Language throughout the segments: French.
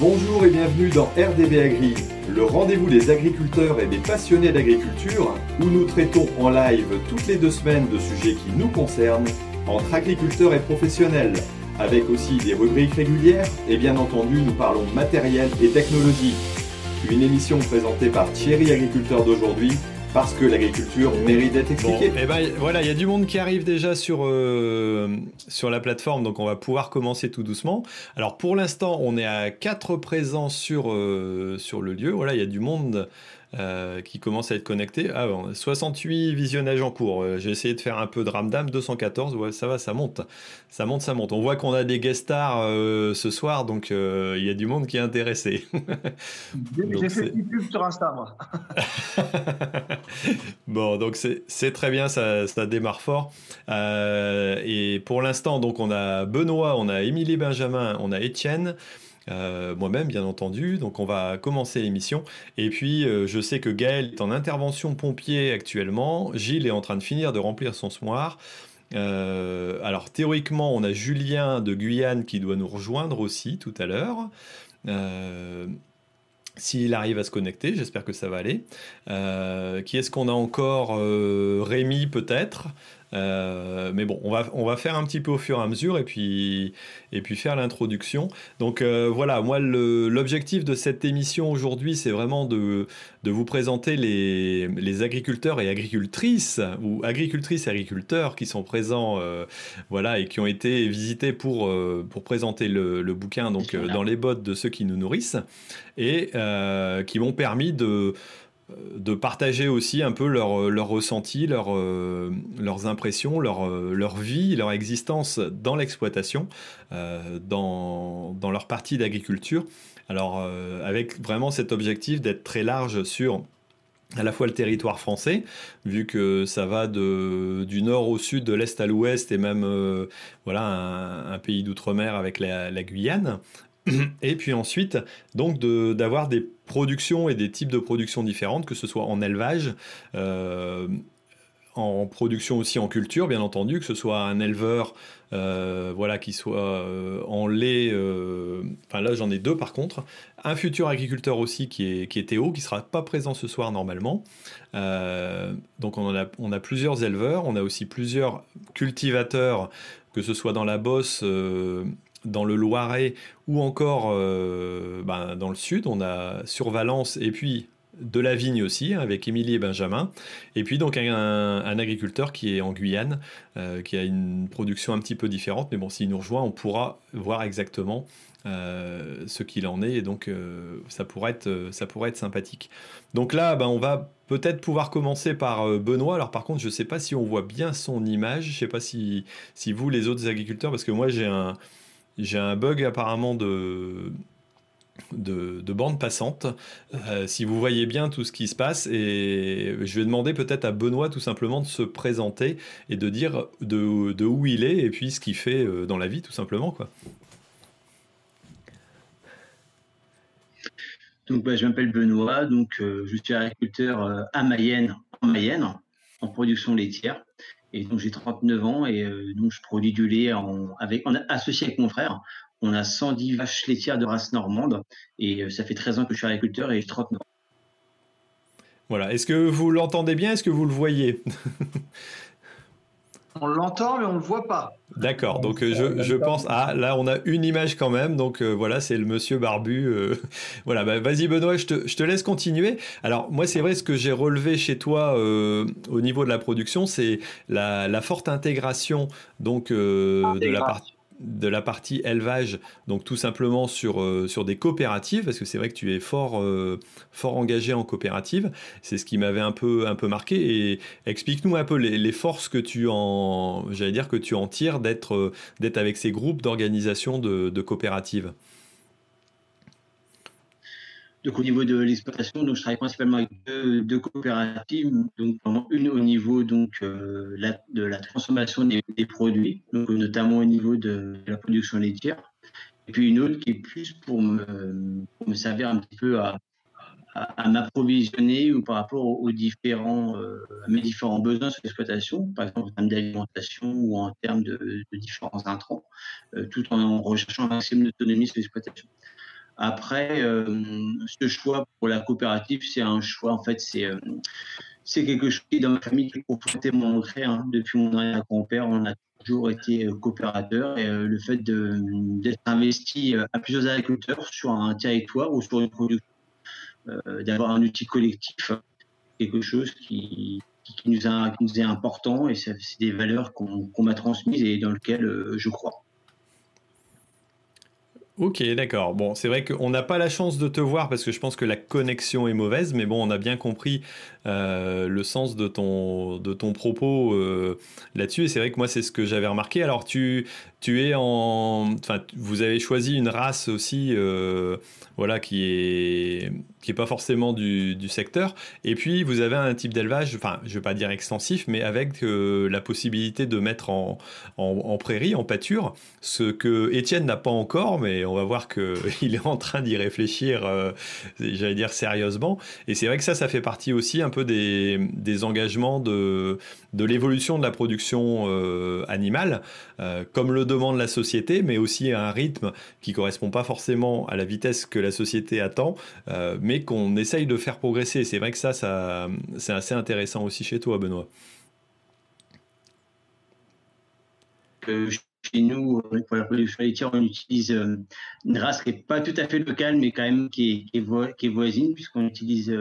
Bonjour et bienvenue dans RDB Agri, le rendez-vous des agriculteurs et des passionnés d'agriculture, où nous traitons en live toutes les deux semaines de sujets qui nous concernent, entre agriculteurs et professionnels, avec aussi des rubriques régulières, et bien entendu nous parlons matériel et technologie. Une émission présentée par Thierry Agriculteur d'aujourd'hui, parce que l'agriculture mérite d'être expliquée. et eh ben voilà, il y a du monde qui arrive déjà sur euh, sur la plateforme, donc on va pouvoir commencer tout doucement. Alors pour l'instant, on est à quatre présents sur euh, sur le lieu. Voilà, il y a du monde euh, qui commence à être connecté. Ah, bon, 68 visionnages en cours. Euh, j'ai essayé de faire un peu de ramdam, 214. Ouais, ça va, ça monte. Ça monte, ça monte. On voit qu'on a des guest stars euh, ce soir, donc il y a du monde qui est intéressé. J'ai fait une pub sur Insta, moi. bon, donc c'est très bien, ça, ça démarre fort. et pour l'instant, donc on a Benoît, on a Émilie Benjamin, on a Étienne. Euh, moi-même bien entendu. Donc on va commencer l'émission. Et puis euh, je sais que Gaël est en intervention pompier actuellement. Gilles est en train de finir de remplir son soir. Euh, alors théoriquement, on a Julien de Guyane qui doit nous rejoindre aussi tout à l'heure. S'il arrive à se connecter, j'espère que ça va aller. qui est-ce qu'on a encore? Rémi peut-être? Euh, mais bon, on va, on va faire un petit peu au fur et à mesure et puis, et puis faire l'introduction. Donc euh, voilà, moi l'objectif de cette émission aujourd'hui, c'est vraiment de, de, vous présenter les, les, agriculteurs et agricultrices, ou agricultrices et agriculteurs qui sont présents euh, voilà, et qui ont été visités pour, pour présenter le, le bouquin donc, dans les bottes de ceux qui nous nourrissent et qui m'ont permis de de partager aussi un peu leurs leur ressentis, leur, euh, leurs impressions, leur, euh, leur, vie, leur existence dans l'exploitation, euh, dans, dans, leur partie d'agriculture. Alors avec vraiment cet objectif d'être très large sur à la fois le territoire français, vu que ça va de, du nord au sud, de l'est à l'ouest, et même voilà un, pays d'outre-mer avec la Guyane, et puis ensuite, donc d'avoir des productions et des types de productions différentes, que ce soit en élevage, euh, en production aussi en culture, bien entendu, que ce soit un éleveur euh, voilà, qui soit euh, en lait, enfin là j'en ai deux par contre, un futur agriculteur aussi qui est, qui est Théo, qui sera pas présent ce soir normalement. donc on, a, on a plusieurs éleveurs, on a aussi plusieurs cultivateurs, que ce soit dans la bosse dans le Loiret ou encore euh, ben, dans le sud. On a sur Valence et puis de la vigne aussi, hein, avec Émilie et Benjamin. Et puis donc un, agriculteur qui est en Guyane, euh, qui a une production un petit peu différente. Mais bon, s'il nous rejoint, on pourra voir exactement euh, ce qu'il en est. Et donc ça, pourrait être, ça pourrait être sympathique. Donc là, ben, on va peut-être pouvoir commencer par Benoît. Alors par contre, je ne sais pas si on voit bien son image. Je ne sais pas si, si vous, les autres agriculteurs, parce que moi j'ai un j'ai un bug apparemment de, de, bande passante. Euh, si vous voyez bien tout ce qui se passe, et je vais demander peut-être à Benoît tout simplement de se présenter et de dire de, de où il est et puis ce qu'il fait euh, dans la vie tout simplement. Quoi. Donc, bah, je m'appelle Benoît, donc euh, je suis agriculteur à Mayenne, en Mayenne, en production laitière. Et donc j'ai 39 ans et euh, donc je produis du lait associé avec mon frère. On a 110 vaches laitières de race normande et euh, ça fait 13 ans que je suis agriculteur et j'ai 39 ans. Voilà. Est-ce que vous l'entendez bien? Est-ce que vous le voyez? On l'entend, mais on ne le voit pas. D'accord, donc euh, je, pense. Ah, là, on a une image quand même. Donc euh, voilà, c'est le monsieur barbu. Euh, voilà, bah, vas-y, Benoît, je te, laisse continuer. Alors, moi, c'est vrai, ce que j'ai relevé chez toi au niveau de la production, c'est la, la, forte intégration donc, de la partie de la partie élevage, donc tout simplement sur, euh, sur des coopératives, parce que c'est vrai que tu es fort, euh, fort engagé en coopérative. C'est ce qui m'avait un peu, un peu marqué. Et explique-nous un peu les, forces que tu en, j'allais dire que tu en tires d'être, euh, d'être avec ces groupes d'organisation de, de coopératives. Donc au niveau de l'exploitation, donc je travaille principalement avec deux, coopératives, donc une au niveau donc euh, de la transformation des, produits, donc notamment au niveau de, la production laitière, et puis une autre qui est plus pour me, servir un petit peu à, à, m'approvisionner ou par rapport aux, différents euh, à mes différents besoins sur l'exploitation, par exemple en termes d'alimentation ou en termes de, différents intrants, euh, tout en recherchant un maximum d'autonomie sur l'exploitation. Après, ce choix pour la coopérative, c'est un choix, en fait, c'est c'est quelque chose qui, dans ma famille, est profondément ancré. Hein. Depuis mon arrière-grand-père, on a toujours été coopérateur et le fait d'être investi à plusieurs agriculteurs sur un territoire ou sur une production, d'avoir un outil collectif, quelque chose qui nous est important et c'est des valeurs qu'on m'a transmises et dans lesquelles je crois. Ok, d'accord. Bon, c'est vrai qu'on n'a pas la chance de te voir parce que je pense que la connexion est mauvaise, mais bon, on a bien compris euh, le sens de ton, de ton propos euh, là-dessus. Et c'est vrai que moi, c'est ce que j'avais remarqué. Alors, tu, tu es en. Enfin, vous avez choisi une race aussi, euh, voilà, qui est qui est pas forcément du, du, secteur. Et puis, vous avez un type d'élevage, enfin, je vais pas dire extensif, mais avec la possibilité de mettre en, en, prairie, en pâture, ce que Étienne n'a pas encore, mais on va voir qu'il est en train d'y réfléchir, j'allais dire sérieusement. Et c'est vrai que ça, ça fait partie aussi un peu des, des engagements de, de l'évolution de la production euh, animale, euh, comme le demande la société, mais aussi à un rythme qui correspond pas forcément à la vitesse que la société attend, euh, mais qu'on essaye de faire progresser. C'est vrai que ça, c'est assez intéressant aussi chez toi, Benoît. chez nous, pour la production laitière, on utilise une race qui n'est pas tout à fait locale, mais quand même qui est, qui est, voisine, puisqu'on utilise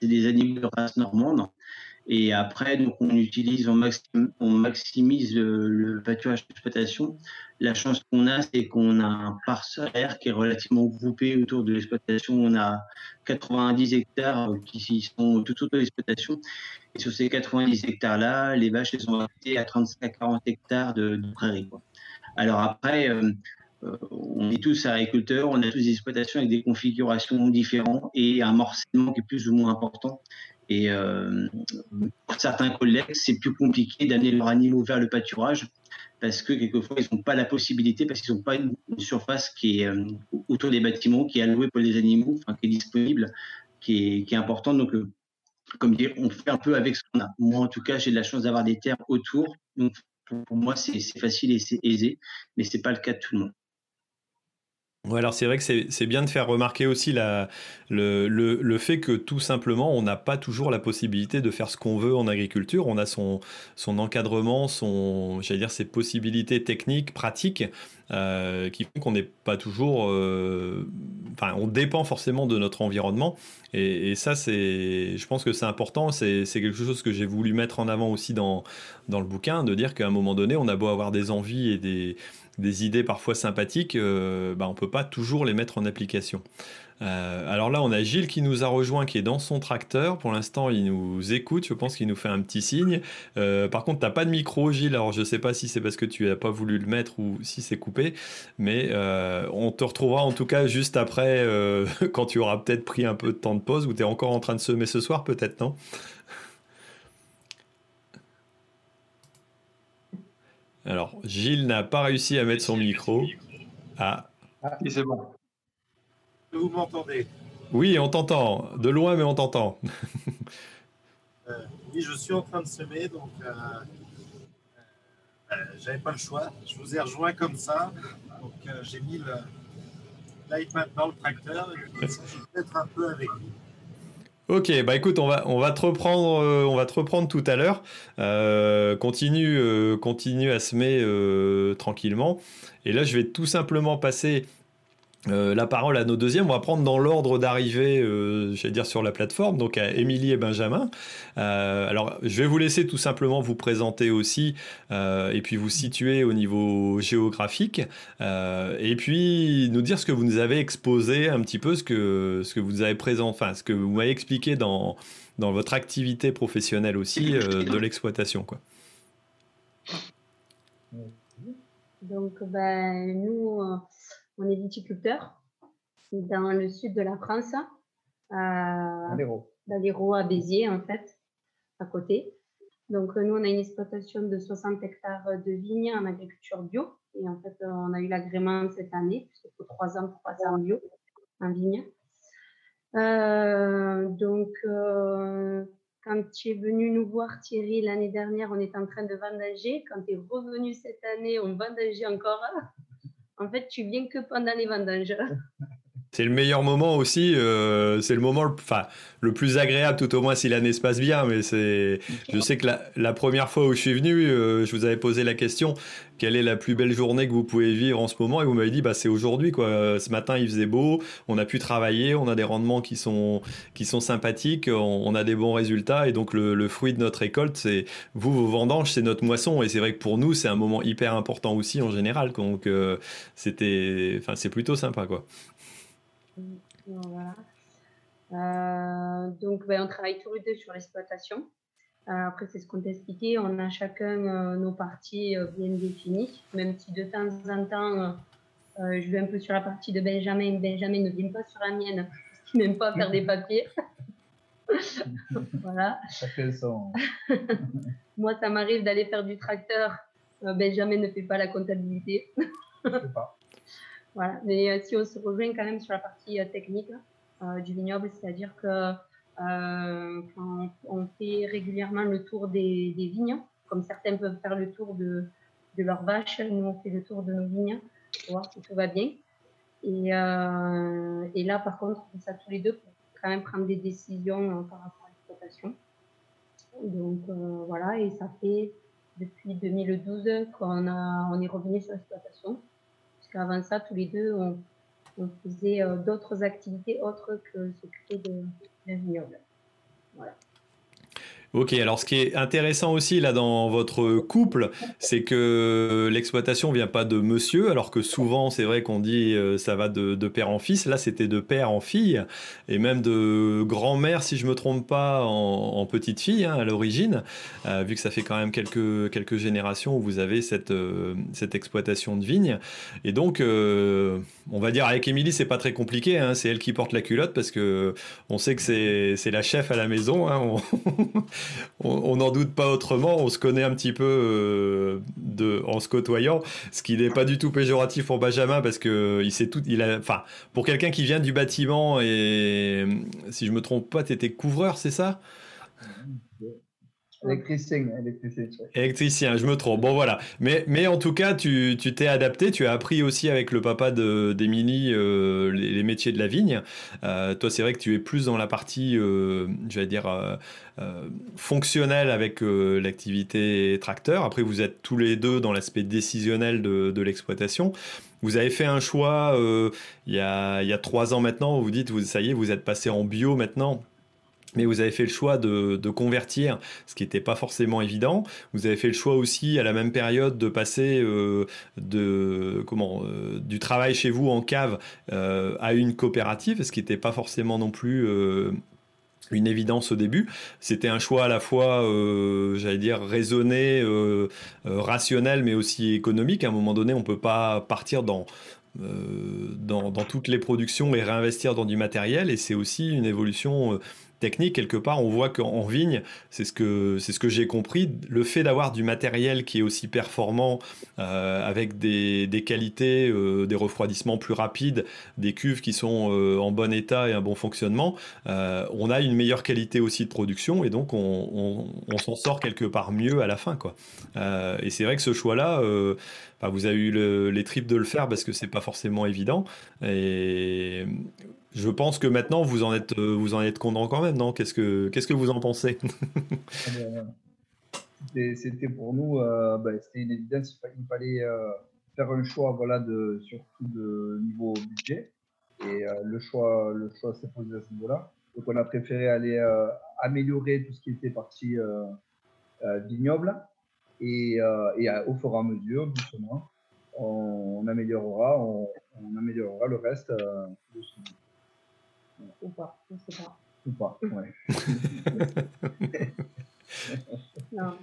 des animaux de race normande. Et après, donc, on utilise, on, maximise le, pâturage d'exploitation. La chance qu'on a, c'est qu'on a un parcellaire qui est relativement groupé autour de l'exploitation. On a 90 hectares qui sont tout autour de l'exploitation. Et sur ces 90 hectares-là, les vaches elles sont 35 à 40 hectares de, de prairies. Alors après, euh, euh, on est tous agriculteurs, on a tous des exploitations avec des configurations différentes et un morcellement qui est plus ou moins important. Et euh, pour certains collègues, c'est plus compliqué d'amener leurs animaux vers le pâturage parce que quelquefois, ils n'ont pas la possibilité, parce qu'ils n'ont pas une, surface qui est euh, autour des bâtiments, qui est allouée pour les animaux, qui est disponible, qui est, importante. Donc, euh, comme dire, on fait un peu avec ce qu'on a. Moi, en tout cas, j'ai de la chance d'avoir des terres autour. Donc, pour, moi, c'est facile et c'est aisé, mais ce n'est pas le cas de tout le monde. Ouais, alors c'est vrai que c'est bien de faire remarquer aussi la, le, le, le, fait que tout simplement, on n'a pas toujours la possibilité de faire ce qu'on veut en agriculture. On a son, son encadrement, son, dire, ses possibilités techniques, pratiques, euh, qui font qu'on n'est pas toujours. Euh, enfin, on dépend forcément de notre environnement. Et, ça, je pense que c'est important. C'est quelque chose que j'ai voulu mettre en avant aussi dans, dans le bouquin, de dire qu'à un moment donné, on a beau avoir des envies et des des idées parfois sympathiques, euh, bah, on ne peut pas toujours les mettre en application. Euh, alors là, on a Gilles qui nous a rejoint, qui est dans son tracteur. Pour l'instant, il nous écoute. Je pense qu'il nous fait un petit signe. Euh, par contre, tu n'as pas de micro, Gilles. Alors, je ne sais pas si c'est parce que tu n'as pas voulu le mettre ou si c'est coupé. Mais on te retrouvera en tout cas juste après, quand tu auras peut-être pris un peu de temps de pause ou tu es encore en train de semer ce soir, peut-être, non? Alors, Gilles n'a pas réussi à mettre son micro. Ah. ah c'est bon. Vous m'entendez? Oui, on t'entend. De loin, mais on t'entend. Euh, oui, je suis en train de semer, donc euh, euh, j'avais pas le choix. Je vous ai rejoint comme ça. Donc j'ai mis le l'iPad dans le tracteur et je vais peut-être un peu avec vous. Ok, bah écoute, on va, on va te reprendre, euh, on va te reprendre tout à l'heure. Euh, continue, euh, continue à semer tranquillement. Et là, je vais tout simplement passer euh, la parole à nos deuxièmes. On va prendre dans l'ordre d'arrivée, euh, j'allais dire sur la plateforme, donc à Émilie et Benjamin. Euh, alors, je vais vous laisser tout simplement vous présenter aussi et puis vous situer au niveau géographique et puis nous dire ce que vous nous avez exposé un petit peu, ce que, ce que vous avez présent, enfin, ce que vous m'avez expliqué dans, dans votre activité professionnelle aussi de l'exploitation, quoi. Donc, ben, nous, on est viticulteur dans le sud de la France, à, dans l'Hérault, à Béziers, en fait, à côté. Donc, nous, on a une exploitation de 60 hectares de vignes en agriculture bio. Et en fait, on a eu l'agrément cette année, puisque pour trois ans, trois ans bio en vigne. Euh, donc, euh, quand tu es venu nous voir, Thierry, l'année dernière, on était en train de vendager. Quand tu es revenu cette année, on vendageait encore. En fait, tu viens que pendant les vendanges. C'est le meilleur moment aussi. Euh, c'est le moment, enfin, le plus agréable, tout au moins si l'année se passe bien. Mais c'est, je sais que la, première fois où je suis venu, euh, je vous avais posé la question quelle est la plus belle journée que vous pouvez vivre en ce moment Et vous m'avez dit, bah, c'est aujourd'hui, quoi. Ce matin, il faisait beau, on a pu travailler, on a des rendements qui sont, qui sont sympathiques, on, a des bons résultats. Et donc, le, fruit de notre récolte, c'est vous, vos vendanges, c'est notre moisson. Et c'est vrai que pour nous, c'est un moment hyper important aussi en général. Donc, euh, c'était, enfin, c'est plutôt sympa, quoi. Voilà. Euh, donc, ben, on travaille tous les deux sur l'exploitation. Euh, après, c'est ce qu'on t'a expliqué. On a chacun euh, nos parties bien définies, même si de temps en temps, je vais un peu sur la partie de Benjamin. Benjamin ne vient pas sur la mienne, parce qu'il n'aime pas faire des papiers. voilà. Chacun son. Moi, ça m'arrive d'aller faire du tracteur. Benjamin ne fait pas la comptabilité. je sais pas. Voilà. Mais euh, si on se rejoint quand même sur la partie euh, technique euh, du vignoble, c'est-à-dire que on fait régulièrement le tour des, vignes, comme certains peuvent faire le tour de, de leurs vaches, nous on fait le tour de nos vignes pour voir si tout va bien. Et, là, par contre, on fait ça tous les deux pour quand même prendre des décisions par rapport à l'exploitation. Donc voilà, et ça fait depuis 2012 qu'on on est revenu sur l'exploitation qu'avant ça, tous les deux, on, faisait euh, d'autres activités autres que s'occuper de vignoble. Voilà. Ok, alors ce qui est intéressant aussi là dans votre couple, c'est que l'exploitation vient pas de monsieur, alors que souvent c'est vrai qu'on dit euh, ça va de, père en fils. Là, c'était de père en fille, et même de grand-mère, si je me trompe pas, en, petite fille hein, à l'origine, euh, vu que ça fait quand même quelques, quelques générations où vous avez cette, euh, cette exploitation de vigne. Et donc, on va dire avec Émilie, c'est pas très compliqué, hein, c'est elle qui porte la culotte parce que on sait que c'est la chef à la maison. Hein, n'en doute pas autrement. On se connaît un petit peu euh, de, en se côtoyant, ce qui n'est pas du tout péjoratif pour Benjamin parce que il sait tout. Il a, enfin, pour quelqu'un qui vient du bâtiment et si je me trompe pas, tu étais couvreur, c'est ça? Électricien, je me trompe. Bon, voilà. Mais, mais en tout cas, tu t'es adapté. Tu as appris aussi avec le papa d'Émilie euh, les, métiers de la vigne. Euh, toi, c'est vrai que tu es plus dans la partie, euh, j'allais dire, fonctionnelle avec l'activité tracteur. Après, vous êtes tous les deux dans l'aspect décisionnel de, de l'exploitation. Vous avez fait un choix il, y a, il y a trois ans maintenant. vous dites, vous, ça y est, vous êtes passé en bio maintenant mais vous avez fait le choix de, convertir, ce qui n'était pas forcément évident. Vous avez fait le choix aussi à la même période de passer euh, de, comment, euh, du travail chez vous en cave euh, à une coopérative, ce qui n'était pas forcément non plus une évidence au début. C'était un choix à la fois, j'allais dire, raisonné, rationnel, mais aussi économique. À un moment donné, on ne peut pas partir dans, dans, toutes les productions et réinvestir dans du matériel. Et c'est aussi une évolution technique, quelque part, on voit qu'en vigne, c'est ce que, ce que j'ai compris, le fait d'avoir du matériel qui est aussi performant, euh, avec des, des qualités, euh, des refroidissements plus rapides, des cuves qui sont euh, en bon état et un bon fonctionnement, on a une meilleure qualité aussi de production et donc on, on, s'en sort quelque part mieux à la fin. Quoi. et c'est vrai que ce choix-là, vous avez eu les tripes de le faire parce que c'est pas forcément évident. Et je pense que maintenant vous en êtes, euh, vous en êtes content quand même, non? Qu'est-ce que, que vous en pensez? C'était pour nous, euh, ben, c'était une évidence. Il fallait euh, faire un choix, voilà, de surtout de niveau budget. Et le choix, le choix s'est posé à ce niveau-là. Donc on a préféré aller améliorer tout ce qui était partie vignoble et, au fur et à mesure, doucement, on, améliorera, on, améliorera le reste. Ou pas, je sais pas. Ou pas, ouais. non.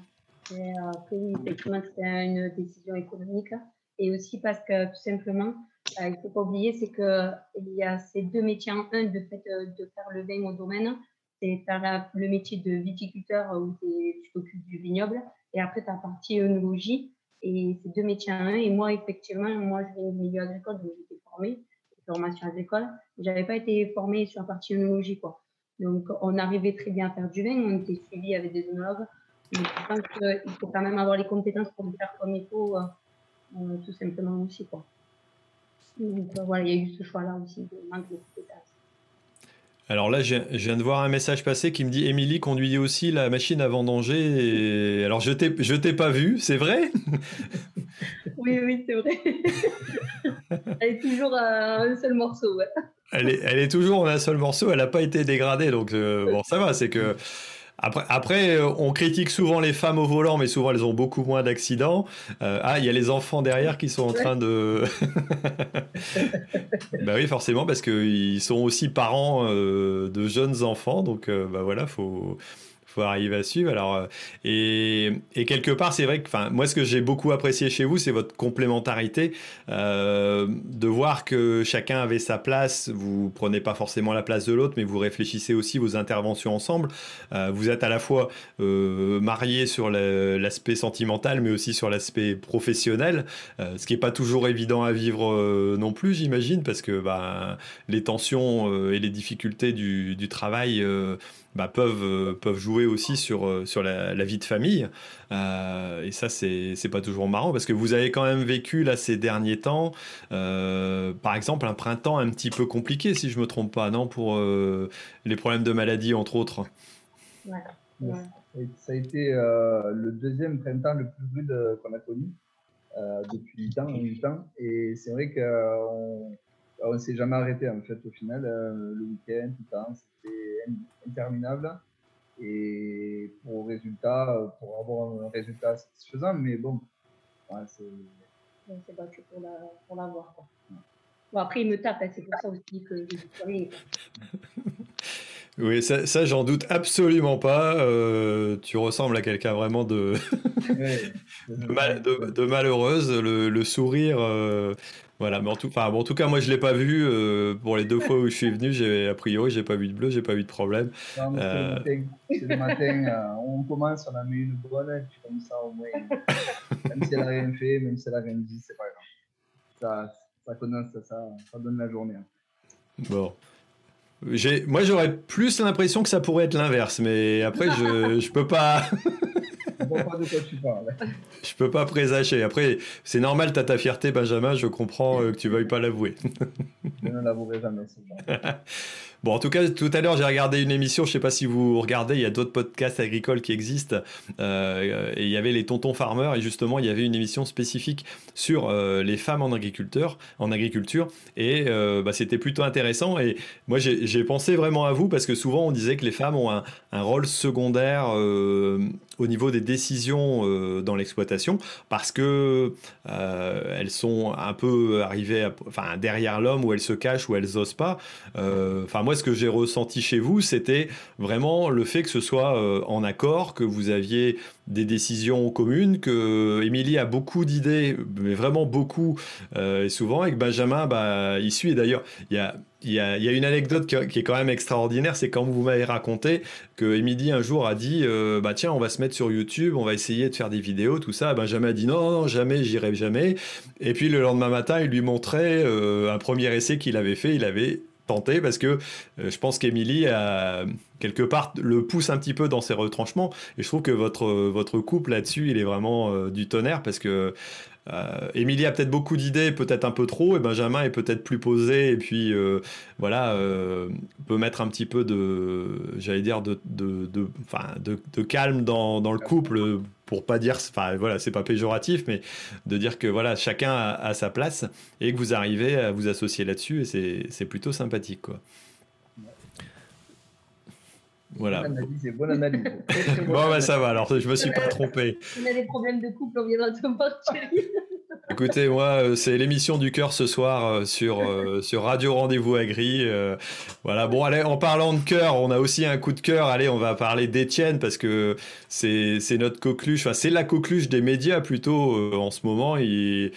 Mais, euh, oui, effectivement, c'est une décision économique. Et aussi parce que, tout simplement, euh, il ne faut pas oublier, c'est qu'il y a ces deux métiers en un, de fait euh, de faire le vin au domaine. C'est faire le métier de viticulteur où tu t'occupes du vignoble. Et après, tu as partie œnologie. Et c'est deux métiers en un. Et moi, effectivement, moi, je viens du milieu agricole, donc j'étais formée formation agricole. J'avais pas été formée sur la partie œnologie, quoi. Donc, on arrivait très bien à faire du vin, on était suivi avec des œnologues. Mais je pense qu'il faut quand même avoir les compétences pour le faire comme il faut, euh, euh, tout simplement aussi, quoi. Donc voilà, il y a eu ce choix-là aussi de manque de alors là, je viens de voir un message passer qui me dit Émilie conduit aussi la machine à vendanger. Alors je t'ai, je t'ai pas vu, c'est vrai? Oui, oui, c'est vrai. elle est toujours à un seul morceau. Elle, est, elle est toujours en un seul morceau, elle n'a pas été dégradée, donc euh, bon, ça va, c'est que après, après, euh, on critique souvent les femmes au volant, mais souvent elles ont beaucoup moins d'accidents. Euh, ah, il y a les enfants derrière qui sont en train de. bah oui, forcément, parce qu'ils sont aussi parents euh, de jeunes enfants, donc bah voilà, faut faut arriver à suivre. Alors, euh, et, quelque part, c'est vrai que, enfin, moi, ce que j'ai beaucoup apprécié chez vous, c'est votre complémentarité, euh, de voir que chacun avait sa place. Vous prenez pas forcément la place de l'autre, mais vous réfléchissez aussi vos interventions ensemble. Euh, vous êtes à la fois euh, marié sur l'aspect sentimental, mais aussi sur l'aspect professionnel, ce qui est pas toujours évident à vivre non plus, j'imagine, parce que bah, les tensions et les difficultés du travail bah, peuvent, euh, peuvent jouer aussi sur, euh, sur la, vie de famille. Euh, et ça, c'est pas toujours marrant parce que vous avez quand même vécu là ces derniers temps, par exemple, un printemps un petit peu compliqué, si je me trompe pas, non, pour les problèmes de maladie, entre autres. Ouais. Ça a été le deuxième printemps le plus rude qu'on a connu depuis 8 ans, 8 ans. Et c'est vrai qu'on on ne s'est jamais arrêté en fait au final. le week-end, tout le temps, c'était interminable. Et pour résultat, pour avoir un résultat satisfaisant, mais bon, ouais, c'est. C'est battu pour l'avoir. La, bon, après, il me tape, hein, c'est pour ça aussi que j'ai Oui, ça, ça j'en doute absolument pas. Euh, tu ressembles à quelqu'un vraiment de, de, de, malheureuse. Le, le sourire, euh, voilà, mais en tout, enfin, bon, en tout cas, moi, je l'ai pas vu. Euh, pour les deux fois où je suis venu, j'ai a priori, j'ai pas vu de bleu, j'ai pas vu de problème. Non, c'est le euh, matin. Le matin euh, on commence, on a mis une bonne, et puis comme ça, au moins, même si elle n'a rien fait, même si elle n'a rien dit, c'est pas grave. Ça, ça condense, ça, ça donne la journée. Hein. Bon. Moi, j'aurais plus l'impression que ça pourrait être l'inverse, mais après, je, je peux pas. Je peux pas présager. Après, c'est normal, tu as ta fierté, Benjamin, je comprends euh, que tu veuilles pas l'avouer. je ne l'avouerai jamais. Bon, en tout cas, tout à l'heure, j'ai regardé une émission, je ne sais pas si vous regardez, il y a d'autres podcasts agricoles qui existent, euh, et il y avait les tontons farmers, et justement, il y avait une émission spécifique sur euh, les femmes en, agriculteur, en agriculture, et euh, bah, c'était plutôt intéressant, et moi, j'ai pensé vraiment à vous, parce que souvent, on disait que les femmes ont un, un rôle secondaire au niveau des décisions dans l'exploitation, parce que elles sont un peu arrivées, enfin, derrière l'homme, où elles se cachent, où elles osent pas. Enfin, moi, ce que j'ai ressenti chez vous, c'était vraiment le fait que ce soit euh, en accord, que vous aviez des décisions communes, que Émilie a beaucoup d'idées, mais vraiment beaucoup, euh, et souvent, avec Benjamin, bah, il suit. Et d'ailleurs, il y a il y, a, une anecdote qui, est quand même extraordinaire, c'est quand vous m'avez raconté que Émilie un jour a dit euh, bah tiens on va se mettre sur YouTube, on va essayer de faire des vidéos, tout ça. Benjamin a dit non, non jamais, j'irai jamais. Et puis le lendemain matin, il lui montrait un premier essai qu'il avait fait, il avait tenter parce que euh, je pense qu'Emilie a quelque part le pousse un petit peu dans ses retranchements. Et je trouve que votre votre couple là-dessus il est vraiment euh, du tonnerre parce que euh, Émilie a peut-être beaucoup d'idées, peut-être un peu trop, et Benjamin est peut-être plus posé, et puis euh, voilà, euh, peut mettre un petit peu de, j'allais dire, de, de, de, de, calme dans, dans, le couple, pour pas dire, enfin voilà, c'est pas péjoratif, mais de dire que voilà, chacun a, sa place, et que vous arrivez à vous associer là-dessus, et c'est plutôt sympathique, quoi. Voilà. Bonne analyse, bon, bah, ça va, alors je me suis pas trompé. On a des problèmes de couple, on viendra te partir. Écoutez, moi, euh, c'est l'émission du cœur ce soir euh, sur, euh, sur Radio Rendez-vous Agri. voilà, bon, allez, en parlant de cœur, on a aussi un coup de cœur. Allez, on va parler d'Étienne parce que c'est notre coqueluche, enfin, c'est la coqueluche des médias plutôt en ce moment. Il,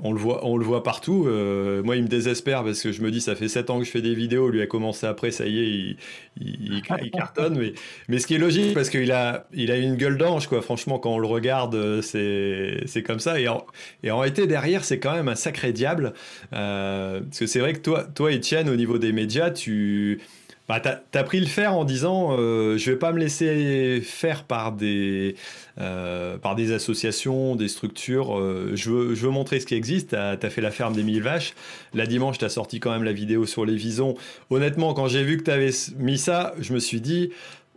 on le voit, on le voit partout. Euh, moi, il me désespère parce que je me dis, ça fait 7 ans que je fais des vidéos. Lui a commencé après, ça y est, il, cartonne. Mais, mais, ce qui est logique, parce qu'il a, il a une gueule d'ange, quoi. Franchement, quand on le regarde, euh, c'est, comme ça. Et en, et en réalité, derrière, c'est quand même un sacré diable. Euh, parce que c'est vrai que toi, toi, Étienne, au niveau des médias, tu Bah, tu as, pris le fer en disant euh, je vais pas me laisser faire par des, euh, par des associations, des structures. Euh, je, veux, je veux montrer ce qui existe. Tu as, fait la ferme des mille vaches. La dimanche, tu as sorti quand même la vidéo sur les visons. Honnêtement, quand j'ai vu que tu avais mis ça, je me suis dit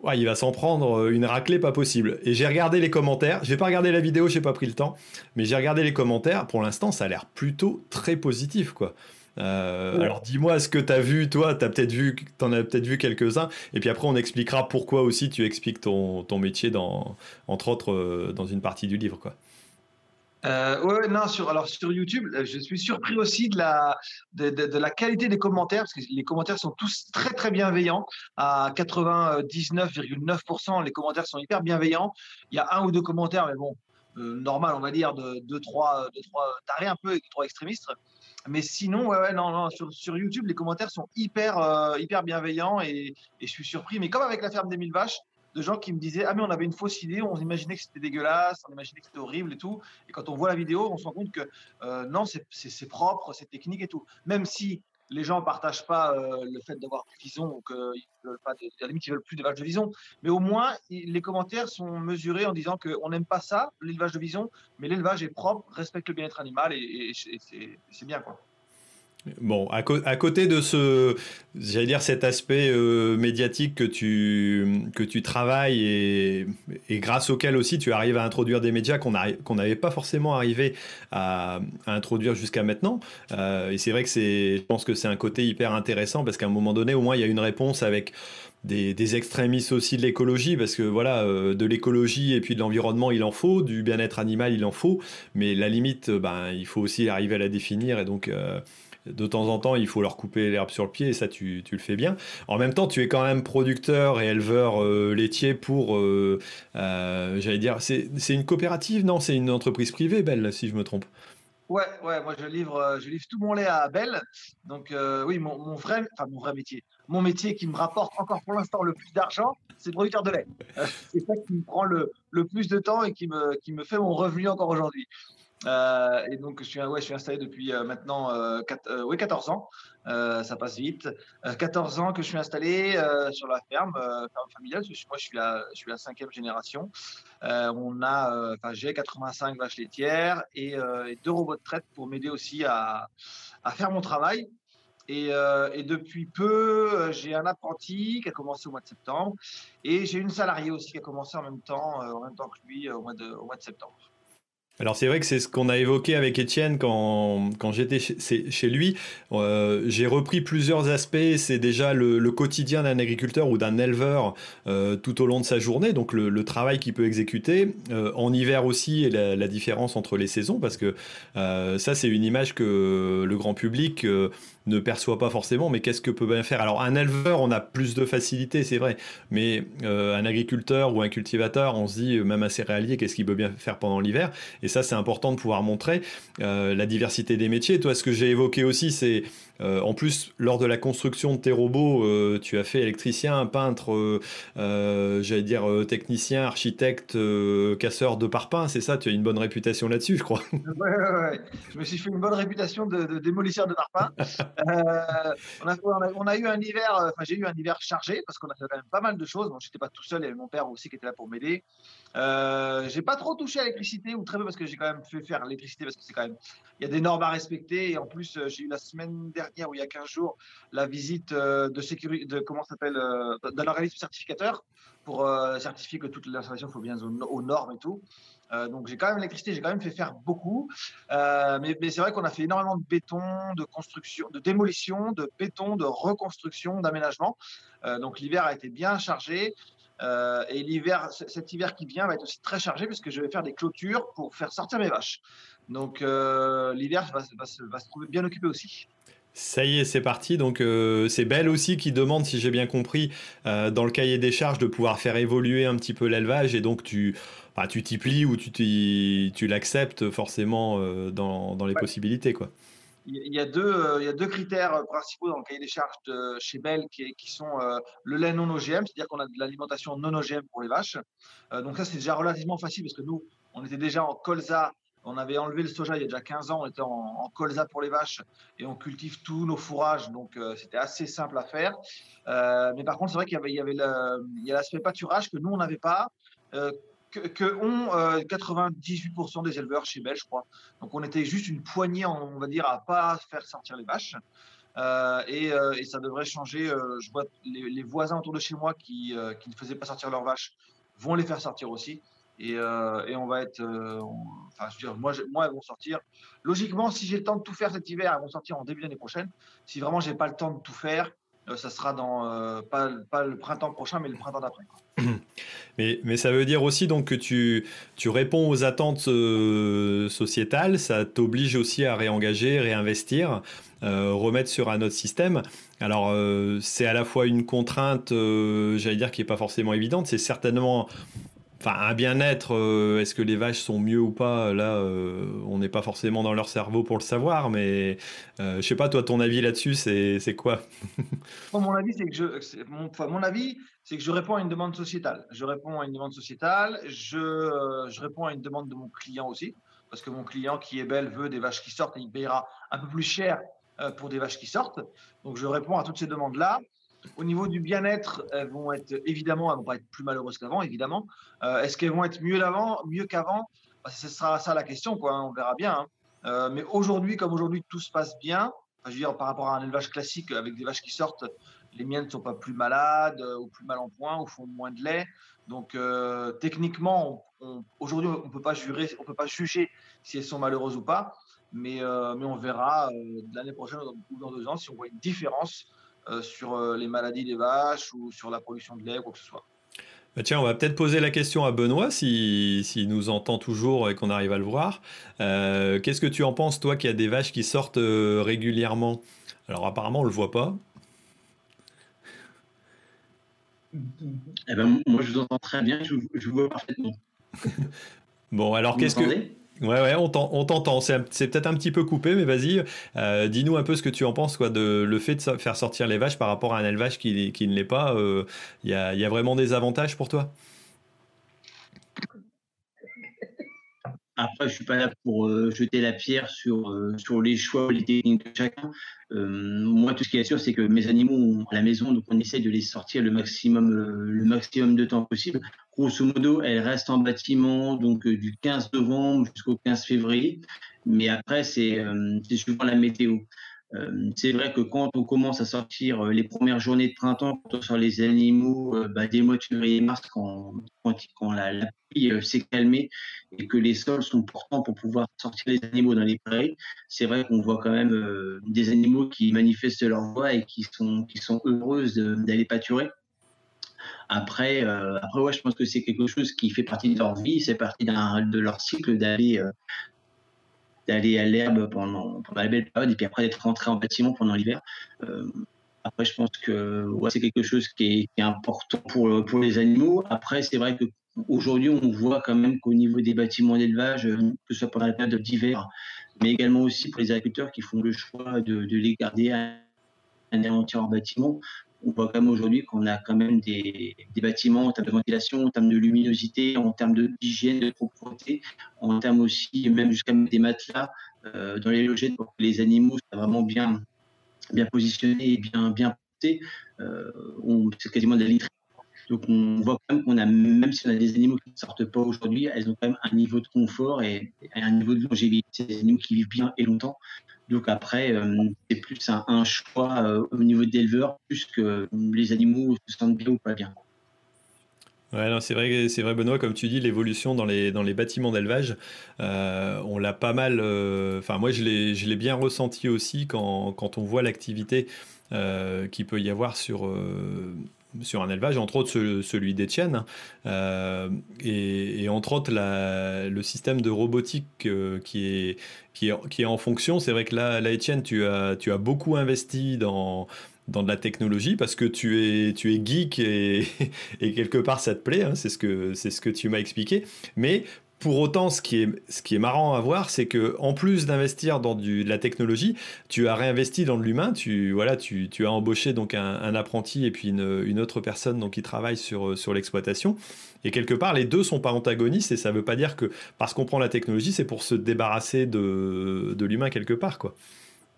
ouais, il va s'en prendre une raclée pas possible. Et j'ai regardé les commentaires. Je vais pas regarder la vidéo, j'ai pas pris le temps. Mais j'ai regardé les commentaires. Pour l'instant, ça a l'air plutôt très positif. quoi. Euh, alors dis-moi ce que tu as vu, toi, tu as peut-être vu, en as peut-être vu quelques-uns, et puis après on expliquera pourquoi aussi tu expliques ton, ton métier, dans, entre autres, euh, dans une partie du livre. Quoi. Euh, ouais, non, sur, alors sur YouTube, je suis surpris aussi de la, de, de, la qualité des commentaires, parce que les commentaires sont tous très très bienveillants. À 99,9%, les commentaires sont hyper bienveillants. Il y a un ou deux commentaires, mais bon, normal, on va dire, de 2-3 deux, trois, deux, trois tarés un peu, trois extrémistes. Mais sinon, ouais, non, sur, YouTube, les commentaires sont hyper, euh, hyper bienveillants et, et, je suis surpris. Mais comme avec la ferme des mille vaches, de gens qui me disaient Ah, mais on avait une fausse idée, on imaginait que c'était dégueulasse, on imaginait que c'était horrible et tout. Et quand on voit la vidéo, on se rend compte que euh, non, c'est propre, c'est technique et tout. Même si les gens partagent pas euh, le fait d'avoir du vison ou qu'ils veulent pas, de, à la limite, ils veulent plus d'élevage de vison. Mais au moins, les commentaires sont mesurés en disant qu'on n'aime pas ça, l'élevage de vison, mais l'élevage est propre, respecte le bien-être animal et, et c'est bien, quoi. Bon, à, côté de ce, j'allais dire cet aspect euh, médiatique que tu, que tu travailles et, grâce auquel aussi tu arrives à introduire des médias qu'on n'avait pas forcément arrivé à, introduire jusqu'à maintenant. Euh, et c'est vrai que c'est, je pense que c'est un côté hyper intéressant parce qu'à un moment donné, au moins, il y a une réponse avec des, extrémistes aussi de l'écologie, parce que voilà, euh, de l'écologie et puis de l'environnement, il en faut, du bien-être animal, il en faut, mais la limite, ben, il faut aussi arriver à la définir et donc de temps en temps, il faut leur couper l'herbe sur le pied et ça, tu, le fais bien. En même temps, tu es quand même producteur et éleveur euh, laitier pour, euh, euh, j'allais dire, c'est une coopérative Non, c'est une entreprise privée, Belle, si je me trompe. Ouais, ouais, moi je livre, je livre tout mon lait à Belle. Donc oui, mon, vrai, enfin mon vrai métier, mon métier qui me rapporte encore pour l'instant le plus d'argent, c'est producteur de lait. c'est ça qui me prend le, le, plus de temps et qui me, qui me fait mon revenu encore aujourd'hui. Euh, et donc, je suis, installé depuis euh, maintenant euh, 4, oui, 14 ans. ça passe vite. 14 ans que je suis installé sur la ferme, familiale. Moi, je suis la, je suis la cinquième génération. on a, j'ai 85 vaches laitières et, deux robots de traite pour m'aider aussi à, faire mon travail. Et, depuis peu, j'ai un apprenti qui a commencé au mois de septembre et j'ai une salariée aussi qui a commencé en même temps, en même temps que lui au mois de septembre. Alors c'est vrai que c'est ce qu'on a évoqué avec Étienne quand, j'étais chez, lui. Euh, j'ai repris plusieurs aspects. C'est déjà le, quotidien d'un agriculteur ou d'un éleveur euh, tout au long de sa journée, donc le, travail qu'il peut exécuter. Euh, en hiver aussi, et la, différence entre les saisons, parce que ça c'est une image que le grand public ne perçoit pas forcément, mais qu'est-ce que peut bien faire? Alors un éleveur, on a plus de facilité, c'est vrai, mais euh, un agriculteur ou un cultivateur, on se dit, euh, même un céréalier, qu'est-ce qu'il peut bien faire pendant l'hiver? Et ça, c'est important de pouvoir montrer euh, la diversité des métiers. Toi, ce que j'ai évoqué aussi, c'est euh, en plus, lors de la construction de tes robots, euh, tu as fait électricien, peintre, euh, j'allais dire technicien, architecte, casseur de parpaings, c'est ça Tu as une bonne réputation là-dessus, je crois. Ouais, ouais, ouais. Je me suis fait une bonne réputation de, démolisseur de parpaings. on, a, eu un hiver, enfin j'ai eu un hiver chargé parce qu'on a fait quand même pas mal de choses. Bon, j'étais pas tout seul, il y avait mon père aussi qui était là pour m'aider. J'ai pas trop touché à l'électricité ou très peu parce que j'ai quand même fait faire l'électricité parce que c'est quand même il y a des normes à respecter et en plus j'ai eu la semaine dernière ou il y a 15 jours la visite de sécurité de comment s'appelle d'un organisme certificateur pour certifier que toute l'installation faut bien aux, normes et tout. Euh, donc j'ai quand même l'électricité, j'ai quand même fait faire beaucoup, euh, mais, c'est vrai qu'on a fait énormément de béton, de construction, de démolition, de béton, de reconstruction, d'aménagement. Euh, donc l'hiver a été bien chargé. Euh, et l'hiver, cet hiver qui vient va être aussi très chargé puisque je vais faire des clôtures pour faire sortir mes vaches. Donc euh, l'hiver va, se trouver bien occupé aussi. Ça y est, c'est parti. Donc euh, c'est Belle aussi qui demande, si j'ai bien compris, dans le cahier des charges, de pouvoir faire évoluer un petit peu l'élevage. Et donc tu tu t'y plies ou tu, tu l'acceptes forcément dans, dans, les possibilités. quoi il y, a deux, euh, il y a deux critères principaux dans le cahier des charges de chez Bell qui, qui sont euh, le lait non OGM, c'est-à-dire qu'on a de l'alimentation non OGM pour les vaches. Euh, donc ça, c'est déjà relativement facile parce que nous, on était déjà en colza On avait enlevé le soja il y a déjà 15 ans, on était en, colza pour les vaches et on cultive tous nos fourrages, donc c'était assez simple à faire. mais par contre, c'est vrai qu'il y avait, l'aspect pâturage que nous, on n'avait pas que, ont 98% euh, des éleveurs chez Bell, je crois. Donc on était juste une poignée, on va dire, à pas faire sortir les vaches. Euh, euh, et, ça devrait changer. je vois les, voisins autour de chez moi qui, ne faisaient pas sortir leurs vaches vont les faire sortir aussi. Et, on va être. enfin, je veux dire, moi, moi, elles vont sortir. Logiquement, si j'ai le temps de tout faire cet hiver, elles vont sortir en début d'année prochaine. Si vraiment j'ai pas le temps de tout faire, ça sera dans pas, le printemps prochain, mais le printemps d'après. Mais, mais, ça veut dire aussi donc que tu, tu réponds aux attentes euh, sociétales, ça t'oblige aussi à réengager, réinvestir, euh, remettre sur un autre système. Alors euh, c'est à la fois une contrainte, j'allais dire, qui n'est pas forcément évidente, c'est certainement Enfin, un bien-être, euh, est-ce que les vaches sont mieux ou pas? Là, euh, on n'est pas forcément dans leur cerveau pour le savoir, mais euh, je sais pas, toi, ton avis là-dessus, c'est quoi? Mon avis, c'est que je, mon, mon avis, c'est que je réponds à une demande sociétale. Je réponds à une demande sociétale. Je, je réponds à une demande de mon client aussi, parce que mon client qui est belle veut des vaches qui sortent et il payera un peu plus cher pour des vaches qui sortent. Donc, je réponds à toutes ces demandes-là. Au niveau du bien-être, elles vont être évidemment, elles vont pas être plus malheureuses qu'avant, évidemment. Euh, est-ce qu'elles vont être mieux d'avant, mieux qu'avant? Bah, Ce sera ça la question, quoi. Hein, on verra bien. Hein. Euh, mais aujourd'hui, comme aujourd'hui tout se passe bien, je veux dire par rapport à un élevage classique avec des vaches qui sortent, les miennes ne sont pas plus malades euh, ou plus mal en point ou font moins de lait. Donc techniquement, aujourd'hui, on ne peut pas peut pas juger si elles sont malheureuses ou pas. Mais, mais on verra l'année prochaine ou dans deux ans si on voit une différence sur euh, les maladies des vaches ou sur la production de lait, quoi que ce soit. Bah, tiens, on va peut-être poser la question à Benoît, s'il si, nous entend toujours et qu'on arrive à le voir. Euh, qu'est-ce que tu en penses, toi, qu'il y a des vaches qui sortent régulièrement? Alors apparemment, on ne le voit pas. Eh ben, moi, je vous entends très bien, je, je vous vois parfaitement. bon, alors qu'est-ce que... Ouais, ouais, on t'entend. C'est peut-être un petit peu coupé, mais vas-y, euh, dis-nous un peu ce que tu en penses, quoi, de le fait de faire sortir les vaches par rapport à un élevage qui, ne l'est pas. Il euh, y, a, vraiment des avantages pour toi? Après, je suis pas là pour euh, jeter la pierre sur, euh, sur les choix ou les techniques de chacun. Euh, moi, tout ce qui est sûr, c'est que mes animaux à la maison, donc on essaye de les sortir le maximum, le maximum de temps possible. Grosso modo, elles restent en bâtiment donc du 15 novembre jusqu'au 15 février. Mais après, c'est suivant la météo. C'est vrai que quand on commence à sortir les premières journées de printemps, quand on sort les animaux bah, des mois de février-mars, quand, quand, quand, la, euh, s'est calmé et que les sols sont portants pour pouvoir sortir les animaux dans les prairies, c'est vrai qu'on voit quand même euh, des animaux qui manifestent leur voix et qui sont, heureuses d'aller pâturer. Après, euh, après ouais, je pense que c'est quelque chose qui fait partie de leur vie, c'est partie de leur cycle d'aller d'aller à l'herbe pendant, pendant la belle période et puis après d'être rentré en bâtiment pendant l'hiver. après, je pense que ouais, c'est quelque chose qui est, important pour, pour les animaux. Après, c'est vrai que Aujourd'hui, on voit quand même qu'au niveau des bâtiments d'élevage, euh, que ce soit pendant la période d'hiver, mais également aussi pour les agriculteurs qui font le choix de, les garder à un entier bâtiment, on voit quand même aujourd'hui qu'on a quand même des, bâtiments en termes de ventilation, en termes de luminosité, en termes d'hygiène, de, propreté, en termes aussi même jusqu'à des matelas euh, dans les logettes pour que les animaux soient vraiment bien, bien positionnés et bien, bien portés. Euh, c'est quasiment de la literie donc on voit quand même qu'on a, même si on a des animaux qui ne sortent pas aujourd'hui, elles ont quand même un niveau de confort et, un niveau de longévité. des animaux qui vivent bien et longtemps. Donc après, euh, c'est plus un, choix euh, au niveau d'éleveur, plus que les animaux se sentent bien ou pas bien. Ouais, c'est vrai, c'est vrai, Benoît, comme tu dis, l'évolution dans les, dans les bâtiments d'élevage, euh, on l'a pas mal. Enfin, moi, je l'ai, bien ressenti aussi quand, quand on voit l'activité qui peut y avoir sur sur un élevage, entre autres celui d'Etienne, euh, et, entre autres le système de robotique euh, qui, est, qui, est, qui est en fonction. C'est vrai que là, là Etienne, tu as, tu as beaucoup investi dans, dans de la technologie parce que tu es, tu es geek et, et quelque part ça te plaît, hein, c'est ce, que, ce que tu m'as expliqué. Mais pour autant, ce qui est, ce qui est marrant à voir, c'est que en plus d'investir dans du, de la technologie, tu as réinvesti dans de l'humain. Tu, voilà, tu, tu, as embauché donc un, apprenti et puis une, une, autre personne donc, qui travaille sur, sur l'exploitation. Et quelque part, les deux sont pas antagonistes et ça veut pas dire que parce qu'on prend la technologie, c'est pour se débarrasser de, de l'humain quelque part. Quoi.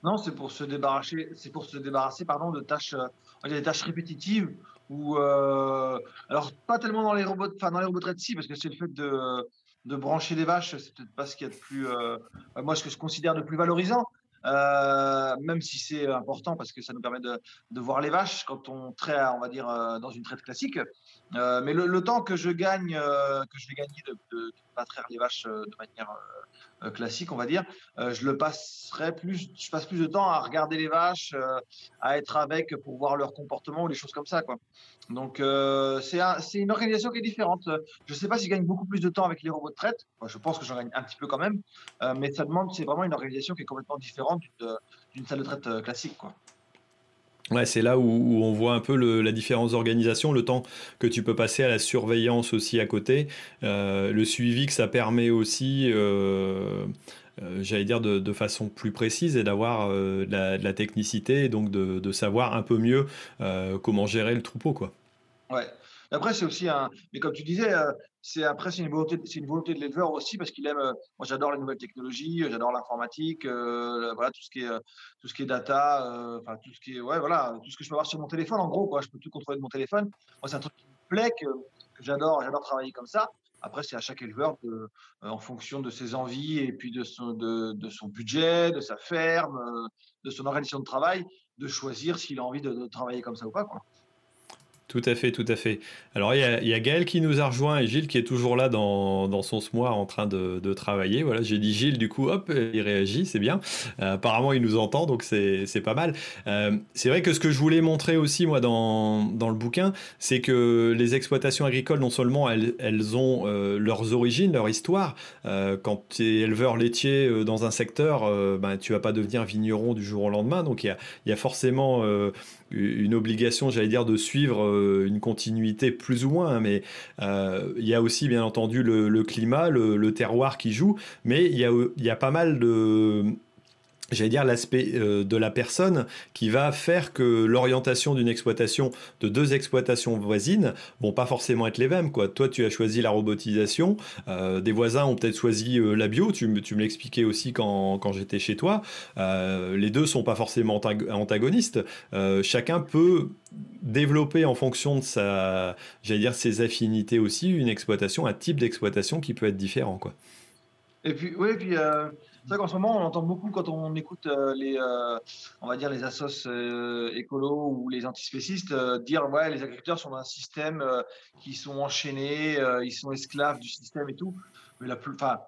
Non, c'est pour se débarrasser, c'est pour se débarrasser pardon, de tâches, euh, des tâches répétitives ou euh, alors pas tellement dans les robots, enfin dans les robots si parce que c'est le fait de de brancher des vaches, c'est peut-être pas ce qu'il y a de plus, euh, moi, ce que je considère de plus valorisant, euh, même si c'est important parce que ça nous permet de, de, voir les vaches quand on traite, on va dire, euh, dans une traite classique. Mais le, temps que je gagne, que je vais gagner de ne pas traire les vaches de manière classique, on va dire, je le passerai plus, je passe plus de temps à regarder les vaches, à être avec pour voir leur comportement ou des choses comme ça, quoi. Donc, euh, c'est une organisation qui est différente. Je ne sais pas si je gagne beaucoup plus de temps avec les robots de traite. je pense que j'en gagne un petit peu quand même. Euh, mais ça demande, c'est vraiment une organisation qui est complètement différente d'une salle de traite euh, classique. Quoi. Ouais, c'est là où, on voit un peu la différence d'organisation, le temps que tu peux passer à la surveillance aussi à côté, le suivi que ça permet aussi. j'allais dire de, façon plus précise et d'avoir de, la technicité et donc de, de, savoir un peu mieux comment gérer le troupeau quoi. Ouais. Après, c'est aussi un. Mais comme tu disais, euh, c'est après c'est une volonté, c'est une volonté de l'éleveur aussi parce qu'il aime. Euh, moi, j'adore les nouvelles technologies, euh, j'adore l'informatique, voilà tout ce qui est tout ce qui est data, tout ce qui ouais voilà tout ce que je peux avoir sur mon téléphone. En gros, quoi, je peux tout contrôler de mon téléphone. Moi, c'est un truc qui me plaît, que, j'adore, j'adore travailler comme ça. Après, c'est à chaque éleveur, en fonction de ses envies et puis de son, de, de son budget, de sa ferme, de son organisation de travail, de choisir s'il a envie de, de travailler comme ça ou pas. Quoi. Tout à fait, tout à fait. Alors, il y, a, Gaël qui nous a rejoint et Gilles qui est toujours là dans, son smoir en train de, travailler. Voilà, j'ai dit Gilles, du coup, hop, il réagit, c'est bien. Euh, apparemment, il nous entend, donc c'est pas mal. Euh, c'est vrai que ce que je voulais montrer aussi, moi, dans, dans le bouquin, c'est que les exploitations agricoles, non seulement elles, elles ont euh, leurs origines, leur histoire. quand tu es éleveur laitier dans un secteur, ben, tu vas pas devenir vigneron du jour au lendemain. Donc, il y a, y a, forcément une obligation, j'allais dire, de suivre euh, une continuité plus ou moins, hein, mais euh, il y a aussi bien entendu le, climat, le, terroir qui joue, mais il y a, il y a pas mal de j'allais dire, l'aspect euh, de la personne qui va faire que l'orientation d'une exploitation, de deux exploitations voisines, vont pas forcément être les mêmes. Quoi. Toi, tu as choisi la robotisation, euh, des voisins ont peut-être choisi euh, la bio, tu, tu me l'expliquais aussi quand, quand j'étais chez toi. les deux sont pas forcément antagonistes. chacun peut développer en fonction de sa, j'allais dire, ses affinités aussi, une exploitation, un type d'exploitation qui peut être différent. Quoi. Et puis, oui, puis c'est vrai qu'en ce moment, on entend beaucoup quand on écoute euh, les, euh, on va dire les euh, écolos ou les antispécistes dire ouais, les agriculteurs sont dans un système qui sont enchaînés, ils sont esclaves du système et tout. Mais la plus, enfin,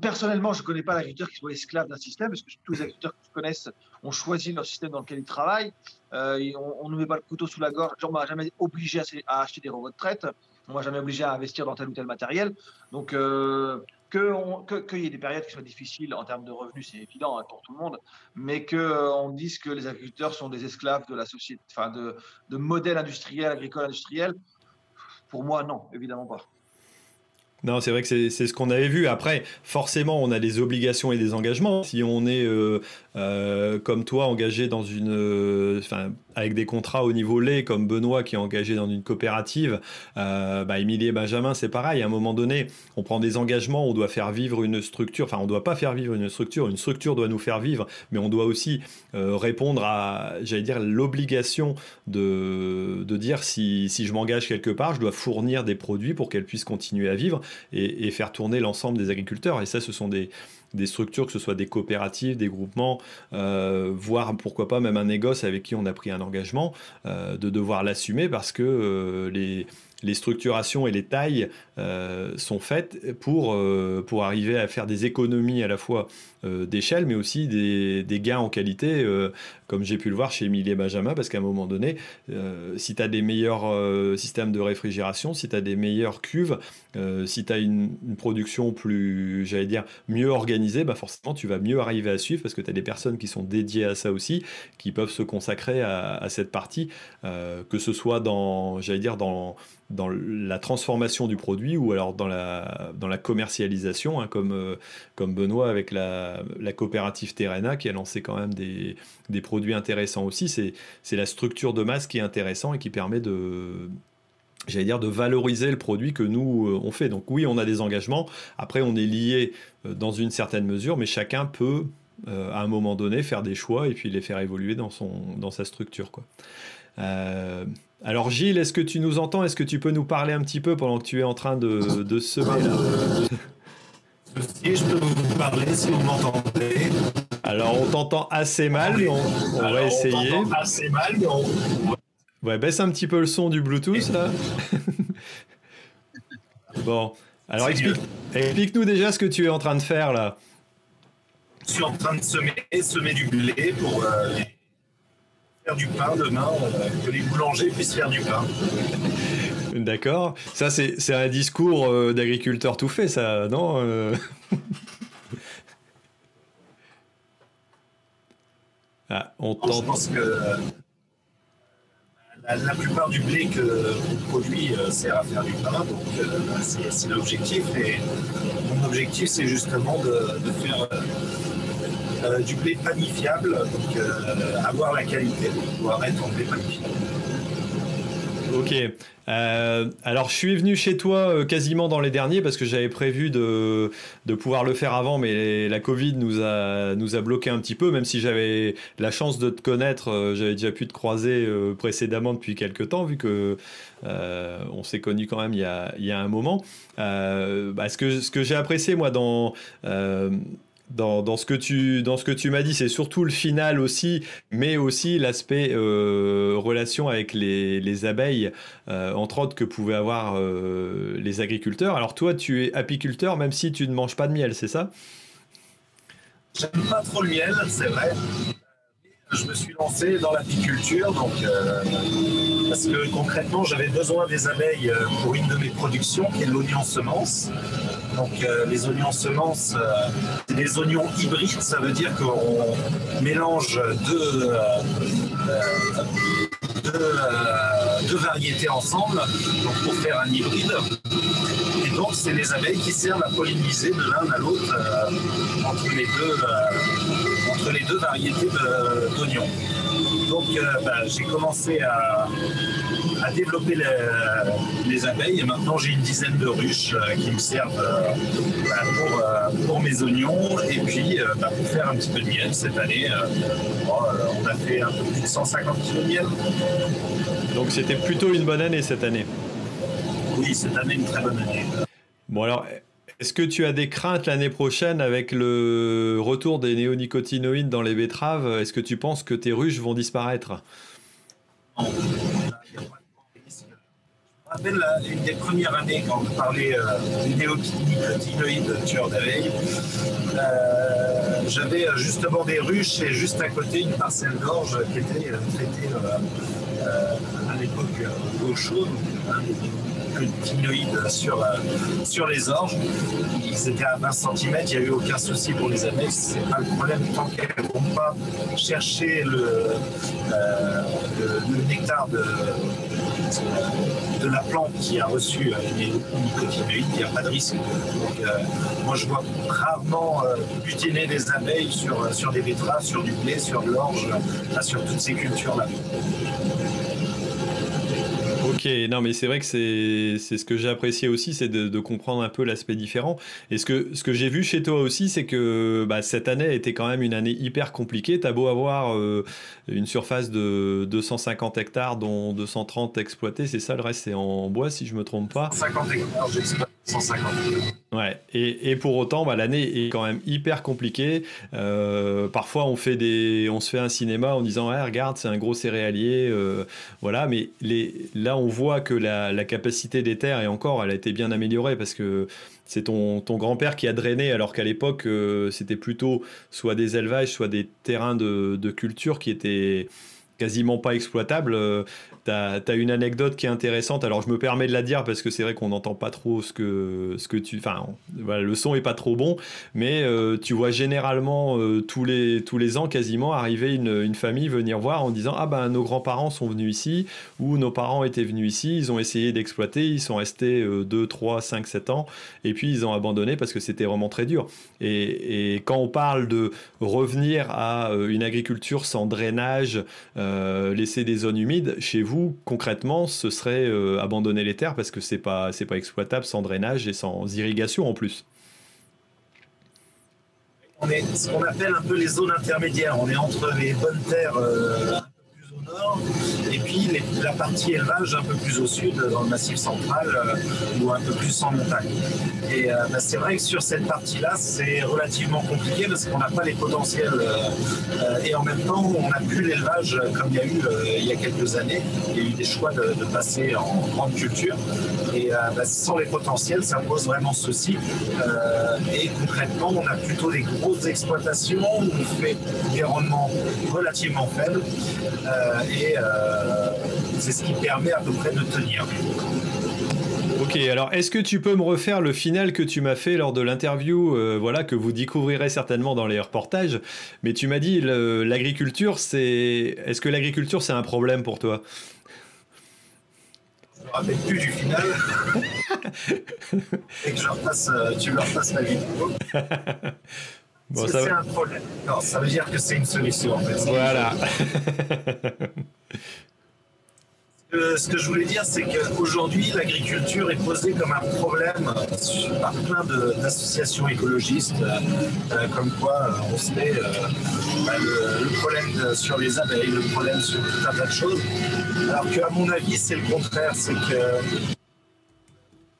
personnellement, je ne connais pas l'agriculteur qui soit esclave d'un système parce que tous les agriculteurs que je connaisse ont choisi leur système dans lequel ils travaillent. on ne met pas le couteau sous la gorge. On m'a jamais obligé à, acheter des robots de traite. On m'a jamais obligé à investir dans tel ou tel matériel. Donc, qu'il que, y ait des périodes qui soient difficiles en termes de revenus, c'est évident hein, pour tout le monde, mais qu'on euh, dise que les agriculteurs sont des esclaves de la société, enfin de, de modèles industriels, agricoles industriels, pour moi, non, évidemment pas. Non, c'est vrai que c'est ce qu'on avait vu. Après, forcément, on a des obligations et des engagements. Si on est euh, euh, comme toi engagé dans une, euh, avec des contrats au niveau lait, comme Benoît qui est engagé dans une coopérative, bah, Émilie et Benjamin, c'est pareil. À un moment donné, on prend des engagements, on doit faire vivre une structure. Enfin, on ne doit pas faire vivre une structure. Une structure doit nous faire vivre, mais on doit aussi répondre à, j'allais dire, l'obligation de, de dire si, si je m'engage quelque part, je dois fournir des produits pour qu'elle puisse continuer à vivre et, faire tourner l'ensemble des agriculteurs. Et ça, ce sont des, structures, que ce soit des coopératives, des groupements, euh, voire pourquoi pas même un négoce avec qui on a pris un engagement, euh, de devoir l'assumer parce que euh, les, structurations et les tailles sont faites pour, arriver à faire des économies à la fois d'échelle, mais aussi des, gains en qualité, comme j'ai pu le voir chez Emilie et Benjamin, parce qu'à un moment donné, si tu as des meilleurs systèmes de réfrigération, si tu as des meilleures cuves, si tu as une, production plus, j'allais dire, mieux organisée, bah forcément, tu vas mieux arriver à suivre, parce que tu as des personnes qui sont dédiées à ça aussi, qui peuvent se consacrer à, cette partie, que ce soit dans, j'allais dire, dans dans la transformation du produit ou alors dans la, dans la commercialisation, hein, comme, euh, comme Benoît avec la, la, coopérative Terrena qui a lancé quand même des, des produits intéressants aussi. C'est la structure de masse qui est intéressante et qui permet de, j'allais dire, de valoriser le produit que nous, euh, on fait. Donc oui, on a des engagements. Après, on est lié euh, dans une certaine mesure, mais chacun peut, à un moment donné, faire des choix et puis les faire évoluer dans, son, dans sa structure. Quoi. Alors Gilles, est-ce que tu nous entends? Est-ce que tu peux nous parler un petit peu pendant que tu es en train de, de semer là? Si je peux vous parler, si vous m'entendez. Alors on t'entend assez mal, mais on, va essayer. On assez mal, mais on... Ouais, baisse un petit peu le son du Bluetooth là. bon, alors explique-nous déjà ce que tu es en train de faire là. Je suis en train de semer, semer du blé pour euh, du pain demain, euh, que les boulangers puissent faire du pain. D'accord. Ça, c'est un discours euh, d'agriculteur tout fait, ça, non euh? ah, on Je pense que la, plupart du blé que produit sert à faire du pain, donc c'est l'objectif. Et mon objectif, c'est justement de, de faire euh, du blé panifiable, donc euh, avoir la qualité pour pouvoir être en blé panifiable. Ok. Euh, alors, je suis venu chez toi quasiment dans les derniers parce que j'avais prévu de, de, pouvoir le faire avant, mais la Covid nous a, nous a bloqué un petit peu, même si j'avais la chance de te connaître, j'avais déjà pu te croiser précédemment depuis quelques temps, vu que on s'est connus quand même il y a, il y a un moment. Bah, ce que, ce que j'ai apprécié, moi, dans dans, ce que tu, dans ce que tu m'as dit, c'est surtout le final aussi, mais aussi l'aspect euh, relation avec les, les abeilles, euh, entre autres, que pouvaient avoir euh, les agriculteurs. Alors toi, tu es apiculteur, même si tu ne manges pas de miel, c'est ça? J'aime pas trop le miel, c'est vrai. Je me suis lancé dans l'apiculture, donc parce que concrètement, j'avais besoin des abeilles pour une de mes productions, qui est l'oignon semence. Donc euh, les oignons semences, euh, c'est des oignons hybrides, ça veut dire qu'on mélange deux, euh, deux, variétés ensemble pour faire un hybride. Et donc c'est les abeilles qui servent à polliniser de l'un à l'autre entre, les deux, entre les deux variétés d'oignons. Donc bah, j'ai commencé à, à développer les, abeilles et maintenant j'ai une dizaine de ruches euh, qui me servent euh, bah, pour, euh, pour, mes oignons et puis bah, pour faire un petit peu de miel cette année. on a fait un peu plus de 150 kg de miel. Donc c'était plutôt une bonne année cette année. Oui, cette année une très bonne année. Bon alors, est-ce que tu as des craintes l'année prochaine avec le retour des néonicotinoïdes dans les betteraves? Est-ce que tu penses que tes ruches vont disparaître? Me rappelle une des premières années quand on parlait euh, du néonicotinoïde tueur d'abeilles. Euh, j'avais euh, justement des ruches et juste à côté une parcelle d'orge qui était traitée à l'époque au chaud, sur, sur les orges. Ils étaient à 20 cm, il n'y a eu aucun souci pour les abeilles. C'est pas le problème tant qu'elles ne vont pas chercher le, le nectar de, la plante qui a reçu les nicotinoïdes, il n'y a pas de risque. Euh, moi, je vois rarement euh, butiner des abeilles sur, sur des betteraves, sur du blé, sur de l'orge, sur toutes ces cultures-là. Ok, non, mais c'est vrai que c'est ce que j'ai apprécié aussi, c'est de, comprendre un peu l'aspect différent. Et ce que, ce que j'ai vu chez toi aussi, c'est que bah, cette année a été quand même une année hyper compliquée. T'as beau avoir euh, une surface de 250 hectares, dont 230 exploités, c'est ça, le reste c'est en bois, si je me trompe pas. 50 hectares, j'exploite 150. Ouais, et, et pour autant, bah, l'année est quand même hyper compliquée. Euh, parfois, on, fait des, on se fait un cinéma en disant regarde, c'est un gros céréalier. Euh, voilà, mais les, là, on voit que la, capacité des terres, et encore, elle a été bien améliorée parce que c'est ton, grand-père qui a drainé, alors qu'à l'époque, euh, c'était plutôt soit des élevages, soit des terrains de, culture qui étaient quasiment pas exploitable. Tu as, une anecdote qui est intéressante. Alors, je me permets de la dire parce que c'est vrai qu'on n'entend pas trop ce que, ce que tu. Enfin, le son est pas trop bon, mais tu vois généralement tous, les, tous les ans quasiment arriver une, une, famille venir voir en disant Ah ben, nos grands-parents sont venus ici, ou nos parents étaient venus ici, ils ont essayé d'exploiter, ils sont restés 2, 3, 5, 7 ans, et puis ils ont abandonné parce que c'était vraiment très dur. Et, quand on parle de revenir à une agriculture sans drainage, euh, laisser des zones humides. Chez vous, concrètement, ce serait euh, abandonner les terres parce que c'est pas c'est pas exploitable sans drainage et sans irrigation en plus. On est ce qu'on appelle un peu les zones intermédiaires. On est entre les bonnes terres euh, et puis la partie élevage un peu plus au sud, dans le massif central, euh, ou un peu plus en montagne. Et euh, bah, c'est vrai que sur cette partie-là, c'est relativement compliqué parce qu'on n'a pas les potentiels. Euh, et en même temps, on n'a plus l'élevage comme il y a eu il y a quelques années. Il y a eu des choix de, passer en grande culture. Et bah, sans les potentiels, ça pose vraiment ceci. et concrètement, on a plutôt des grosses exploitations où on fait des rendements relativement faibles et euh, c'est ce qui permet à peu près de tenir. Ok, alors est-ce que tu peux me refaire le final que tu m'as fait lors de l'interview, euh, voilà, que vous découvrirez certainement dans les reportages, mais tu m'as dit l'agriculture, c'est... Est-ce que l'agriculture, c'est un problème pour toi? Je me rappelle plus du final. et que je repasse, euh, tu me repasses la vidéo. Bon, ça c'est un problème. Non, ça veut dire que c'est une solution en fait. Voilà. ce que je voulais dire, c'est qu'aujourd'hui, l'agriculture est posée comme un problème par plein d'associations écologistes, euh, comme quoi euh, on se met euh, bah, le, problème sur les abeilles, le problème sur tout un tas de choses. Alors qu'à mon avis, c'est le contraire. C'est que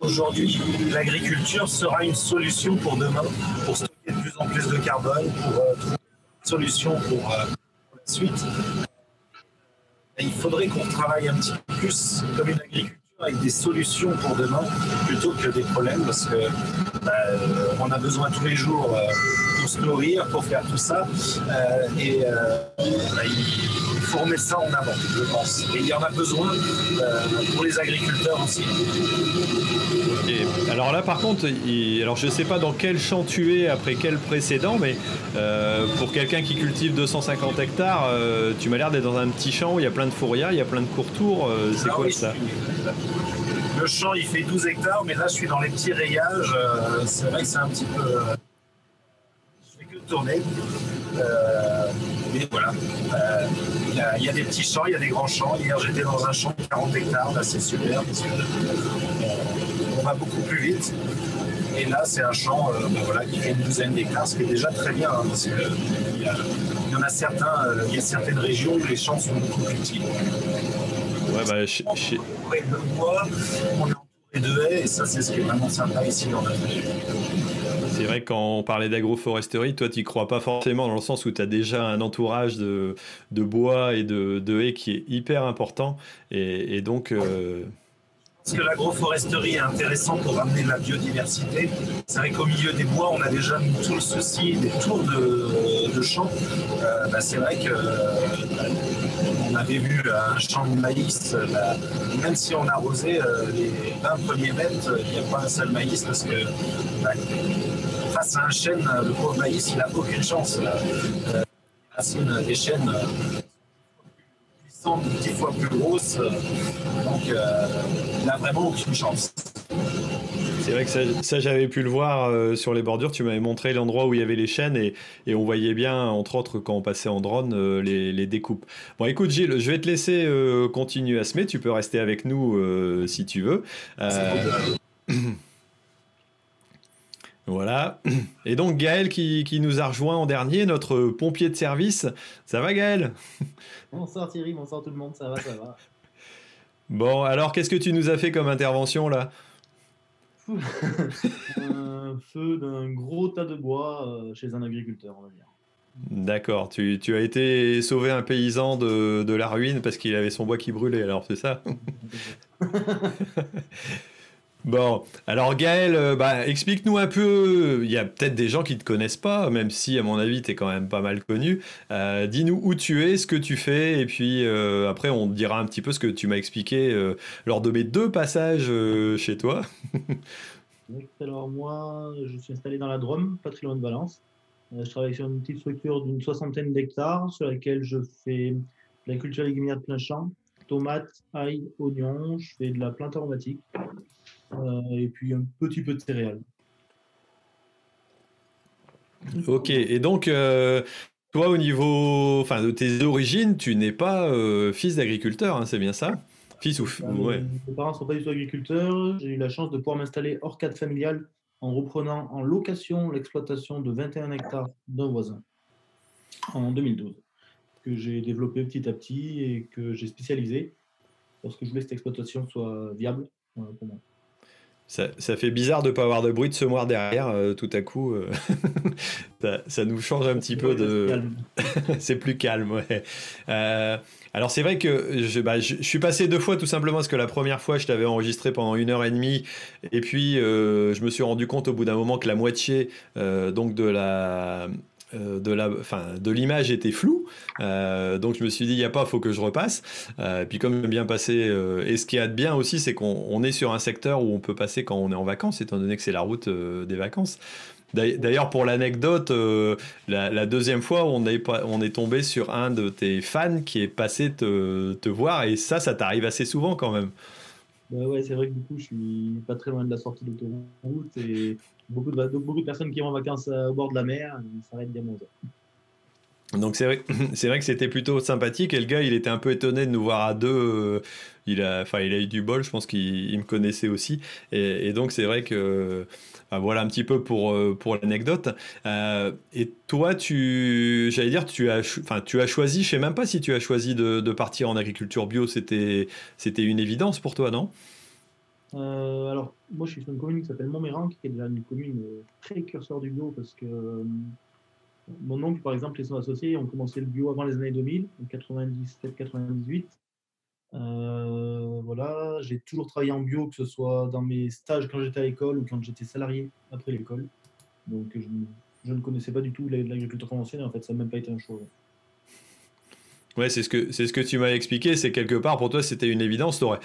aujourd'hui, l'agriculture sera une solution pour demain, pour de plus en plus de carbone pour euh, trouver une solution euh, pour, la suite. il faudrait qu'on travaille un petit peu plus comme une agriculture avec des solutions pour demain plutôt que des problèmes parce que bah, on a besoin tous les jours euh, se nourrir, pour faire tout ça. et bah, il faut remettre ça en avant, je pense. Et il y en a besoin pour les agriculteurs aussi. Alors là, par contre, alors je ne sais pas dans quel champ tu es après quel précédent, mais euh, pour quelqu'un qui cultive 250 hectares, euh, tu m'as l'air d'être dans un petit champ où il y a plein de fourrières, il y a plein de pourtours. Euh, c'est ah quoi ça? Le champ, il fait 12 hectares, mais là, je suis dans les petits rayages. c'est vrai que c'est un petit peu. Que tourner. mais voilà. Il y, a des petits champs, il y a des grands champs. Hier, j'étais dans un champ de 40 hectares. Là, c'est super parce que on va beaucoup plus vite. Et là, c'est un champ euh, ben voilà, qui fait une douzaine d'hectares, ce qui est déjà très bien, hein, parce qu'il y, en a certains, euh, il y a certaines régions où les champs sont beaucoup plus petits. Ouais, bah, chez... on est entouré de haies, et ça, c'est ce qui est vraiment sympa ici dans notre région. C'est vrai quand on parlait d'agroforesterie, toi tu crois pas forcément dans le sens où tu as déjà un entourage de, de bois et de, de, haies qui est hyper important et, donc euh, parce que l'agroforesterie est intéressant pour ramener de la biodiversité. C'est vrai qu'au milieu des bois, on a déjà tout le souci des tours de, champs. Euh, bah, c'est vrai que euh, on avait vu un champ de maïs, même si on arrosait euh, les 20 premiers mètres, il n'y a pas un seul maïs parce que bah, face à un chêne, le pauvre maïs, il n'a aucune chance. Euh, des chênes dix fois plus grosse. Donc, euh, il n'a vraiment aucune chance. C'est vrai que ça, j'avais pu le voir euh, sur les bordures. Tu m'avais montré l'endroit où il y avait les chaînes et, et, on voyait bien, entre autres, quand on passait en drone, euh, les, les, découpes. Bon, écoute, Gilles, je vais te laisser continuer à semer. Tu peux rester avec nous si tu veux. Voilà. Et donc Gaël qui, qui, nous a rejoint en dernier, notre pompier de service. Ça va Gaël? Bonsoir Thierry, bonsoir tout le monde, ça va, ça va. Bon, alors qu'est-ce que tu nous as fait comme intervention là? Un feu d'un gros tas de bois euh, chez un agriculteur, on va dire. D'accord, tu, tu, as été sauver un paysan de, de la ruine parce qu'il avait son bois qui brûlait, alors c'est ça? Bon, alors Gaël, euh, bah, explique-nous un peu, il y a peut-être des gens qui ne te connaissent pas, même si à mon avis tu es quand même pas mal connu. Euh, dis-nous où tu es, ce que tu fais, et puis euh, après on te dira un petit peu ce que tu m'as expliqué lors de mes deux passages chez toi. alors moi, je suis installé dans la Drôme, pas très loin de Valence. je travaille sur une petite structure d'une soixantaine d'hectares sur laquelle je fais de la culture légumière de plein champ, tomates, ail, oignons, je fais de la plante aromatique. Euh, et puis un petit peu de céréales. Ok, et donc, euh, toi, au niveau enfin, de tes origines, tu n'es pas euh, fils d'agriculteur, hein, c'est bien ça? Fils ou ouais. Mes parents ne sont pas du tout agriculteurs. J'ai eu la chance de pouvoir m'installer hors cadre familial en reprenant en location l'exploitation de 21 hectares d'un voisin en 2012, que j'ai développé petit à petit et que j'ai spécialisé parce que je voulais que cette exploitation soit viable pour moi. Ça, ça, fait bizarre de ne pas avoir de bruit de semoir derrière, euh, tout à coup. Euh, ça, ça, nous change un petit peu de. c'est plus calme, ouais. Euh, alors c'est vrai que je, bah, je, suis passé deux fois tout simplement parce que la première fois je t'avais enregistré pendant une heure et demie et puis je me suis rendu compte au bout d'un moment que la moitié donc de la de la, enfin, de l'image était floue. Euh, donc je me suis dit, il n'y a pas, faut que je repasse. Euh, puis comme bien passer, et ce qui est de bien aussi, c'est qu'on est sur un secteur où on peut passer quand on est en vacances, étant donné que c'est la route des vacances. D'ailleurs, pour l'anecdote, la, deuxième fois, on est, on est tombé sur un de tes fans qui est passé te, te voir, et ça, ça t'arrive assez souvent quand même. Bah ouais, c'est vrai que du coup, je suis pas très loin de la sortie de l'autoroute et beaucoup de, beaucoup de personnes qui vont en vacances au bord de la mer, ils s'arrêtent bien moins. Donc c'est vrai, c'est vrai que c'était plutôt sympathique et le gars il était un peu étonné de nous voir à deux. Euh, il a, enfin il a eu du bol, je pense qu'il me connaissait aussi et, donc c'est vrai que voilà un petit peu pour euh, pour l'anecdote. Euh, et toi tu, j'allais dire tu as, enfin tu as choisi, je sais même pas si tu as choisi de, de partir en agriculture bio, c'était c'était une évidence pour toi non? Alors moi je suis sur une commune qui s'appelle Montméran qui est déjà une commune précurseur du bio parce que mon oncle, par exemple, et son associé ont commencé le bio avant les années 2000, 97-98. Euh, voilà, j'ai toujours travaillé en bio, que ce soit dans mes stages quand j'étais à l'école ou quand j'étais salarié après l'école. Donc je, ne connaissais pas du tout l'agriculture conventionnelle, en fait, ça n'a même pas été un choix. Ouais, c'est ce que c'est ce que tu m'as expliqué. C'est quelque part pour toi, c'était une évidence. Aurais,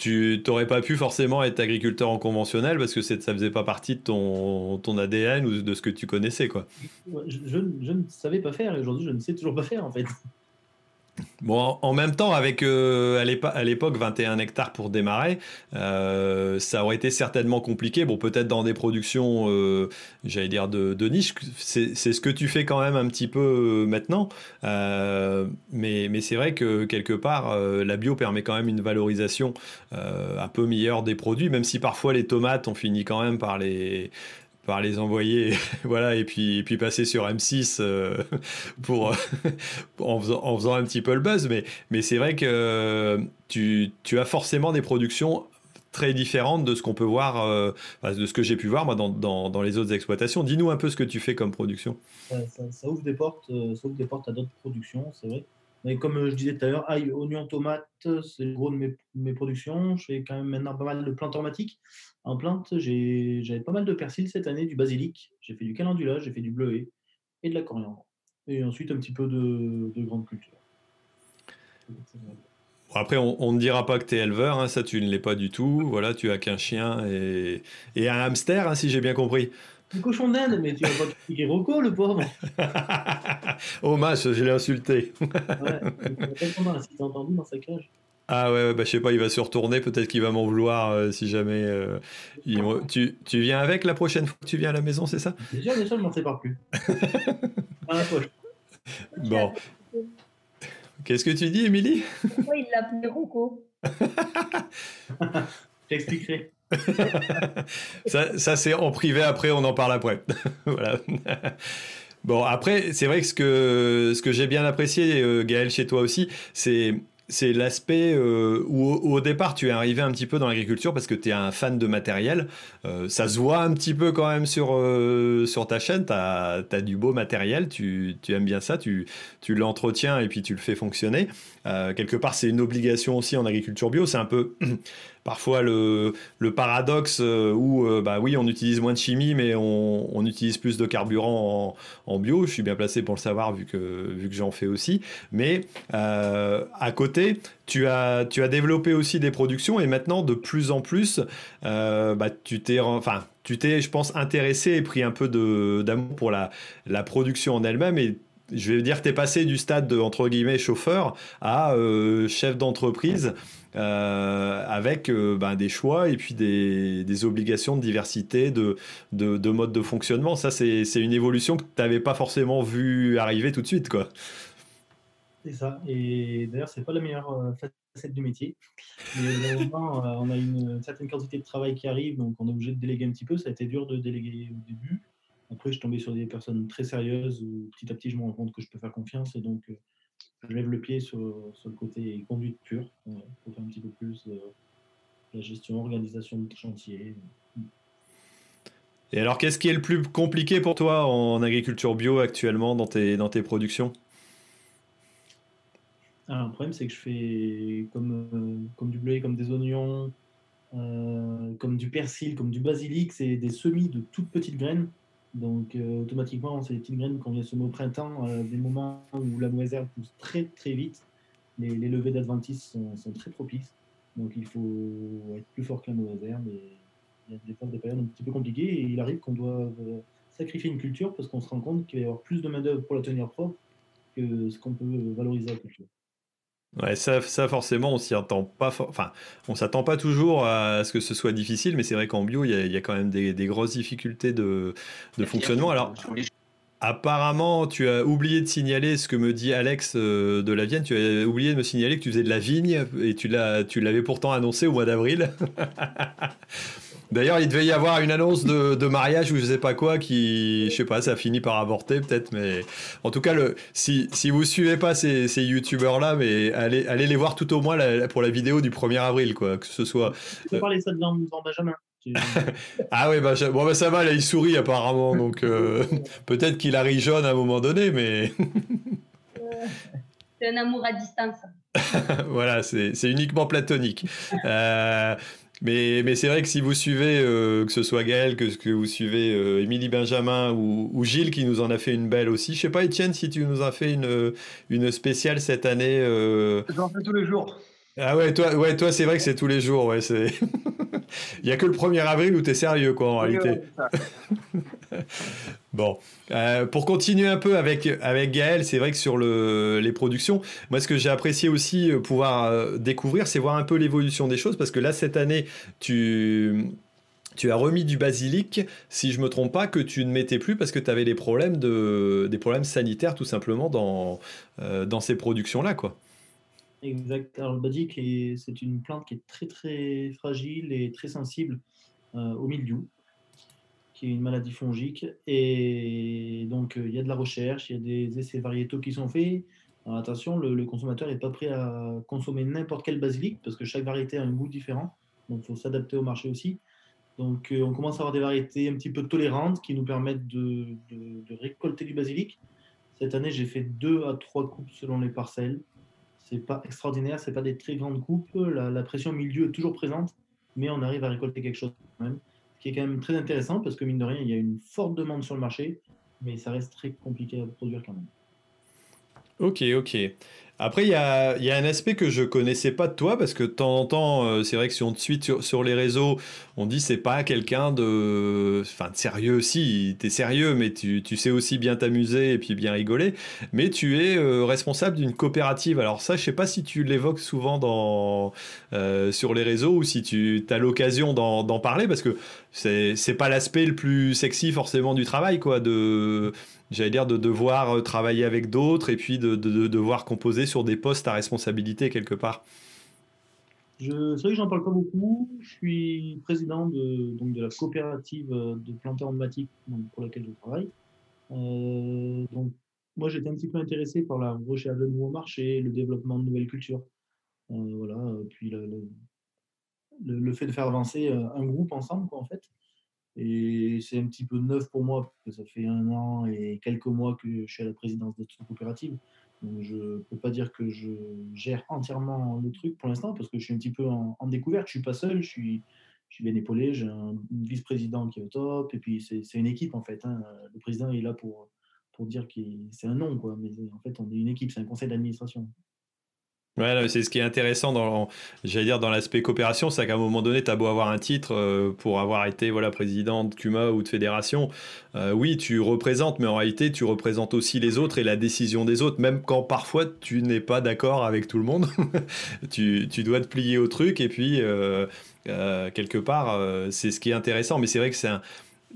tu n'aurais pas pu forcément être agriculteur en conventionnel parce que ça faisait pas partie de ton, ton ADN ou de ce que tu connaissais. Quoi. Je, je ne savais pas faire et aujourd'hui je ne sais toujours pas faire en fait. Bon, en même temps, avec euh, à l'époque 21 hectares pour démarrer, euh, ça aurait été certainement compliqué. Bon, peut-être dans des productions, euh, j'allais dire de, niche, c'est ce que tu fais quand même un petit peu maintenant. mais, mais c'est vrai que quelque part, la bio permet quand même une valorisation un peu meilleure des produits, même si parfois les tomates, on finit quand même par les les envoyer, voilà, et puis, puis passer sur M6 euh, pour, en, faisant, un petit peu le buzz. Mais, mais c'est vrai que tu, tu, as forcément des productions très différentes de ce qu'on peut voir, euh, de ce que j'ai pu voir moi dans, dans, dans les autres exploitations. Dis-nous un peu ce que tu fais comme production. Ça, ouvre des portes, euh, ça ouvre des portes à d'autres productions, c'est vrai. Comme je disais tout à l'heure, ail, oignon, tomate, c'est le gros de mes, mes, productions. Je fais quand même maintenant pas mal de plantes aromatiques. En plante, j'avais pas mal de persil cette année, du basilic. J'ai fait du calendula, j'ai fait du bleuet et de la coriandre. Et ensuite un petit peu de, de grande culture. Après, on ne dira pas que tu es éleveur, hein, ça tu ne l'es pas du tout. Voilà, tu as qu'un chien et, et un hamster, hein, si j'ai bien compris. Un cochon d'Inde, mais tu vas pas expliquer Rocco, le pauvre. oh mince, je l'ai insulté. ouais, si t'as entendu dans sa cage. Ah ouais, bah, je sais pas, il va se retourner, peut-être qu'il va m'en vouloir euh, si jamais. Euh, tu, tu, viens avec la prochaine fois que tu viens à la maison, c'est ça? Déjà, déjà, je m'en sépare plus. à la poche. Bon. Qu'est-ce que tu dis, Émilie? Pourquoi il l'appelait Rocco? J'expliquerai. ça, ça c'est en privé, après, on en parle après. voilà. Bon, après, c'est vrai que ce que, ce que j'ai bien apprécié, euh, Gaël, chez toi aussi, c'est c'est l'aspect euh, où, au départ tu es arrivé un petit peu dans l'agriculture parce que tu es un fan de matériel. Euh, ça se voit un petit peu quand même sur, sur ta chaîne, tu as, du beau matériel, tu, tu aimes bien ça, tu, tu l'entretiens et puis tu le fais fonctionner. quelque part c'est une obligation aussi en agriculture bio, c'est un peu parfois le, le paradoxe où bah oui on utilise moins de chimie mais on, on utilise plus de carburant en, bio, je suis bien placé pour le savoir vu que, vu que j'en fais aussi. Mais à côté tu as, tu as développé aussi des productions et maintenant, de plus en plus, euh, bah, tu t'es, enfin, tu t'es, je pense, intéressé et pris un peu d'amour pour la, la production en elle-même. Et je vais dire tu es passé du stade de entre guillemets chauffeur à euh, chef d'entreprise. euh, avec ben, des choix et puis des, des obligations de diversité de, de, de mode de fonctionnement. Ça, c'est une évolution que tu n'avais pas forcément vu arriver tout de suite. C'est ça. Et d'ailleurs, c'est pas la meilleure euh, facette du métier. Mais euh, on a une, certaine quantité de travail qui arrive, donc on est obligé de déléguer un petit peu. Ça a été dur de déléguer au début. Après, je suis tombé sur des personnes très sérieuses où petit à petit, je me rends compte que je peux faire confiance. Et donc, euh, je lève le pied sur, sur le côté conduite pure pour faire un petit peu plus la gestion, organisation de chantier. Et alors, qu'est-ce qui est le plus compliqué pour toi en agriculture bio actuellement dans tes, dans tes productions? Alors, le problème, c'est que je fais comme, euh, comme du blé, comme des oignons, euh, comme du persil, comme du basilic. C'est des semis de toutes petites graines. Donc, euh, automatiquement, c'est des petites graines qu'on vient semer au printemps, des moments où la mauvaise herbe pousse très très vite. Les, les levées d'adventices sont, très propices. Donc, il faut être plus fort que la mauvaise herbe. Il y a des fois des périodes un petit peu compliquées. Et il arrive qu'on doit sacrifier une culture parce qu'on se rend compte qu'il va y avoir plus de main-d'œuvre pour la tenir propre que ce qu'on peut valoriser à la culture. Ouais, ça, ça forcément, on s'y attend pas. Enfin, on s'attend pas toujours à ce que ce soit difficile, mais c'est vrai qu'en bio, il y, a, quand même des, grosses difficultés de, de fonctionnement. Alors, apparemment, tu as oublié de signaler ce que me dit Alex euh, de la Vienne. Tu as oublié de me signaler que tu faisais de la vigne et tu l'avais pourtant annoncé au mois d'avril. D'ailleurs, il devait y avoir une annonce de, mariage ou je sais pas quoi qui, je sais pas, ça finit par avorter peut-être, mais en tout cas, le, si, si vous suivez pas ces, ces youtubeurs là, mais allez, allez les voir tout au moins pour la vidéo du 1er avril, quoi, que ce soit. Tu peux parler ça de Benjamin. ah oui, bah, bon, bah, ça va, là, il sourit apparemment, donc euh, peut-être qu'il a ri jaune à un moment donné, mais. c'est un amour à distance. voilà, c'est uniquement platonique. Euh, mais, mais c'est vrai que si vous suivez, euh, que ce soit Gaël, que, que vous suivez euh, Émilie Benjamin ou, ou, Gilles qui nous en a fait une belle aussi. Je sais pas, Étienne, si tu nous as fait une, une spéciale cette année. Euh... J'en fais tous les jours. Ah ouais, toi, ouais, toi c'est vrai que c'est tous les jours. Ouais, c'est... Il n'y a que le 1er avril où tu es sérieux, quoi, en réalité. bon, euh, pour continuer un peu avec, avec Gaël, c'est vrai que sur le, les productions, moi, ce que j'ai apprécié aussi euh, pouvoir euh, découvrir, c'est voir un peu l'évolution des choses, parce que là, cette année, tu tu as remis du basilic, si je me trompe pas, que tu ne mettais plus parce que tu avais des problèmes, de, des problèmes sanitaires tout simplement dans, dans ces productions-là. quoi. Exact. Alors le basilic, c'est une plante qui est très très fragile et très sensible au milieu, qui est une maladie fongique. Et donc euh, il y a de la recherche, il y a des essais variétaux qui sont faits. Alors, attention, le, consommateur n'est pas prêt à consommer n'importe quel basilic parce que chaque variété a un goût différent. Donc il faut s'adapter au marché aussi. Donc euh, on commence à avoir des variétés un petit peu tolérantes qui nous permettent de, récolter du basilic. Cette année, j'ai fait deux à trois coupes selon les parcelles c'est pas extraordinaire, c'est pas des très grandes coupes. La, pression milieu est toujours présente, mais on arrive à récolter quelque chose quand même, ce qui est quand même très intéressant parce que mine de rien, il y a une forte demande sur le marché, mais ça reste très compliqué à produire quand même. Ok, ok. Après, il y a, un aspect que je connaissais pas de toi, parce que de temps en temps, euh, c'est vrai que si on te suit sur, les réseaux, on dit c'est pas quelqu'un de, enfin, sérieux. Si, tu es sérieux, mais tu, sais aussi bien t'amuser et puis bien rigoler. Mais tu es euh, responsable d'une coopérative. Alors ça, je sais pas si tu l'évoques souvent euh, sur les réseaux ou si tu as l'occasion d'en parler, parce que c'est pas l'aspect le plus sexy forcément du travail, quoi, de j'allais dire, de devoir euh, travailler avec d'autres et puis de, devoir composer sur des postes à responsabilité quelque part C'est vrai que j'en parle pas beaucoup. Je suis président de, donc de la coopérative euh, de planteurs emblématiques pour laquelle je travaille. Euh, donc, moi, j'étais un petit peu intéressé par la recherche de nouveaux marchés, le développement de nouvelles cultures. voilà, puis le, le, fait de faire avancer un groupe ensemble, quoi, en fait. Et c'est un petit peu neuf pour moi, parce que ça fait un an et quelques mois que je suis à la présidence de cette coopérative. Donc je ne peux pas dire que je gère entièrement le truc pour l'instant, parce que je suis un petit peu en, découverte. Je ne suis pas seul, je suis, bien épaulé. J'ai un vice-président qui est au top, et puis c'est une équipe en fait. Hein. Le président est là pour, pour dire que c'est un nom, quoi. mais en fait, on est une équipe, c'est un conseil d'administration. Ouais, c'est ce qui est intéressant dans, l'aspect coopération, c'est qu'à un moment donné, tu as beau avoir un titre euh, pour avoir été voilà, président de CUMA ou de fédération. Euh, oui, tu représentes, mais en réalité, tu représentes aussi les autres et la décision des autres, même quand parfois tu n'es pas d'accord avec tout le monde. tu, tu, dois te plier au truc et puis, euh, quelque part, c'est ce qui est intéressant. Mais c'est vrai que c'est un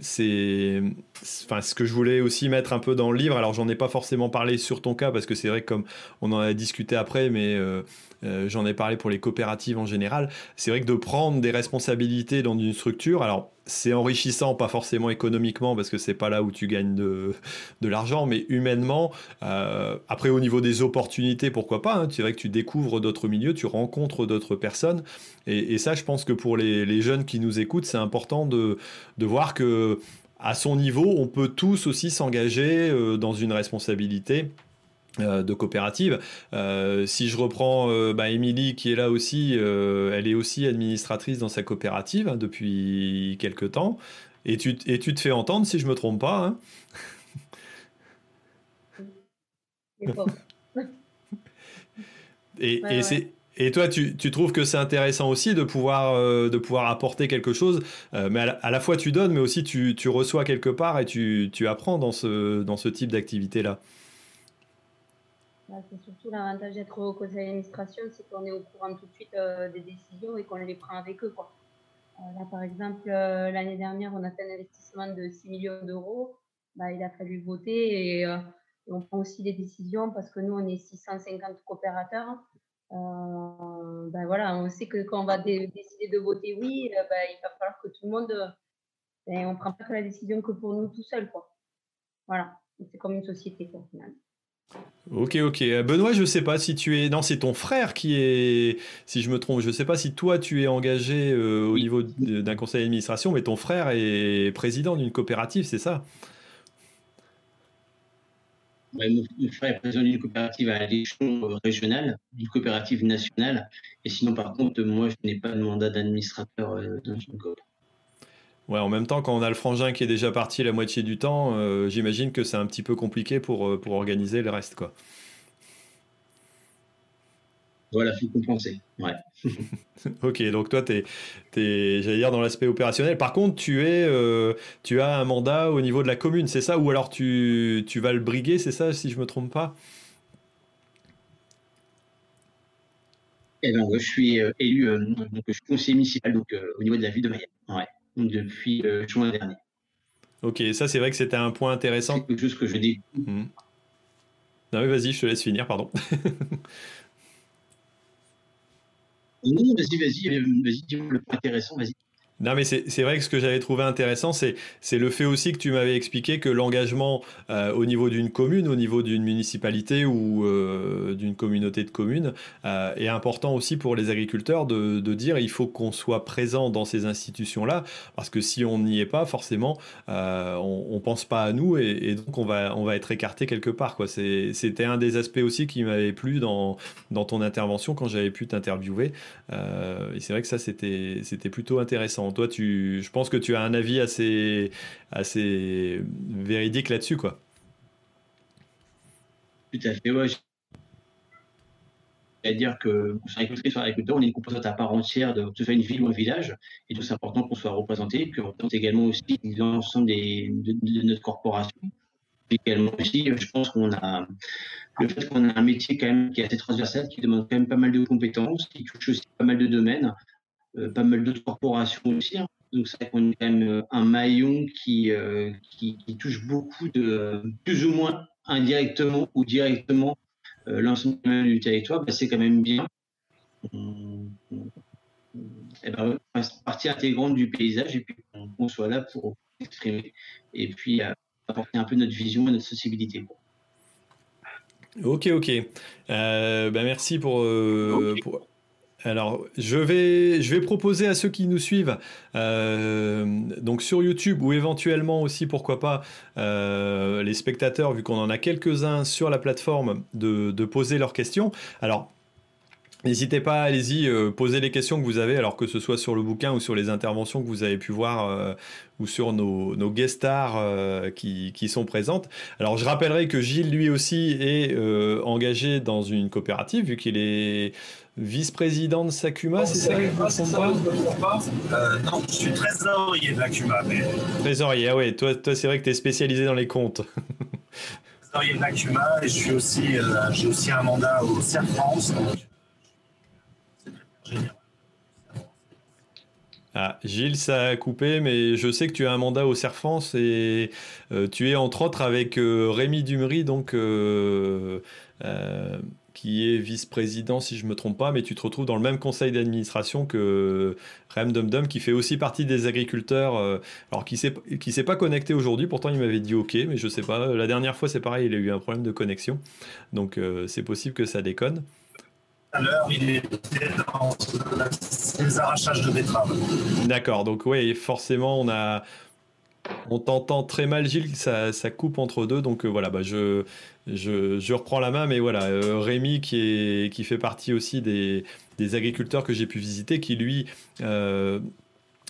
c'est ce que je voulais aussi mettre un peu dans le livre. Alors j'en ai pas forcément parlé sur ton cas parce que c'est vrai que comme on en a discuté après mais euh, euh, j'en ai parlé pour les coopératives en général c'est vrai que de prendre des responsabilités dans une structure alors c'est enrichissant, pas forcément économiquement, parce que c'est pas là où tu gagnes de, l'argent, mais humainement. Euh, après, au niveau des opportunités, pourquoi pas hein, C'est vrai que tu découvres d'autres milieux, tu rencontres d'autres personnes. Et, ça, je pense que pour les, jeunes qui nous écoutent, c'est important de, de voir que à son niveau, on peut tous aussi s'engager euh, dans une responsabilité de coopérative. Euh, si je reprends euh, bah, Émilie qui est là aussi, elle est aussi administratrice dans sa coopérative hein, depuis quelques temps. Et tu, et tu te fais entendre si je me trompe pas. Hein et, et, et toi, tu, tu, trouves que c'est intéressant aussi de pouvoir, de pouvoir apporter quelque chose, mais à la, fois tu donnes, mais aussi tu, tu reçois quelque part et tu, tu apprends dans ce, dans ce type d'activité-là? Bah, c'est surtout l'avantage d'être au conseil d'administration, c'est qu'on est au courant tout de suite euh, des décisions et qu'on les prend avec eux. Quoi. Euh, là, par exemple, euh, l'année dernière, on a fait un investissement de 6 millions d'euros. Bah, il a fallu voter et, on prend aussi des décisions parce que nous, on est 650 coopérateurs. Bah, voilà, on sait que quand on va décider de voter oui, il va falloir que tout le monde. Ben, on ne prend pas la décision que pour nous tout seul. Quoi. Voilà, c'est comme une société quoi, finalement. Ok, ok. Euh, Benoît, je sais pas si tu es. Non, c'est ton frère qui est. Si je me trompe, je sais pas si toi tu es engagé euh, au niveau d'un conseil d'administration, mais ton frère est président d'une coopérative, c'est ça? Mon, frère est président d'une coopérative à l'échelon euh, régional, d'une coopérative nationale. Et sinon, par contre, moi, je n'ai pas de mandat d'administrateur dans une coopérative. Ouais, en même temps, quand on a le frangin qui est déjà parti la moitié du temps, euh, j'imagine que c'est un petit peu compliqué pour, euh, pour organiser le reste, quoi. Voilà, il faut compenser. Ouais. ok, donc toi, tu es, j'allais dire, dans l'aspect opérationnel. Par contre, tu, es, euh, tu as un mandat au niveau de la commune, c'est ça? Ou alors tu, tu vas le briguer, c'est ça, si je me trompe pas? Eh ben, je suis élu, donc je suis conseiller municipal donc, au niveau de la ville de Mayenne. Ouais depuis euh, juin dernier. Ok, ça c'est vrai que c'était un point intéressant. C'est quelque chose que je dis. Mhm. Non mais vas-y, je te laisse finir, pardon. non, vas-y, vas-y, euh, vas-y, dis-moi le point intéressant, vas-y. Non, mais c'est vrai que ce que j'avais trouvé intéressant, c'est le fait aussi que tu m'avais expliqué que l'engagement euh, au niveau d'une commune, au niveau d'une municipalité ou euh, d'une communauté de communes euh, est important aussi pour les agriculteurs de, de dire il faut qu'on soit présent dans ces institutions-là, parce que si on n'y est pas, forcément, on ne pense pas à nous et, et, donc on va, on va être écarté quelque part. C'était un des aspects aussi qui m'avait plu dans, dans ton intervention quand j'avais pu t'interviewer. et c'est vrai que ça, c'était plutôt intéressant toi, tu, je pense que tu as un avis assez, assez véridique là-dessus, quoi. Tout à fait, ouais. C'est-à-dire que sur agriculteur, on est une composante à part entière de que ce soit une ville ou un village, et tout c'est important qu'on soit représenté, qu'on représente également aussi l'ensemble de, de, notre corporation. également aussi, je pense qu'on a le fait qu'on a un métier quand même qui est assez transversal, qui demande quand même pas mal de compétences, qui touche aussi pas mal de domaines. Euh, pas mal d'autres corporations aussi. Hein. Donc c'est vrai qu'on est quand même euh, un maillon qui, euh, qui, qui, touche beaucoup de, plus ou moins indirectement ou directement l'ensemble du territoire. Bah, c'est quand même bien. On, eh ben, partie intégrante du paysage et puis qu'on soit là pour exprimer et puis apporter un peu notre vision et notre sensibilité. Ok, ok. Euh, bah merci pour, pour, Alors, je vais, je vais proposer à ceux qui nous suivent, euh, donc sur YouTube ou éventuellement aussi, pourquoi pas, euh, les spectateurs, vu qu'on en a quelques-uns sur la plateforme, de, poser leurs questions. Alors, N'hésitez pas, allez-y, euh, posez les questions que vous avez, alors que ce soit sur le bouquin ou sur les interventions que vous avez pu voir ou sur nos, guest stars qui, qui, sont présentes. Alors je rappellerai que Gilles, lui aussi, est engagé dans une coopérative, vu qu'il est vice-président de Sakuma, c'est ça, Non, je suis trésorier de l'Acuma. Mais... Trésorier, ah ouais, toi, toi c'est vrai que tu es spécialisé dans les comptes. trésorier de l'Acuma et je suis aussi, j'ai aussi un mandat au CERF France. Donc... Ah, Gilles, ça a coupé, mais je sais que tu as un mandat au Serfance et euh, tu es entre autres avec euh, Rémi Dumery, donc, euh, qui est vice-président, si je ne me trompe pas, mais tu te retrouves dans le même conseil d'administration que Rem Dum qui fait aussi partie des agriculteurs, alors qui ne s'est pas connecté aujourd'hui, pourtant il m'avait dit OK, mais je ne sais pas. La dernière fois, c'est pareil, il a eu un problème de connexion, donc c'est possible que ça déconne à l'heure, il était dans les arrachages de betteraves. D'accord, donc oui, forcément, on a. On t'entend très mal, Gilles, ça, coupe entre deux. Donc euh, voilà, bah, je, reprends la main. Mais voilà, euh, Rémi, qui, fait partie aussi des, des agriculteurs que j'ai pu visiter, qui lui euh,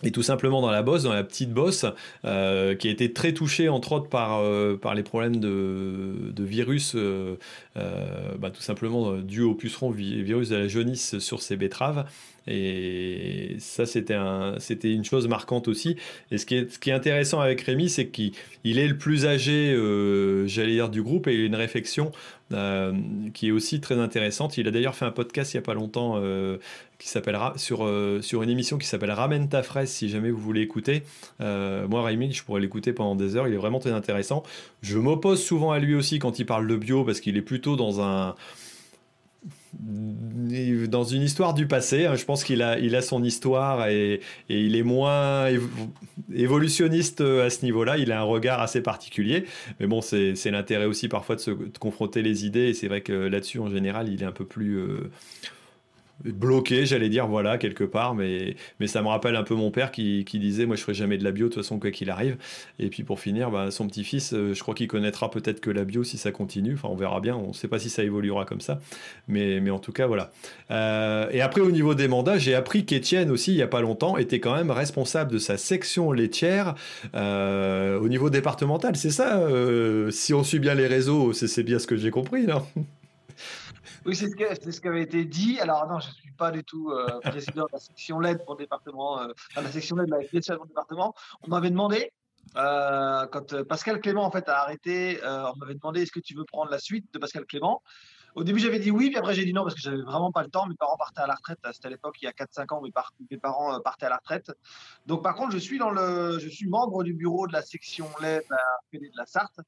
et tout simplement dans la bosse, dans la petite bosse, euh, qui a été très touchée entre autres par, euh, par les problèmes de, de virus, euh, bah, tout simplement dû au puceron virus de la jaunisse sur ses betteraves. Et ça, c'était un, une chose marquante aussi. Et ce qui est, ce qui est intéressant avec Rémi, c'est qu'il il est le plus âgé, euh, j'allais dire, du groupe, et il a une réflexion euh, qui est aussi très intéressante. Il a d'ailleurs fait un podcast il n'y a pas longtemps euh, qui sur, sur une émission qui s'appelle Ramène ta fraise, si jamais vous voulez écouter. moi, Rémi, je pourrais l'écouter pendant des heures. Il est vraiment très intéressant. Je m'oppose souvent à lui aussi quand il parle de bio, parce qu'il est plutôt dans un dans une histoire du passé. Hein. je pense qu'il a, il a son histoire et, il est moins évolutionniste à ce niveau-là. Il a un regard assez particulier. Mais bon, c'est, l'intérêt aussi parfois de se confronter les idées. Et c'est vrai que là-dessus, en général, il est un peu plus. Euh, bloqué, j'allais dire, voilà, quelque part. Mais, mais ça me rappelle un peu mon père qui, qui disait, moi, je ferai jamais de la bio, de toute façon, quoi qu'il arrive. Et puis pour finir, bah, son petit-fils, euh, je crois qu'il connaîtra peut-être que la bio si ça continue. Enfin, on verra bien. On ne sait pas si ça évoluera comme ça. Mais, mais en tout cas, voilà. Euh, et après, au niveau des mandats, j'ai appris qu'Étienne aussi, il n'y a pas longtemps, était quand même responsable de sa section laitière euh, au niveau départemental. C'est ça Si on suit bien les réseaux, c'est bien ce que j'ai compris, oui, c'est ce, qui avait été dit. Alors, non, je ne suis pas du tout euh, président de la section LED pour le département, euh, la section LED de la FDS pour le département. On m'avait demandé, euh, quand Pascal Clément en fait, a arrêté, on m'avait demandé est-ce que tu veux prendre la suite de Pascal Clément? Au début, j'avais dit oui, puis après, j'ai dit non parce que j'avais vraiment pas le temps. Mes parents partaient à la retraite. C'était à l'époque, il y a 4-5 ans, mes, parents partaient à la retraite. Donc, par contre, je suis, dans le, je suis membre du bureau de la section lait à PD de la Sarthe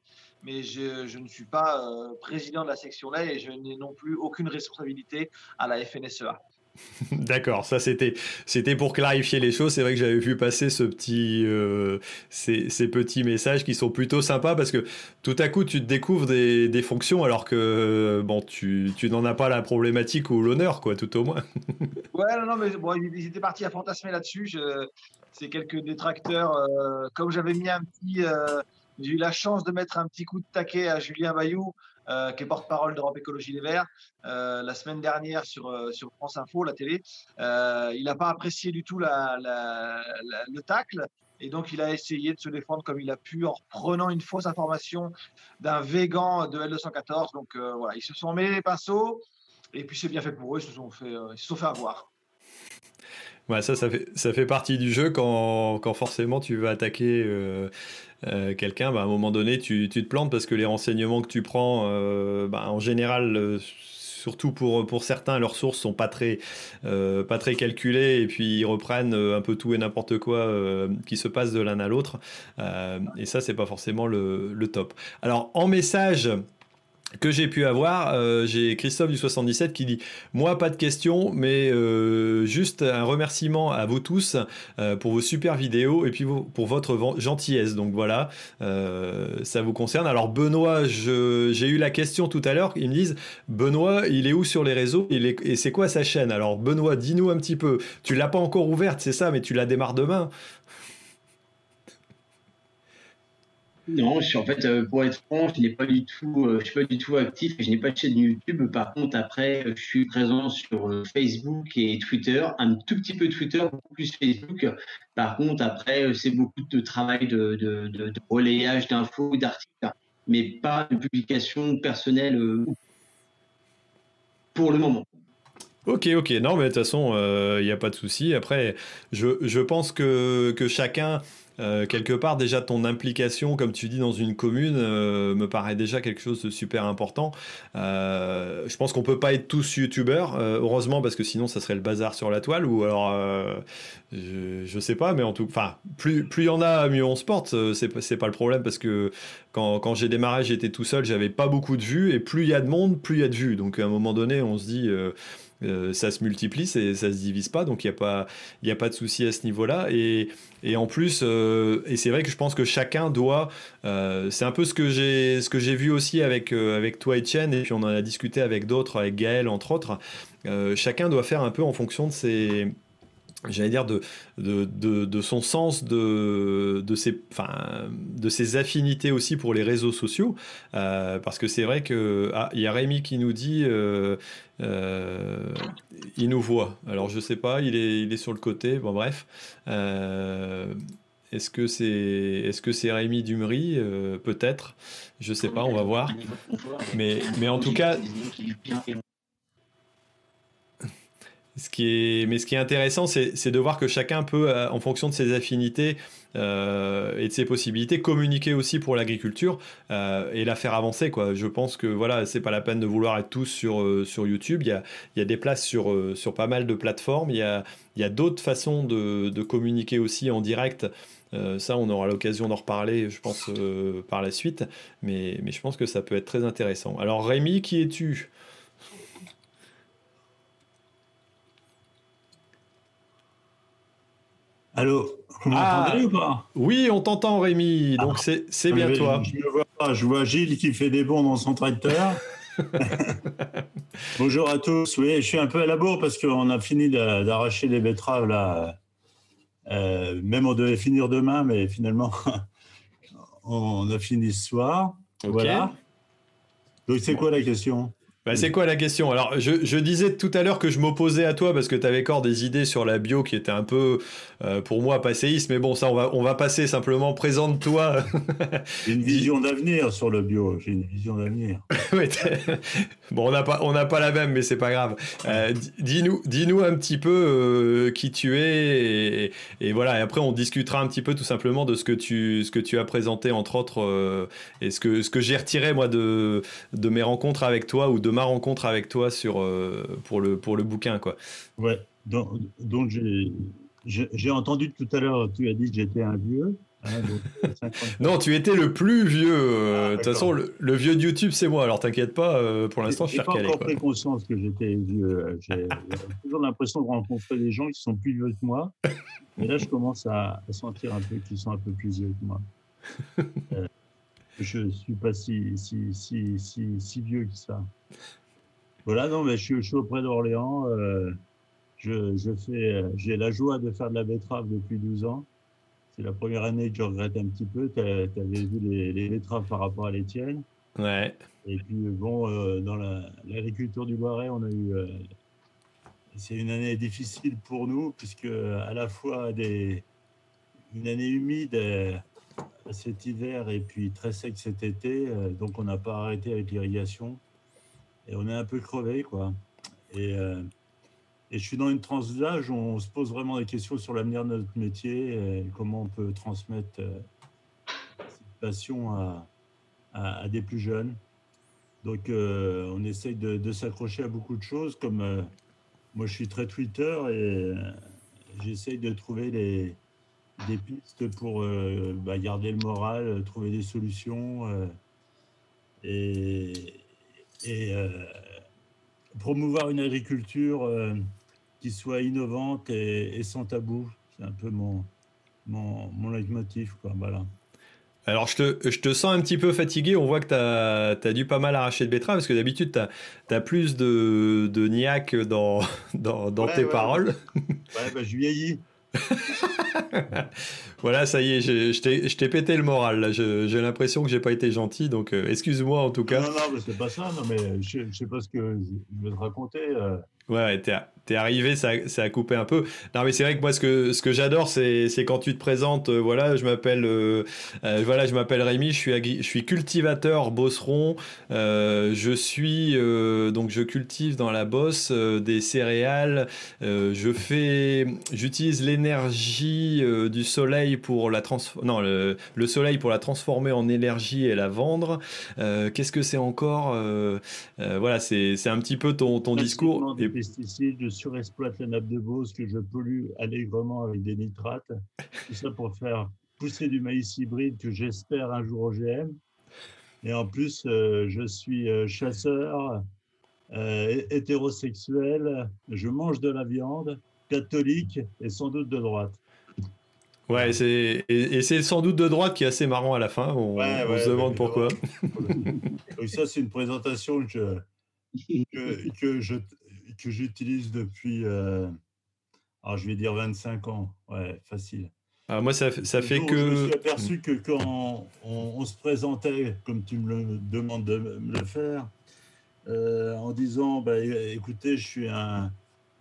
mais je, ne suis pas euh, président de la section là et je n'ai non plus aucune responsabilité à la FNSEA. D'accord, ça c'était c'était pour clarifier les choses. C'est vrai que j'avais vu passer ce petit euh, ces, petits messages qui sont plutôt sympas parce que tout à coup tu te découvres des, fonctions alors que bon tu, n'en as pas la problématique ou l'honneur quoi tout au moins. ouais non, non mais bon, ils étaient partis à fantasmer là-dessus. C'est quelques détracteurs euh, comme j'avais mis un petit j'ai eu la chance de mettre un petit coup de taquet à Julien Bayou, euh, qui est porte-parole d'Europe Écologie Les Verts, euh, la semaine dernière sur, euh, sur France Info, la télé. il n'a pas apprécié du tout la, le tacle. Et donc, il a essayé de se défendre comme il a pu en prenant une fausse information d'un végan de L214. Donc, voilà, ils se sont mêlés les pinceaux. Et puis, c'est bien fait pour eux. Ils se sont fait, ils se sont fait avoir. Ouais, ça, ça fait, ça fait partie du jeu quand, quand forcément tu veux attaquer euh, quelqu'un, bah, à un moment donné, tu, tu, te plantes parce que les renseignements que tu prends, euh, bah, en général, euh, surtout pour, pour certains, leurs sources sont pas très, pas très calculées et puis ils reprennent un peu tout et n'importe quoi qui se passe de l'un à l'autre. et ça, c'est pas forcément le, le, top. Alors, en message, que j'ai pu avoir, euh, j'ai Christophe du 77 qui dit Moi, pas de questions, mais euh, juste un remerciement à vous tous euh, pour vos super vidéos et puis pour votre gentillesse. Donc voilà, ça vous concerne. Alors, Benoît, j'ai eu la question tout à l'heure. Ils me disent Benoît, il est où sur les réseaux Et c'est quoi sa chaîne? Alors, Benoît, dis-nous un petit peu. Tu l'as pas encore ouverte, c'est ça, mais tu la démarres demain. Non, je suis en fait, euh, pour être franc, je n'ai pas du tout, euh, je suis pas du tout actif je n'ai pas de chaîne YouTube. Par contre, après, je suis présent sur euh, Facebook et Twitter, un tout petit peu Twitter, beaucoup plus Facebook. Par contre, après, c'est beaucoup de travail de, de, de, de relayage d'infos, d'articles, mais pas de publication personnelle pour le moment. Ok, ok. Non, mais de toute façon, il n'y a pas de souci. Après, je, je pense que, que chacun euh, quelque part, déjà, ton implication, comme tu dis, dans une commune, euh, me paraît déjà quelque chose de super important. Euh, je pense qu'on peut pas être tous youtubeurs, heureusement, parce que sinon, ça serait le bazar sur la toile, ou alors, je, je, sais pas, mais en tout enfin, plus il y en a, mieux on se porte. C'est, c'est pas le problème, parce que quand, quand j'ai démarré, j'étais tout seul, j'avais pas beaucoup de vues, et plus il y a de monde, plus il y a de vues. Donc, à un moment donné, on se dit euh, ça se multiplie, ça se divise pas, donc il n'y a, pas, a pas de souci à ce niveau-là. Et, en plus, euh, et c'est vrai que je pense que chacun doit, euh, c'est un peu ce que j'ai ce que j'ai vu aussi avec, avec toi Etienne, et puis on en a discuté avec d'autres, avec Gaël entre autres, chacun doit faire un peu en fonction de ses j'allais dire, de, de, de, son sens, de, de, ses, enfin, de ses affinités aussi pour les réseaux sociaux. Euh, parce que c'est vrai que ah, il y a Rémi qui nous dit, euh, euh, il nous voit. Alors je sais pas, il est, il est sur le côté. Bon bref. est-ce que c'est est-ce que c'est Rémi Dumery? Peut-être. Je sais pas, on va voir. Mais, mais en tout cas, ce qui est, mais ce qui est intéressant, c'est de voir que chacun peut, euh, en fonction de ses affinités euh, et de ses possibilités, communiquer aussi pour l'agriculture euh, et la faire avancer. Je pense que voilà, c'est pas la peine de vouloir être tous sur, YouTube. Il y a, des places sur, pas mal de plateformes. Il y a, y a d'autres façons de, de, communiquer aussi en direct. ça, on aura l'occasion d'en reparler, je pense, par la suite. Mais, mais je pense que ça peut être très intéressant. Alors, Rémi, qui es-tu? Allô Vous ah, m'entendez ou pas? Oui, on t'entend Rémi, donc ah. c'est bien toi. Je, vois, je vois Gilles qui fait des bons dans son tracteur. Bonjour à tous. Oui, je suis un peu à la bourre parce qu'on a fini d'arracher les betteraves là. Euh, même on devait finir demain, mais finalement on a fini ce soir. Voilà. Donc c'est quoi la question? Bah, c'est quoi la question? Alors, je, disais tout à l'heure que je m'opposais à toi parce que tu avais encore des idées sur la bio qui étaient un peu, euh, pour moi, passéistes. Mais bon, ça, on va, on va passer simplement. Présente-toi. J'ai une vision d'avenir sur le bio. J'ai une vision d'avenir. bon, on n'a pas, on pas la même, mais c'est pas grave. Euh, dis-nous, dis-nous un petit peu euh, qui tu es et, voilà. Et après, on discutera un petit peu tout simplement de ce que tu, ce que tu as présenté entre autres et ce que, ce que j'ai retiré moi de, de mes rencontres avec toi ou de ma rencontre avec toi sur, euh, pour, le, pour le bouquin. Quoi. Ouais, donc, donc j'ai entendu tout à l'heure, tu as dit que j'étais un vieux. Hein, non, tu étais le plus vieux. Euh, ah, de toute façon, le, vieux de YouTube, c'est moi. Alors t'inquiète pas, euh, pour l'instant, je suis recalé. J'ai pas encore pris conscience que j'étais vieux. J'ai toujours l'impression de rencontrer des gens qui sont plus vieux que moi. Et là, je commence à, sentir un peu qu'ils sont un peu plus vieux que moi. je ne suis pas si, si, si, si, si vieux que ça. Voilà, non, mais je, suis, auprès d'Orléans. Euh, je, je, fais, euh, j'ai la joie de faire de la betterave depuis 12 ans. C'est la première année que je regrette un petit peu. Tu avais vu les, les, betteraves par rapport à les tiennes. Ouais. Et puis, bon, euh, dans l'agriculture du Loiret, on a eu. c'est une année difficile pour nous, puisque à la fois des, une année humide cet hiver et puis très sec cet été. donc, on n'a pas arrêté avec l'irrigation et on est un peu crevé, quoi. Et, euh, et, je suis dans une tranche d'âge où on se pose vraiment des questions sur l'avenir de notre métier comment on peut transmettre euh, cette passion à, à, des plus jeunes. Donc, euh, on essaye de, s'accrocher à beaucoup de choses, comme moi, je suis très Twitter et j'essaye de trouver des pistes pour bah, garder le moral, trouver des solutions. et et promouvoir une agriculture qui soit innovante et, sans tabou. C'est un peu mon, mon, mon leitmotiv. Quoi, voilà. Alors, je te, je te, sens un petit peu fatigué. On voit que tu as, dû pas mal arracher de betterave parce que d'habitude, tu as, plus de, de niaque dans, dans, dans tes paroles. Ouais, bah, je vieillis. voilà, ça y est, je t'ai pété le moral. J'ai l'impression que j'ai pas été gentil, donc euh, excuse-moi en tout cas. Non, non, mais c'est pas ça. Non, mais je, je sais pas ce que je veux te raconter. Euh. Ouais, t'es es arrivé, ça, ça, a coupé un peu. Non, mais c'est vrai que moi, ce que, ce que j'adore, c'est quand tu te présentes. Euh, voilà, je m'appelle euh, euh, voilà, je m'appelle Rémi, je suis, je suis cultivateur bosseron. je suis donc je cultive dans la bosse des céréales. je fais, j'utilise l'énergie du soleil pour la non le, le, soleil pour la transformer en énergie et la vendre. Qu'est-ce que c'est encore Voilà, c'est un petit peu ton, ton discours. Et pesticides, je surexploite la nappe de Beauce, que je pollue allègrement avec des nitrates. Tout ça pour faire pousser du maïs hybride que j'espère un jour OGM. Et en plus, euh, je suis euh, chasseur, euh, hétérosexuel, je mange de la viande, catholique et sans doute de droite. Ouais, c'est et, c'est sans doute de droite qui est assez marrant à la fin. On, se demande pourquoi. Donc ça, c'est une présentation que, que, que je, que j'utilise depuis, euh, alors je vais dire 25 ans, ouais, facile. Ah, moi, ça, ça fait que. Je me suis aperçu que quand on, se présentait, comme tu me le demandes de me le faire, euh, en disant bah, écoutez, je suis un,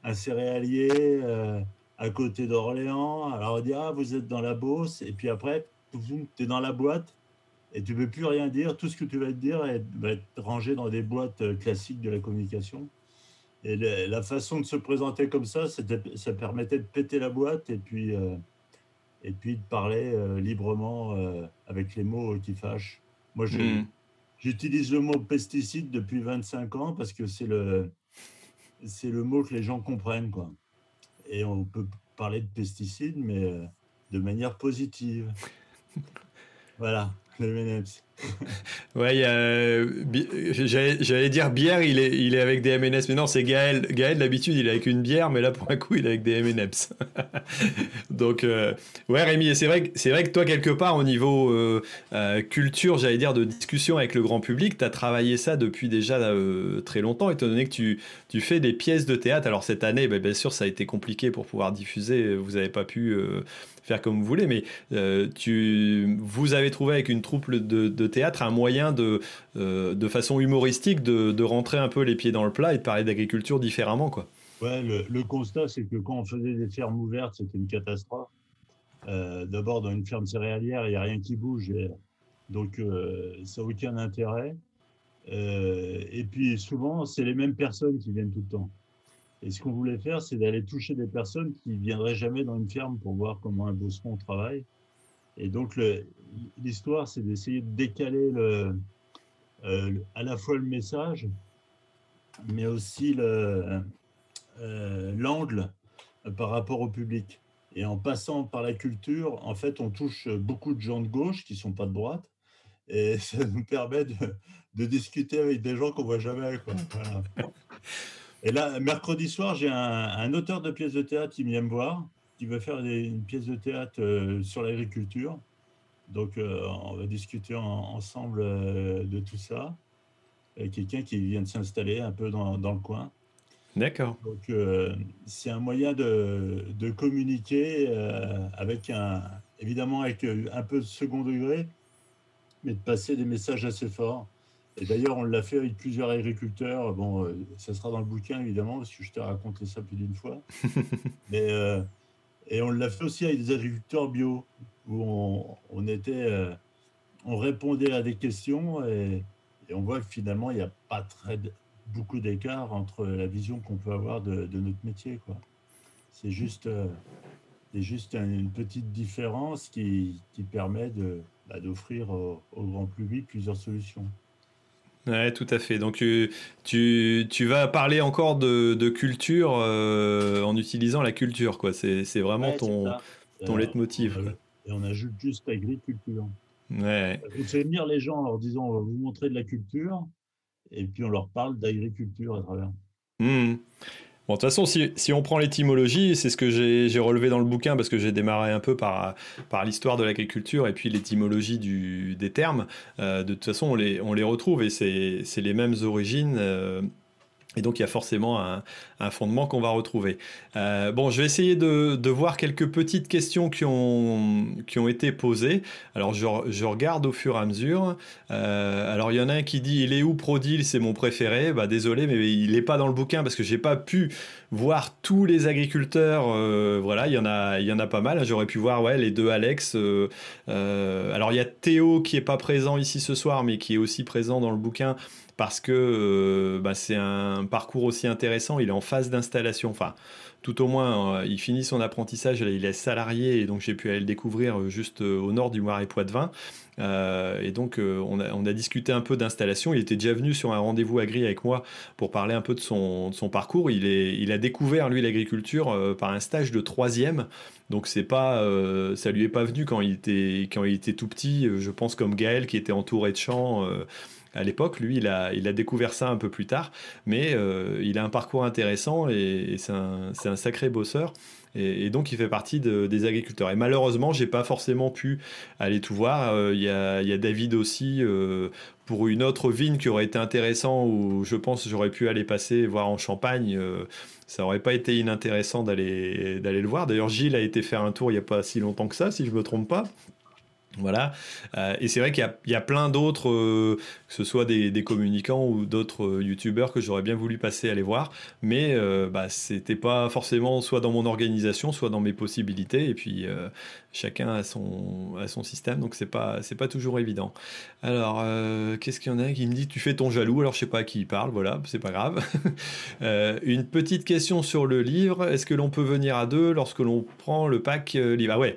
un céréalier euh, à côté d'Orléans. Alors on dit ah, vous êtes dans la Beauce, et puis après, tu es dans la boîte et tu ne peux plus rien dire. Tout ce que tu vas te dire va être rangé dans des boîtes classiques de la communication. Et la façon de se présenter comme ça, ça permettait de péter la boîte et puis, euh, et puis de parler euh, librement euh, avec les mots qui fâchent. Moi, hmm. j'utilise le mot pesticide depuis 25 ans parce que c'est le, c'est le mot que les gens comprennent. Quoi. Et on peut parler de pesticides, mais de manière positive. voilà, les ouais, j'allais dire bière, il est, il est avec des M&M's, mais non, c'est Gaël. Gaël, d'habitude, il est avec une bière, mais là, pour un coup, il est avec des M&M's. Donc, euh, ouais, Rémi, c'est vrai, c'est vrai que toi, quelque part, au niveau euh, euh, culture, j'allais dire, de discussion avec le grand public, tu as travaillé ça depuis déjà très longtemps, étant donné que tu, tu fais des pièces de théâtre. Alors, cette année, bah, bien sûr, ça a été compliqué pour pouvoir diffuser. Vous n'avez pas pu faire comme vous voulez, mais tu, vous avez trouvé avec une troupe de, de théâtre un moyen de, euh, de façon humoristique de, de, rentrer un peu les pieds dans le plat et de parler d'agriculture différemment. Quoi. Ouais, le, constat, c'est que quand on faisait des fermes ouvertes, c'était une catastrophe. Euh, d'abord, dans une ferme céréalière, il n'y a rien qui bouge. donc, euh, ça n'a aucun intérêt. et puis, souvent, c'est les mêmes personnes qui viennent tout le temps. Et ce qu'on voulait faire, c'est d'aller toucher des personnes qui ne viendraient jamais dans une ferme pour voir comment un bosseron travaille. Et donc, l'histoire, c'est d'essayer de décaler le, euh, à la fois le message, mais aussi euh, l'angle par rapport au public. Et en passant par la culture, en fait, on touche beaucoup de gens de gauche qui ne sont pas de droite. Et ça nous permet de, discuter avec des gens qu'on ne voit jamais. Quoi. Et là, mercredi soir, j'ai un, un, auteur de pièces de théâtre qui vient me voir qui veut faire une pièce de théâtre euh, sur l'agriculture. Donc, euh, on va discuter ensemble euh, de tout ça. Quelqu'un qui vient de s'installer un peu dans, dans le coin. D'accord. Donc, c'est un moyen de, de communiquer avec un, évidemment, avec un peu de second degré, mais de passer des messages assez forts. Et d'ailleurs, on l'a fait avec plusieurs agriculteurs. Bon, ça sera dans le bouquin, évidemment, parce que je t'ai raconté ça plus d'une fois. mais et on l'a fait aussi avec des agriculteurs bio, où on, était, euh, on répondait à des questions et, on voit que finalement, il n'y a pas très, beaucoup d'écart entre la vision qu'on peut avoir de, notre métier. C'est juste, euh, juste une petite différence qui, qui permet bah, d'offrir au, grand public plusieurs solutions. Ouais, tout à fait. Donc tu, tu, vas parler encore de, de culture euh, en utilisant la culture, quoi. C'est, vraiment ton, ton euh, leitmotiv. et on ajoute juste agriculture. Ouais. Vous faites venir les gens en leur disant on va vous montrer de la culture. et puis on leur parle d'agriculture à travers. Mmh. Bon, de toute façon, si, on prend l'étymologie, c'est ce que j'ai relevé dans le bouquin parce que j'ai démarré un peu par, l'histoire de l'agriculture et puis l'étymologie des termes. Euh, de toute façon, on les, on les retrouve et c'est les mêmes origines. Euh, et donc il y a forcément un, fondement qu'on va retrouver. Euh, bon, je vais essayer de, voir quelques petites questions qui ont, qui ont été posées. Alors je, regarde au fur et à mesure. Euh, alors il y en a un qui dit il est où Prodil? C'est mon préféré. Bah désolé, mais il n'est pas dans le bouquin parce que j'ai pas pu voir tous les agriculteurs. Euh, voilà, il y en a, il y en a pas mal. J'aurais pu voir ouais les deux Alex. alors il y a Théo qui est pas présent ici ce soir, mais qui est aussi présent dans le bouquin parce que euh, bah, c'est un parcours aussi intéressant. Il est en phase d'installation, enfin, tout au moins, euh, il finit son apprentissage, il est salarié, et donc j'ai pu aller le découvrir euh, juste au nord du Moiret Poitevin. Euh, et donc, on a, discuté un peu d'installation. Il était déjà venu sur un rendez-vous agri avec moi pour parler un peu de son, parcours. Il a découvert, lui, l'agriculture par un stage de troisième. Donc, c'est pas, ça lui est pas venu quand il, était, quand il était tout petit, je pense, comme Gaël, qui était entouré de champs à l'époque. Lui, il a, découvert ça un peu plus tard, mais euh, il a un parcours intéressant et, c'est un, sacré bosseur. Et, donc, il fait partie des agriculteurs. Et malheureusement, j'ai pas forcément pu aller tout voir. Euh, il y, a, David aussi euh, pour une autre vigne qui aurait été intéressant où je pense j'aurais pu aller passer voir en Champagne. ça aurait pas été inintéressant d'aller d'aller le voir. D'ailleurs, Gilles a été faire un tour il y a pas si longtemps que ça, si je me trompe pas. Voilà. Euh, et c'est vrai qu'il y, a plein d'autres, euh, que ce soit des, communicants ou d'autres euh, youtubeurs que j'aurais bien voulu passer aller voir, mais bah, c'était pas forcément soit dans mon organisation, soit dans mes possibilités. Et puis chacun a son, système, donc c'est pas, pas toujours évident. Alors, qu'est-ce qu'il y en a qui me dit tu fais ton jaloux Alors je sais pas à qui il parle, voilà, c'est pas grave. une petite question sur le livre est-ce que l'on peut venir à deux lorsque l'on prend le pack livre? Ah ouais.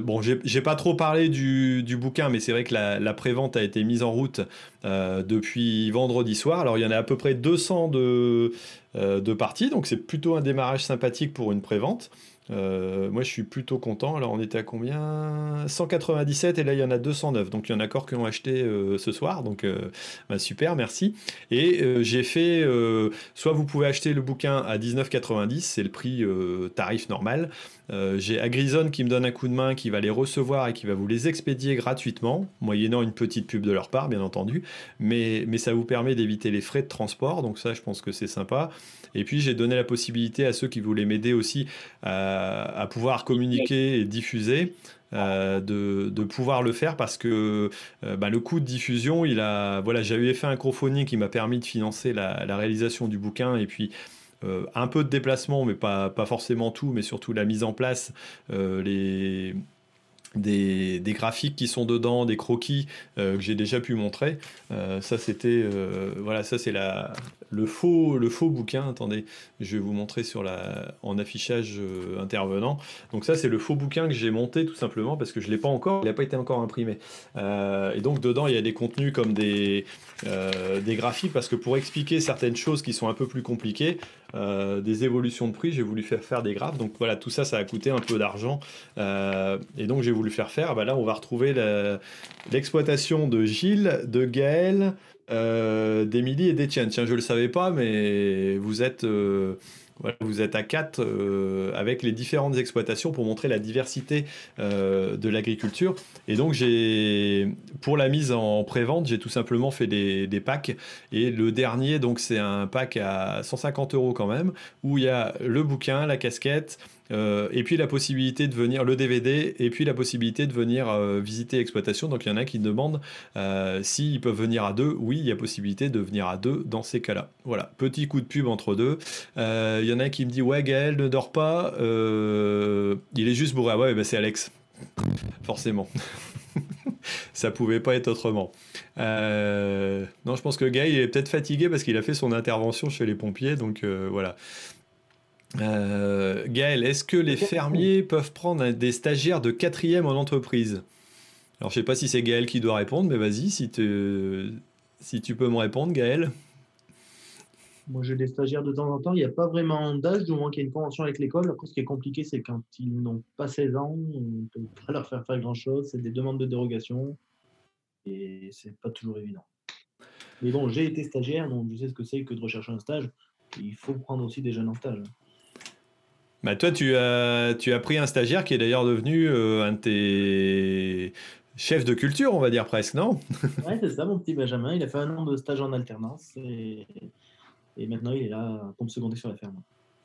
bon, j'ai pas trop parlé du, bouquin, mais c'est vrai que la, la prévente a été mise en route euh, depuis vendredi soir. Alors il y en a à peu près 200 de, euh, de parties, donc c'est plutôt un démarrage sympathique pour une prévente. Euh, moi, je suis plutôt content. Alors, on était à combien? 197 et là, il y en a 209. Donc, il y en a encore qui ont acheté euh, ce soir. Donc, euh, bah, super, merci. Et j'ai fait, soit vous pouvez acheter le bouquin à 19,90, c'est le prix tarif normal. j'ai Agrison qui me donne un coup de main, qui va les recevoir et qui va vous les expédier gratuitement, moyennant une petite pub de leur part, bien entendu. Mais, mais ça vous permet d'éviter les frais de transport. Donc, ça, je pense que c'est sympa. Et puis j'ai donné la possibilité à ceux qui voulaient m'aider aussi à, pouvoir communiquer et diffuser. Euh, de, pouvoir le faire parce que euh, bah, le coût de diffusion, il a, voilà, j'avais fait un crowdfunding qui m'a permis de financer la, réalisation du bouquin et puis euh, un peu de déplacement, mais pas, forcément tout, mais surtout la mise en place, les des, graphiques qui sont dedans, des croquis que j'ai déjà pu montrer. Ça c'était voilà, ça c'est la le faux le faux bouquin. Attendez, je vais vous montrer sur en affichage intervenant. Donc ça c'est le faux bouquin que j'ai monté tout simplement parce que je l'ai pas encore, il n'a pas été encore imprimé. et donc dedans il y a des contenus comme des des graphiques parce que pour expliquer certaines choses qui sont un peu plus compliquées, des évolutions de prix, j'ai voulu faire faire des graphes. Donc voilà, tout ça ça a coûté un peu d'argent et donc j'ai voulu faire faire, bah là on va retrouver l'exploitation de Gilles, de Gaël, euh, et d'Étienne. Tiens, je ne le savais pas, mais vous êtes, euh, vous êtes à quatre euh, avec les différentes exploitations pour montrer la diversité de l'agriculture. Et donc, j'ai, pour la mise en pré-vente, j'ai tout simplement fait des, des, packs. Et le dernier, donc, c'est un pack à 150 euros quand même, où il y a le bouquin, la casquette, euh, et puis la possibilité de venir, le DVD, et puis la possibilité de venir euh, visiter l'exploitation. Donc il y en a qui demandent euh, s'ils peuvent venir à deux. Oui, il y a possibilité de venir à deux dans ces cas-là. Voilà, petit coup de pub entre deux. Il y en a qui me dit Ouais, Gaël ne dort pas, il est juste bourré. Ah ouais, bah, c'est Alex. Forcément. ça pouvait pas être autrement. non, je pense que Gaël il est peut-être fatigué parce qu'il a fait son intervention chez les pompiers, donc voilà. Euh, Gaël, est-ce que les fermiers peuvent prendre des stagiaires de quatrième en entreprise? Alors, je sais pas si c'est Gaël qui doit répondre, mais vas-y, si, si tu peux me répondre, Gaël. Moi, j'ai des stagiaires de temps en temps. Il n'y a pas vraiment d'âge, du moins qu'il y a une convention avec l'école. Après, ce qui est compliqué, c'est quand ils n'ont pas 16 ans, on ne peut pas leur faire faire grand-chose. C'est des demandes de dérogation et c'est pas toujours évident. Mais bon, j'ai été stagiaire, donc je sais ce que c'est que de rechercher un stage. Il faut prendre aussi des jeunes en stage. Bah toi, tu as, tu as pris un stagiaire qui est d'ailleurs devenu euh, un de tes chefs de culture, on va dire presque, non? Ouais, c'est ça, mon petit Benjamin. Il a fait un an de stage en alternance et, et maintenant il est là comme secondé sur la ferme.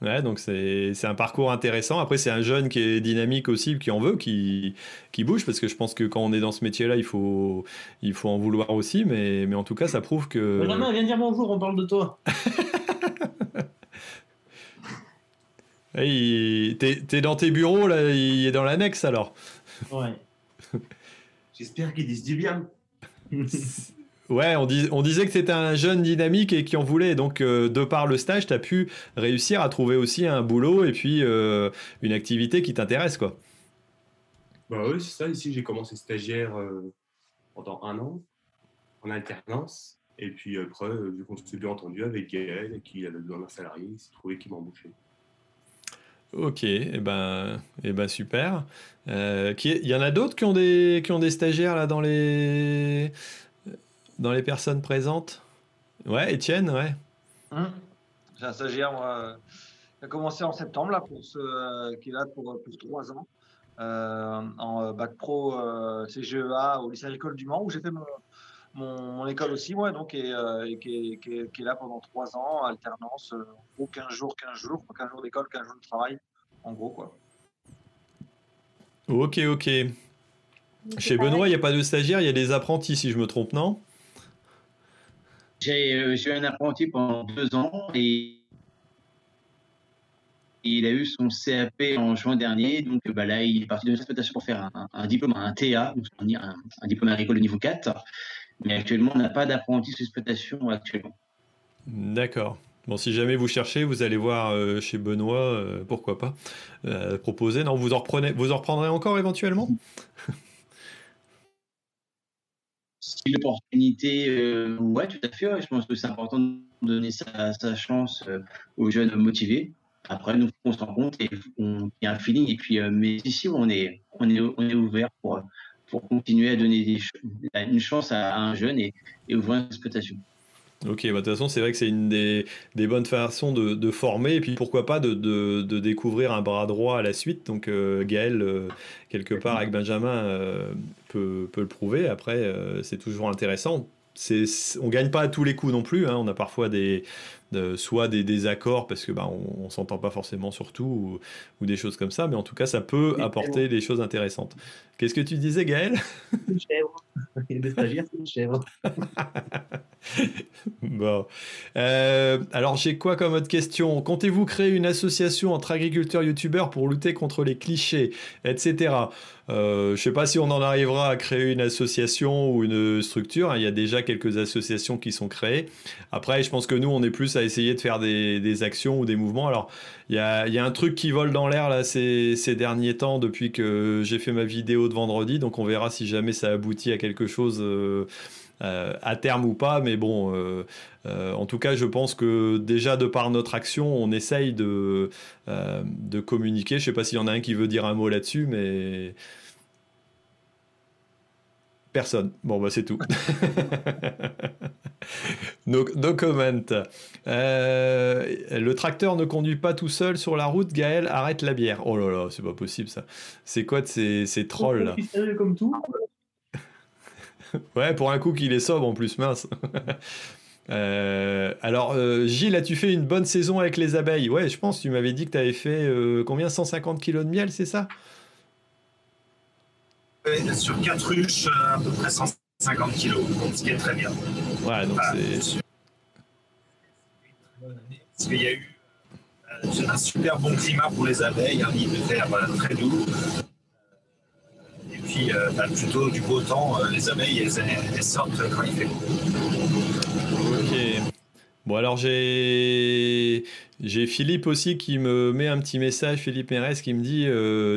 Ouais, donc c'est un parcours intéressant. Après, c'est un jeune qui est dynamique aussi, qui en veut, qui, qui bouge, parce que je pense que quand on est dans ce métier-là, il faut, il faut en vouloir aussi, mais, mais en tout cas, ça prouve que... Benjamin, viens dire bonjour, on parle de toi. Hey, T'es dans tes bureaux, là, il est dans l'annexe alors Ouais. J'espère qu'ils disent du bien. ouais, on, on disait que c'était un jeune dynamique et qui en voulait. Donc, euh, de par le stage, tu as pu réussir à trouver aussi un boulot et puis euh, une activité qui t'intéresse, quoi. Bah oui, c'est ça. Ici, j'ai commencé stagiaire euh, pendant un an en alternance. Et puis après, vu qu'on s'est bien entendu avec Gaël et qu'il avait besoin d'un salarié, il s'est trouvé qu'il m'embauchait. Ok, et eh ben, et eh ben super. Euh, il y en a d'autres qui ont des qui ont des stagiaires là dans les dans les personnes présentes? Ouais, Étienne, ouais. Hum. J'ai un stagiaire qui a commencé en septembre là pour ce euh, qui est là pour, trois ans euh, en bac pro CGEA au lycée agricole du Mans où j'ai fait mon, mon, école aussi, moi, donc, et, qui, est, là pendant trois ans, alternance, euh, 15 jours, 15 jours, 15 jours d'école, 15 jours de travail, en gros, quoi. Ok, ok. Chez Benoît, il n'y a pas de stagiaire, il y a des apprentis, si je me trompe, non? J'ai eu un apprenti pendant deux ans et il a eu son CAP en juin dernier. Donc bah, là, il est parti de l'exploitation pour faire un, diplôme, un TA, un, un, diplôme agricole au niveau 4. Mais actuellement, on n'a pas d'apprenti d'exploitation actuellement. D'accord. Bon, si jamais vous cherchez, vous allez voir euh, chez Benoît, euh, pourquoi pas, euh, proposer. Non, vous en, reprenez, vous en reprendrez encore éventuellement? Si l'opportunité, ouais, tout à fait. Je pense que c'est important de donner sa, chance aux jeunes motivés. Après, nous, on se rend compte et il y a un feeling. Et puis, mais ici, on est, on est, on est ouvert pour, pour continuer à donner une chance à, un jeune et, ouvrir une exploitation. Ok, bah, de toute façon, c'est vrai que c'est une des, bonnes façons de, former, et puis pourquoi pas de, découvrir un bras droit à la suite. Donc euh, Gaël, euh, quelque part avec Benjamin, euh, peut, le prouver. Après, c'est toujours intéressant. On gagne pas à tous les coups non plus. Hein. On a parfois des, soit des désaccords parce que bah, on, s'entend pas forcément sur tout ou, des choses comme ça, mais en tout cas ça peut apporter des choses intéressantes. Qu'est-ce que tu disais Gaël A des stagiaires, c'est une chèvre. bon. Euh, alors j'ai quoi comme autre question? Comptez-vous créer une association entre agriculteurs youtubeurs pour lutter contre les clichés, etc. Euh, je ne sais pas si on en arrivera à créer une association ou une structure. Hein. Il y a déjà quelques associations qui sont créées. Après, je pense que nous, on est plus à essayer de faire des, actions ou des mouvements. Alors, il y a, un truc qui vole dans l'air là ces, derniers temps depuis que j'ai fait ma vidéo de vendredi. Donc, on verra si jamais ça aboutit à quelque chose. Euh, euh, à terme ou pas, mais bon, en tout cas, je pense que déjà de par notre action, on essaye de, de communiquer. Je ne sais pas s'il y en a un qui veut dire un mot là-dessus, mais Personne. Bon, bah c'est tout. no, comment. Euh, le tracteur ne conduit pas tout seul sur la route. Gaël, arrête la bière. Oh là là, c'est pas possible ça. C'est quoi de ces, ces trolls là? Comme tout. ouais, pour un coup qu'il est sobre en plus, mince. Euh, alors, euh, Gilles, as-tu fait une bonne saison avec les abeilles? Ouais, je pense. Tu m'avais dit que tu avais fait combien? 150 kilos de miel, c'est ça? Sur 4 ruches, euh, à peu près 150 kilos, ce qui est très bien. Ouais, donc c'est. Parce qu'il y a eu euh, un super bon climat pour les abeilles, un hiver euh, très doux. Et puis, bah, plutôt du beau temps, les abeilles, elles, sortent quand il fait beau. Ok. Bon, alors j'ai. J'ai Philippe aussi qui me met un petit message, Philippe Mérez, qui me dit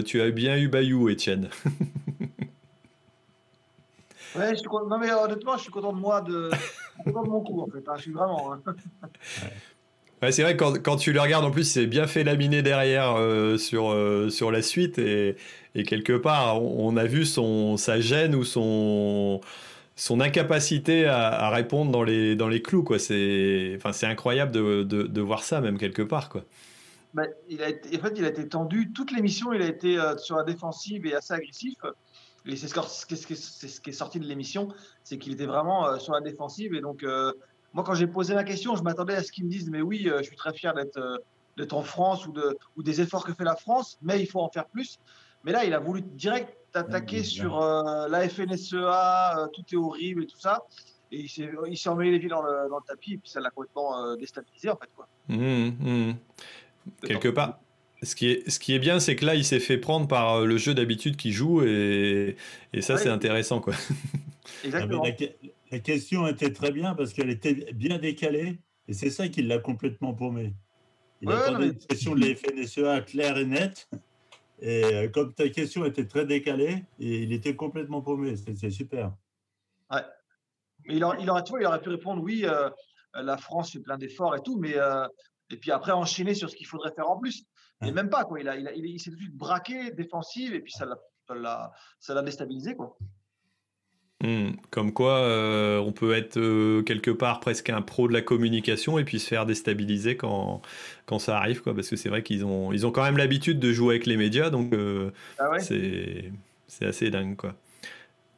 Tu as bien eu Bayou, Étienne. Ouais, je suis content. Non, mais honnêtement, je suis content de moi, de, de mon coup, en fait. Hein. Je suis vraiment. Hein. Ouais, c'est vrai, quand, quand tu le regardes, en plus, c'est bien fait laminer derrière euh, sur, euh, sur la suite. Et, et quelque part, on, a vu son, sa gêne ou son. son incapacité à, répondre dans les, dans les clous. Quoi. C'est, enfin, c'est incroyable de, de, voir ça, même quelque part. Quoi. Bah, il a été, en fait, il a été tendu. Toute l'émission, il a été euh, sur la défensive et assez agressif. Et c'est ce, ce, qui est sorti de l'émission, c'est qu'il était vraiment euh, sur la défensive. Et donc, euh, moi, quand j'ai posé ma question, je m'attendais à ce qu'il me dise, mais oui, je suis très fier d'être, d'être en France ou, de, ou des efforts que fait la France, mais il faut en faire plus. Mais là, il a voulu direct attaquer sur la FNSEA, tout est horrible et tout ça. Et il s'est emmêlé les pieds dans le, dans le, tapis et puis ça l'a complètement déstabilisé en fait. Quoi. Mmh, mmh. Quelque part. Ce qui est, ce qui est bien, c'est que là, il s'est fait prendre par euh, le jeu d'habitude qu'il joue et, et ça, c'est intéressant. Quoi. Exactement. la, question était très bien parce qu'elle était bien décalée et c'est ça qui l'a complètement paumé. Il attendait une question de la FNSEA claire et nette. Et euh, comme ta question était très décalée, et il était complètement paumé. C'est super. Ouais. Mais il, aurait, il, aurait, il aurait pu répondre oui, euh, la France fait plein d'efforts et tout, mais et puis après enchaîner sur ce qu'il faudrait faire en plus. Mais même pas, quoi. Il, a, il, il, s'est tout de suite braqué, défensive, et puis ça l'a, ça l'a déstabilisé, quoi. Hmm. Comme quoi, euh, on peut être euh, quelque part presque un pro de la communication et puis se faire déstabiliser quand, quand ça arrive, quoi. Parce que c'est vrai qu'ils ont, ils ont quand même l'habitude de jouer avec les médias, donc euh, ah c'est, c'est assez dingue, quoi.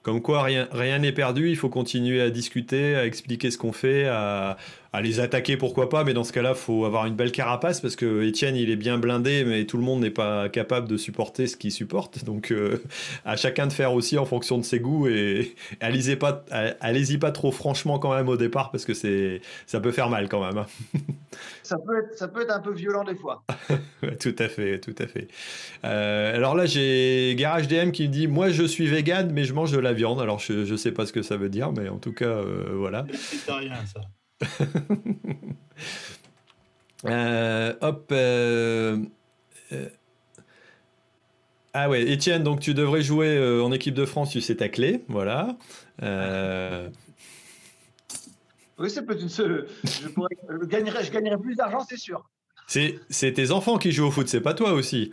Comme quoi, rien n'est perdu, il faut continuer à discuter, à expliquer ce qu'on fait, à, à les attaquer, pourquoi pas, mais dans ce cas-là, il faut avoir une belle carapace parce que Etienne, il est bien blindé, mais tout le monde n'est pas capable de supporter ce qu'il supporte. Donc, euh, à chacun de faire aussi en fonction de ses goûts et, allez-y pas, allez pas trop franchement quand même au départ parce que c'est, ça peut faire mal quand même. Hein. ça, peut être, ça peut être un peu violent des fois. tout à fait, tout à fait. Euh, alors là, j'ai Garage DM qui me dit Moi, je suis vegan, mais je mange de la viande. Alors, je ne sais pas ce que ça veut dire, mais en tout cas, euh, voilà. C'est rien, ça. Euh, hop. Euh, euh, ah ouais, Étienne, donc tu devrais jouer en équipe de France, tu sais ta clé, voilà. Oui, c'est peut-être une seule. Je, pourrais, je, gagnerais, je gagnerais plus d'argent, c'est sûr. C'est tes enfants qui jouent au foot, c'est pas toi aussi.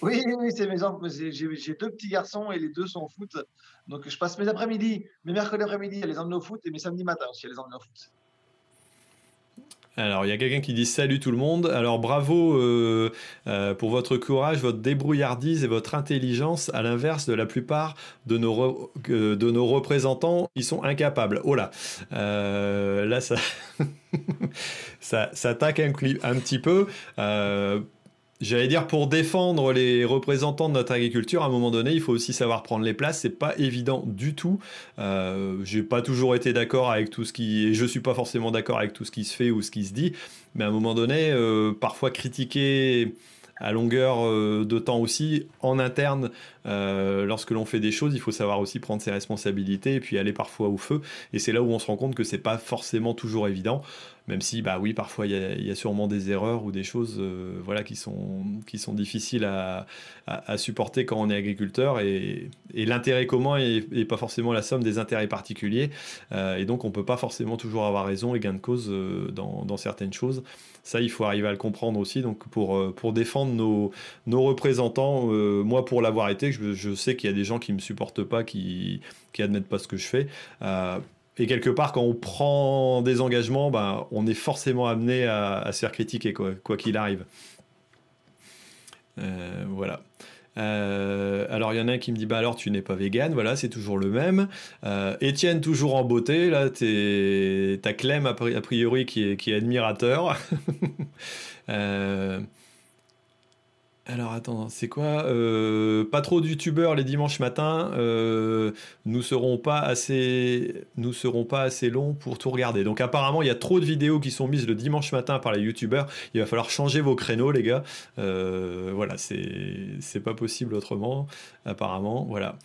Oui, oui, c'est mes enfants. J'ai deux petits garçons et les deux sont au foot. Donc je passe mes après-midi, mes mercredis après-midi à les emmener au foot et mes samedis matins aussi à les emmener au foot. Alors, il y a quelqu'un qui dit salut tout le monde. Alors, bravo euh, euh, pour votre courage, votre débrouillardise et votre intelligence, à l'inverse de la plupart de nos, nos représentants, ils sont incapables. Oh là, euh, là, ça, ça, un, petit peu. J'allais dire pour défendre les représentants de notre agriculture, à un moment donné, il faut aussi savoir prendre les places. C'est pas évident du tout. Euh, J'ai pas toujours été d'accord avec tout ce qui, et je suis pas forcément d'accord avec tout ce qui se fait ou ce qui se dit. Mais à un moment donné, euh, parfois critiquer à longueur euh, de temps aussi. En interne euh, lorsque l'on fait des choses il faut savoir aussi prendre ses responsabilités et puis aller parfois au feu. Et c'est là où on se rend compte que c'est pas forcément toujours évident même si bah oui parfois il y, a sûrement des erreurs ou des choses euh, voilà qui sont qui sont difficiles à, à, supporter quand on est agriculteur. Et, l'intérêt commun est, pas forcément la somme des intérêts particuliers. Et donc on peut pas forcément toujours avoir raison et gain de cause dans, certaines choses ça il faut arriver à le comprendre aussi donc pour pour défendre nos, nos représentants moi pour l'avoir été je, je sais qu'il y a des gens qui me supportent pas qui qui admettent pas ce que je fais et quelque part, quand on prend des engagements, ben, on est forcément amené à, se faire critiquer, quoi qu'il arrive. Euh, voilà. Euh, alors il y en a un qui me dit bah alors tu n'es pas vegan, voilà c'est toujours le même. Euh, Étienne toujours en beauté, là t'as Clem a priori qui est, qui est admirateur. Alors attends, c'est quoi euh, Pas trop de youtubeurs les dimanches matins. Euh, nous serons pas assez, serons pas assez longs pour tout regarder. Donc apparemment, il y a trop de vidéos qui sont mises le dimanche matin par les youtubeurs. Il va falloir changer vos créneaux, les gars. Euh, voilà, c'est pas possible autrement. Apparemment, voilà.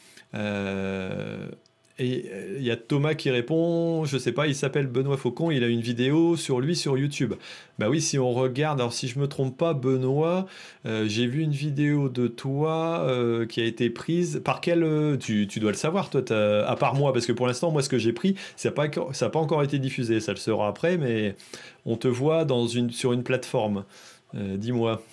Et euh, il y a Thomas qui répond, je sais pas, il s'appelle Benoît Faucon, il a une vidéo sur lui sur YouTube. Bah oui, si on regarde, alors si je me trompe pas, Benoît, euh, j'ai vu une vidéo de toi euh, qui a été prise. Par quel. Tu, tu, dois le savoir, toi, à part moi, parce que pour l'instant, moi, ce que j'ai pris, ça n'a pas, pas encore été diffusé. Ça le sera après, mais on te voit dans une, sur une plateforme. Dis-moi.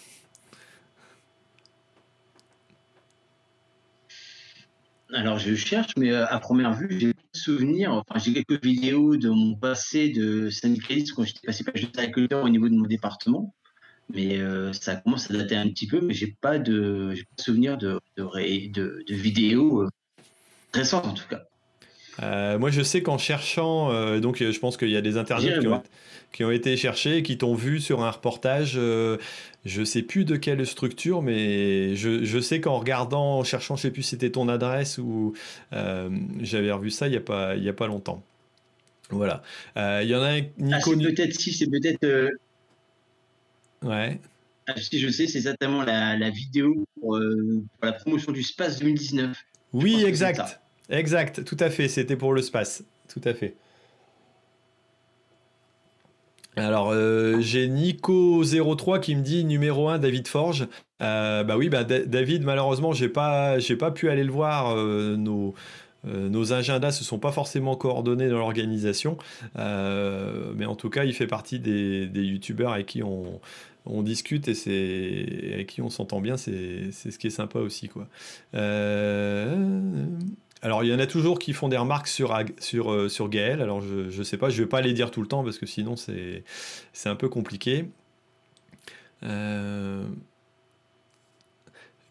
Alors, je cherche, mais euh, à première vue, j'ai pas de souvenir. Enfin, j'ai quelques vidéos de mon passé de syndicaliste quand j'étais passé juste agriculteur au niveau de mon département. Mais euh, ça commence à dater un petit peu, mais j'ai pas de, pas de souvenir de, de, de, de vidéos euh, récentes en tout cas. Euh, moi, je sais qu'en cherchant, euh, donc je pense qu'il y a des internautes qui ont, qui ont, été cherchés et qui t'ont vu sur un reportage. Euh, je sais plus de quelle structure, mais je, je sais qu'en regardant, en cherchant, je sais plus si c'était ton adresse ou euh, j'avais revu ça il y a pas, il y a pas longtemps. Voilà. Euh, il y en a un. Nico... Ah, peut-être si, c'est peut-être. Euh, ouais. Ah, si je sais, c'est exactement la, la vidéo pour, pour, la promotion du Space 2019. Oui, exact. Exact, tout à fait, c'était pour le space, tout à fait. Alors, euh, j'ai Nico03 qui me dit numéro 1, David Forge. Euh, bah oui, bah, David, malheureusement, j'ai pas, pas pu aller le voir. Euh, nos, nos agendas se sont pas forcément coordonnés dans l'organisation. Mais en tout cas, il fait partie des, des youtubeurs avec qui on, discute et avec qui on s'entend bien. C'est ce qui est sympa aussi. Quoi. Alors, il y en a toujours qui font des remarques sur, sur, euh, sur Gaël. Alors, je ne sais pas, je ne vais pas les dire tout le temps parce que sinon, c'est un peu compliqué. Euh,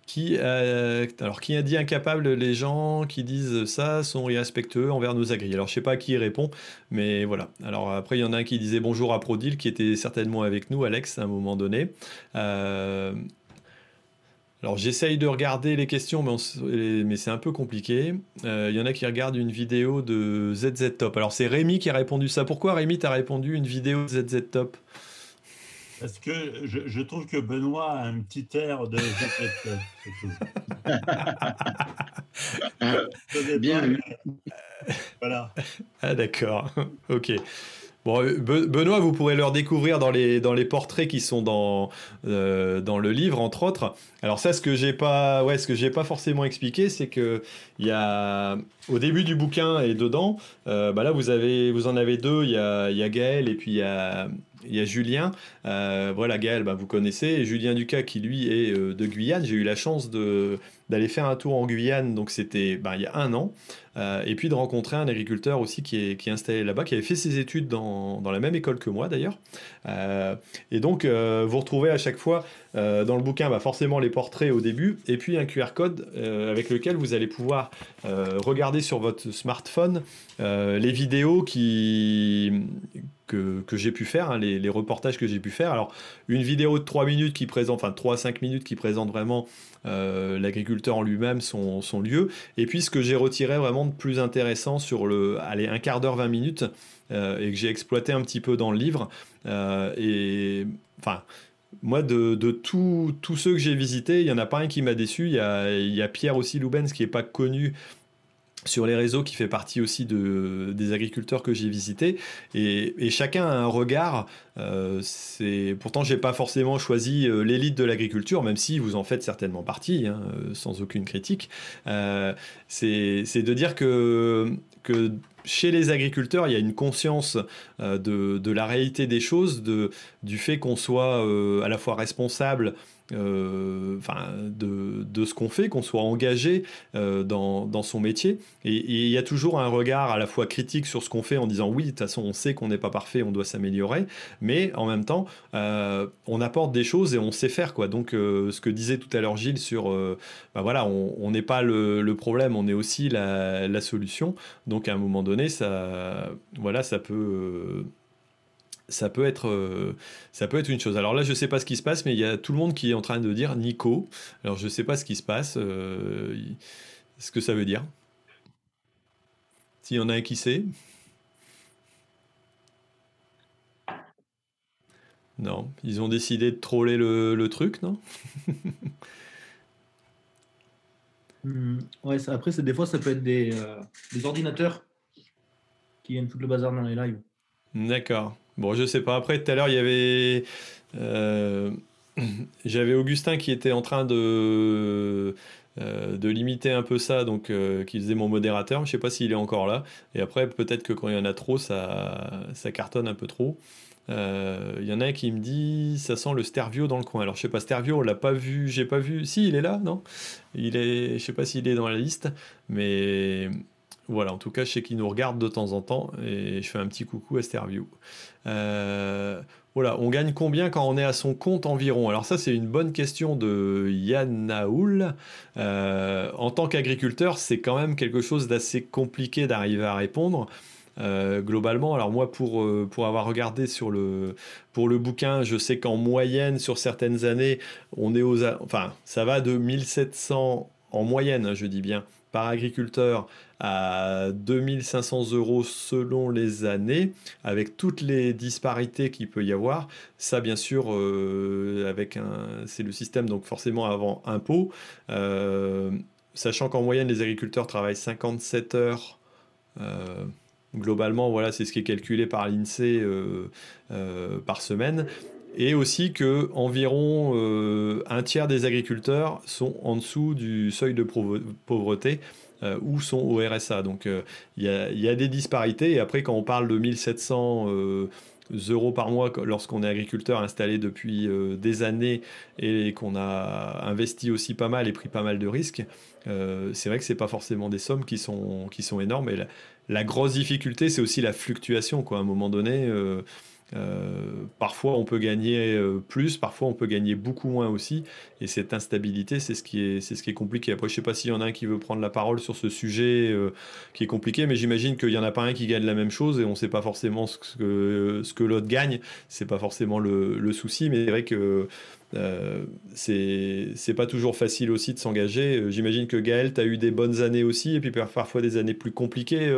qui, alors, qui a dit incapable Les gens qui disent ça sont irrespectueux envers nos agris. Alors, je ne sais pas qui répond, mais voilà. Alors, après, il y en a un qui disait bonjour à Prodil, qui était certainement avec nous, Alex, à un moment donné. Euh, alors j'essaye de regarder les questions, mais, mais c'est un peu compliqué. Il euh, y en a qui regardent une vidéo de ZZ Top. Alors c'est Rémi qui a répondu ça. Pourquoi Rémi t'as répondu une vidéo de ZZ Top? Parce que je, je, trouve que Benoît a un petit air de ZZ Top. Bien vu. Voilà. Ah d'accord. ok. Bon, euh, Benoît, vous pourrez leur découvrir dans les, portraits qui sont dans, euh, dans le livre, entre autres. Alors ça, ce que j'ai pas, ce que j'ai pas forcément expliqué, c'est que il y a au début du bouquin et dedans, euh, bah là vous en avez deux. Il y a, y Gaël et puis il y a Julien, voilà Gaël, bah, vous connaissez, et Julien Ducas qui lui est de Guyane. J'ai eu la chance d'aller faire un tour en Guyane, donc c'était bah, il y a un an, euh, et puis de rencontrer un agriculteur aussi qui est, installé là-bas, qui avait fait ses études dans, la même école que moi d'ailleurs. et donc vous retrouvez à chaque fois dans le bouquin bah, forcément les portraits au début, et puis un QR code avec lequel vous allez pouvoir regarder sur votre smartphone les vidéos qui que, j'ai pu faire, hein, les, reportages que j'ai pu faire. Alors, une vidéo de 3 minutes qui présente, enfin 3 à 5 minutes qui présente vraiment euh, l'agriculteur en lui-même, son, son, lieu. Et puis, ce que j'ai retiré vraiment de plus intéressant sur le, allez, un quart d'heure, 20 minutes, euh, et que j'ai exploité un petit peu dans le livre. Euh, et enfin. Moi, de, de tous ceux que j'ai visités, il n'y en a pas un qui m'a déçu. Il y a, il y a Pierre aussi Loubens qui n'est pas connu sur les réseaux qui fait partie aussi de, des agriculteurs que j'ai visités. Et, chacun a un regard euh, c'est pourtant j'ai pas forcément choisi euh, l'élite de l'agriculture même si vous en faites certainement partie hein, euh, sans aucune critique. Euh, c'est de dire que que chez les agriculteurs, il y a une conscience de, de, la réalité des choses, de, du fait qu'on soit à la fois responsable enfin, de, ce qu'on fait, qu'on soit engagé euh, dans, son métier. Et, il y a toujours un regard à la fois critique sur ce qu'on fait en disant oui, de toute façon, on sait qu'on n'est pas parfait, on doit s'améliorer, mais en même temps, euh, on apporte des choses et on sait faire. Quoi. Donc, euh, ce que disait tout à l'heure Gilles sur, euh, bah voilà, on n'est pas le, le, problème, on est aussi la, la, solution. Donc, à un moment donné, ça, voilà, ça peut ça peut être euh, ça peut être une chose. Alors là, je sais pas ce qui se passe, mais il y a tout le monde qui est en train de dire Nico. Alors je sais pas ce qui se passe, euh, ce que ça veut dire. S'il y en a un qui sait. Non, ils ont décidé de troller le, le truc, non? Mmh, Ouais, ça, après, des fois, ça peut être des, euh, des ordinateurs qui viennent foutre le bazar dans les lives. D'accord. Bon, je sais pas. Après, tout à l'heure, il y avait. Euh, j'avais Augustin qui était en train de. Euh, de limiter un peu ça, donc euh, qui faisait mon modérateur. Je sais pas s'il est encore là. Et après, peut-être que quand il y en a trop, ça, ça cartonne un peu trop. Il y en a un qui me dit ça sent le Stervio dans le coin. Alors je sais pas, Stervio, on l'a pas vu, j'ai pas vu. Si, il est là, non? Il est, je sais pas s'il est dans la liste, mais voilà, en tout cas, je sais qu'il nous regarde de temps en temps et je fais un petit coucou à Sterview. Euh, voilà, on gagne combien quand on est à son compte environ? Alors ça, c'est une bonne question de Yann Naoul. Euh, en tant qu'agriculteur, c'est quand même quelque chose d'assez compliqué d'arriver à répondre. Euh, globalement, alors moi pour, pour avoir regardé sur le, pour le bouquin, je sais qu'en moyenne sur certaines années, on est aux, enfin ça va de 1700 en moyenne, hein, je dis bien, par agriculteur à 2500 euros selon les années, avec toutes les disparités qu'il peut y avoir. Ça, bien sûr, euh, avec un, c'est le système, donc forcément avant impôt. Euh, sachant qu'en moyenne, les agriculteurs travaillent 57 heures. Euh, globalement, voilà, c'est ce qui est calculé par l'INSEE par semaine et aussi que environ un tiers des agriculteurs sont en dessous du seuil de pauvreté. Euh, ou sont au RSA. Donc euh, il y, a, des disparités. Et après, quand on parle de 1700 euh, euros par mois lorsqu'on est agriculteur installé depuis des années et qu'on a investi aussi pas mal et pris pas mal de risques, c'est vrai que c'est pas forcément des sommes qui sont, énormes. Et la, la grosse difficulté, c'est aussi la fluctuation. Quoi. À un moment donné, euh, parfois on peut gagner euh, plus, parfois on peut gagner beaucoup moins aussi. Et cette instabilité, c'est ce qui est, compliqué. Après, je sais pas s'il y en a un qui veut prendre la parole sur ce sujet euh, qui est compliqué, mais j'imagine qu'il y en a pas un qui gagne la même chose et on sait pas forcément ce que, l'autre gagne. C'est pas forcément le, le, souci, mais c'est vrai que euh, c'est pas toujours facile aussi de s'engager. J'imagine que Gaël, tu as eu des bonnes années aussi, et puis parfois des années plus compliquées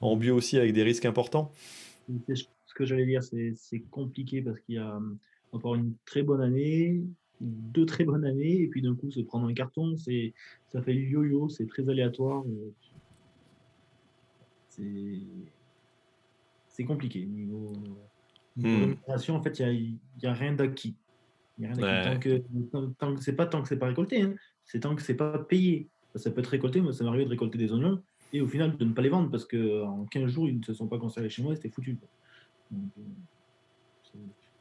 en bio aussi avec des risques importants que j'allais dire, c'est compliqué parce qu'il y a encore une très bonne année, deux très bonnes années, et puis d'un coup, se prendre un carton, ça fait yo-yo, c'est très aléatoire. C'est compliqué. Niveau, niveau hmm. en fait, il n'y a, a, rien d'acquis. Tant que, tant, c'est pas tant que c'est pas récolté, hein. c'est tant que c'est pas payé. Ça peut être récolté, moi ça m'est arrivé de récolter des oignons et au final de ne pas les vendre parce qu'en 15 jours ils ne se sont pas conservés chez moi et c'était foutu.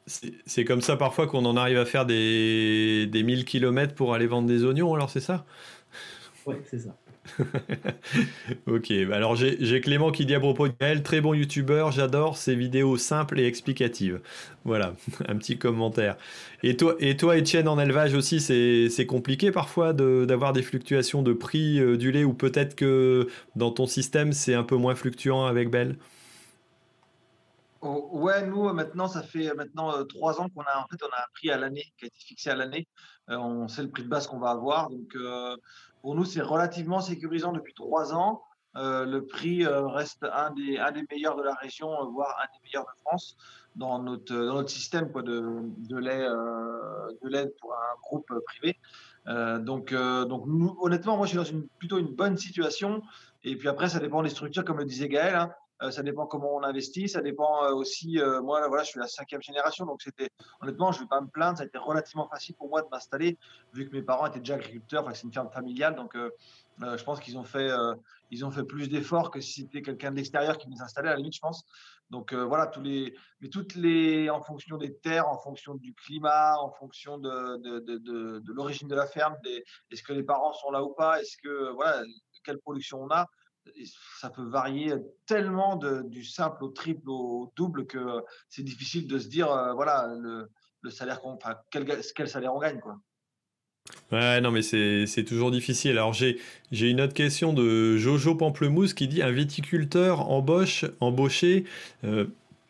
C'est comme ça parfois qu'on en arrive à faire des, des 1000 km pour aller vendre des oignons, alors c'est ça? Ouais, c'est ça. ok, bah alors j'ai Clément qui dit à propos de Gaël, très bon youtubeur, j'adore ses vidéos simples et explicatives. Voilà, un petit commentaire. Et toi, et toi Etienne, en élevage aussi, c'est compliqué parfois d'avoir des fluctuations de prix euh, du lait ou peut-être que dans ton système c'est un peu moins fluctuant avec Belle? Oh, ouais, nous maintenant, ça fait maintenant euh, trois ans qu'on a en fait on a un prix à l'année qui a été fixé à l'année. Euh, on sait le prix de base qu'on va avoir, donc euh, pour nous c'est relativement sécurisant depuis trois ans. le prix reste un des, meilleurs de la région, voire un des meilleurs de France dans notre, système de, lait, de lait pour un groupe privé. donc, donc honnêtement, moi je suis dans une, plutôt une bonne situation. Et puis après, ça dépend des structures, comme le disait Gaël. Hein. Euh, ça dépend comment on investit, ça dépend euh, aussi. Euh, moi, voilà, je suis la cinquième génération, donc c'était honnêtement, je ne vais pas me plaindre. Ça a été relativement facile pour moi de m'installer, vu que mes parents étaient déjà agriculteurs. C'est une ferme familiale, donc je pense qu'ils ont fait, ont fait plus d'efforts que si c'était quelqu'un de l'extérieur qui nous installait à la limite, je pense. Donc voilà, tous les, mais toutes les, en fonction des terres, en fonction du climat, en fonction de l'origine de la ferme, est-ce que les parents sont là ou pas, est-ce que voilà, quelle production on a ça peut varier tellement du simple au triple au double que c'est difficile de se dire euh, voilà le, salaire qu'on quel, salaire on gagne quoi. Ouais, non, mais c'est toujours difficile. Alors, j'ai une autre question de Jojo Pamplemousse qui dit Un viticulteur embauche, embauché euh,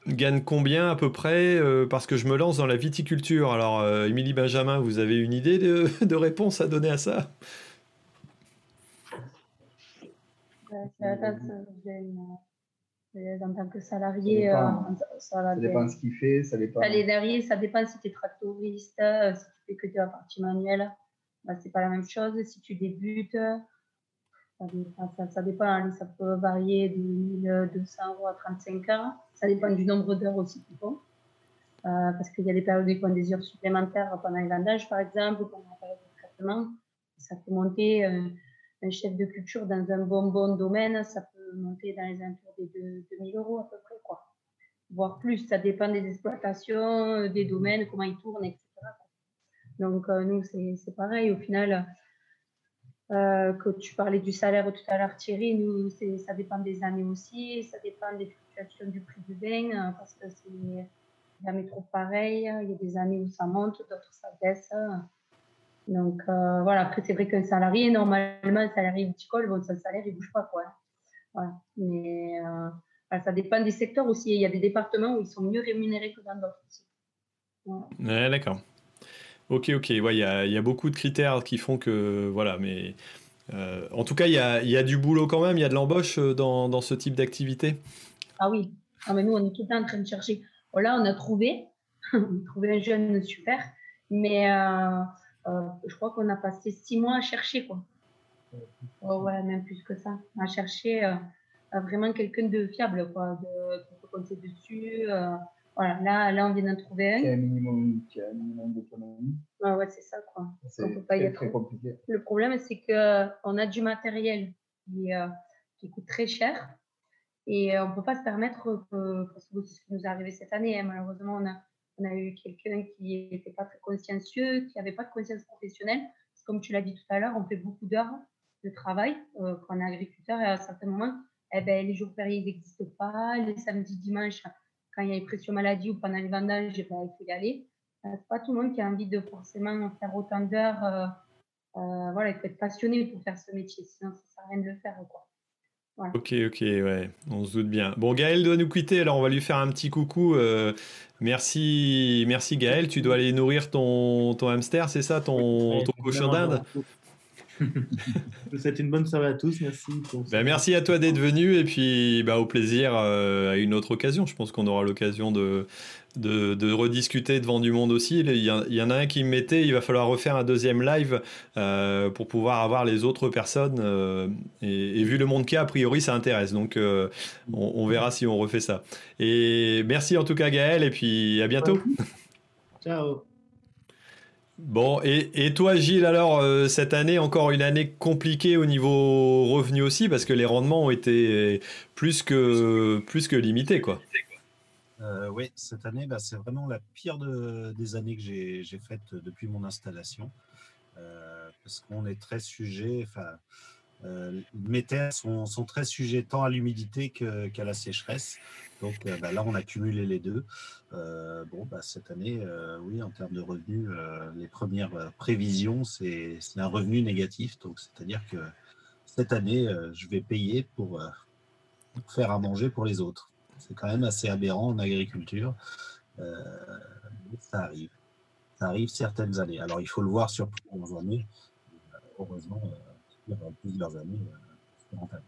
gagne combien à peu près euh, Parce que je me lance dans la viticulture? Alors, Émilie Benjamin, vous avez une idée de réponse à donner à ça? En tant que salarié. Ça dépend, euh, ça dépend ce qu'il fait, ça dépend. Ça, ça dépend si tu es tractoriste, euh, si tu fais que de la partie manuelle, bah, c'est pas la même chose. Si tu débutes, ça dépend, ça, dépend hein, ça peut varier de 1200 euros à 35 heures. Ça dépend du nombre d'heures aussi qu'ils font. Euh, parce qu'il y a des périodes ils font des heures supplémentaires pendant les vendages, par exemple, pendant la période de traitement. Ça peut monter un chef de culture dans un bon bon domaine, ça peut monter dans les alentours des 2000 euros à peu près. Quoi. voire plus. Ça dépend des exploitations, des domaines, comment ils tournent, etc. Donc, nous, c'est pareil. Au final, euh, tu parlais du salaire tout à l'heure, Thierry, nous, ça dépend des années aussi, ça dépend des fluctuations du prix du vin, euh, parce que c'est jamais trop pareil. Il y a des années où ça monte, d'autres ça baisse. Donc euh, voilà, après, c'est vrai qu'un salarié, normalement, un salarié viticole, bon, son salaire, il ne bouge pas. Quoi. Voilà. Mais ça dépend des secteurs aussi. Il y a des départements où ils sont mieux rémunérés que dans d'autres aussi. Ouais, d'accord. Ok, ok. Il ouais, y, a, y, a, beaucoup de critères qui font que. Voilà, mais. Euh, en tout cas, il y a, y a, du boulot quand même, il y a de l'embauche euh, dans, dans, ce type d'activité. Ah oui. Ah, mais nous, on est tout le temps en train de chercher. Oh, là, on a trouvé, on a trouvé un jeune super, mais euh, euh, je crois qu'on a passé six mois à chercher. Quoi. Oh, ouais, même plus que ça. À chercher vraiment quelqu'un de fiable, quoi, de, de compter dessus. Voilà, là, là, on vient d'en trouver un. Qui a un minimum, minimum d'autonomie. Ah ouais, c'est ça, quoi. C'est très, très compliqué. Le problème, c'est qu'on a du matériel qui, euh, qui, coûte très cher et on ne peut pas se permettre, que, parce que ce qui nous est arrivé cette année, hein, malheureusement, on a, on a eu quelqu'un qui n'était pas très consciencieux, qui n'avait pas de conscience professionnelle. Comme tu l'as dit tout à l'heure, on fait beaucoup d'heures de travail euh, quand on est agriculteur et à certains moments, eh ben, les jours fériés n'existent pas, les samedis, dimanches, quand il y a une pression maladie ou pendant les vendages, ben, il faut y aller. Euh, c'est pas tout le monde qui a envie de forcément faire autant d'heures. Euh, voilà, il faut être passionné pour faire ce métier, sinon ça sert à rien de le faire. Quoi. Ok, ok, ouais, on se doute bien. Bon, Gaël doit nous quitter, alors on va lui faire un petit coucou. merci, merci Gaël, tu dois aller nourrir ton, ton hamster, c'est ça, ton, ton cochon d'Inde? C'est une bonne soirée à tous. Merci. Ben, merci à toi d'être venu et puis bah, au plaisir euh, à une autre occasion. Je pense qu'on aura l'occasion de, de, rediscuter devant du monde aussi. Il y, en a un qui me mettait, il va falloir refaire un deuxième live euh, pour pouvoir avoir les autres personnes. Euh, et, vu le monde qu'il y a, a priori, ça intéresse. Donc on, on, verra si on refait ça. Et merci en tout cas Gaël et puis à bientôt. Ciao. Bon, et, toi Gilles, alors euh, cette année, encore une année compliquée au niveau revenu aussi, parce que les rendements ont été plus que, limités. Quoi. Euh, oui, cette année, bah, c'est vraiment la pire des années que j'ai faites depuis mon installation, euh, parce qu'on est très sujet, mes terres sont, très sujets tant à l'humidité qu'à la sécheresse. Donc bah, là, on a cumulé les deux. Euh, bon, bah, cette année, euh, oui, en termes de revenus, euh, les premières prévisions, c'est un revenu négatif. Donc, c'est-à-dire que cette année, je vais payer pour, faire à manger pour les autres. C'est quand même assez aberrant en agriculture. ça arrive. Ça arrive certaines années. Alors, il faut le voir sur plusieurs années. Heureusement, plusieurs années, c'est rentable.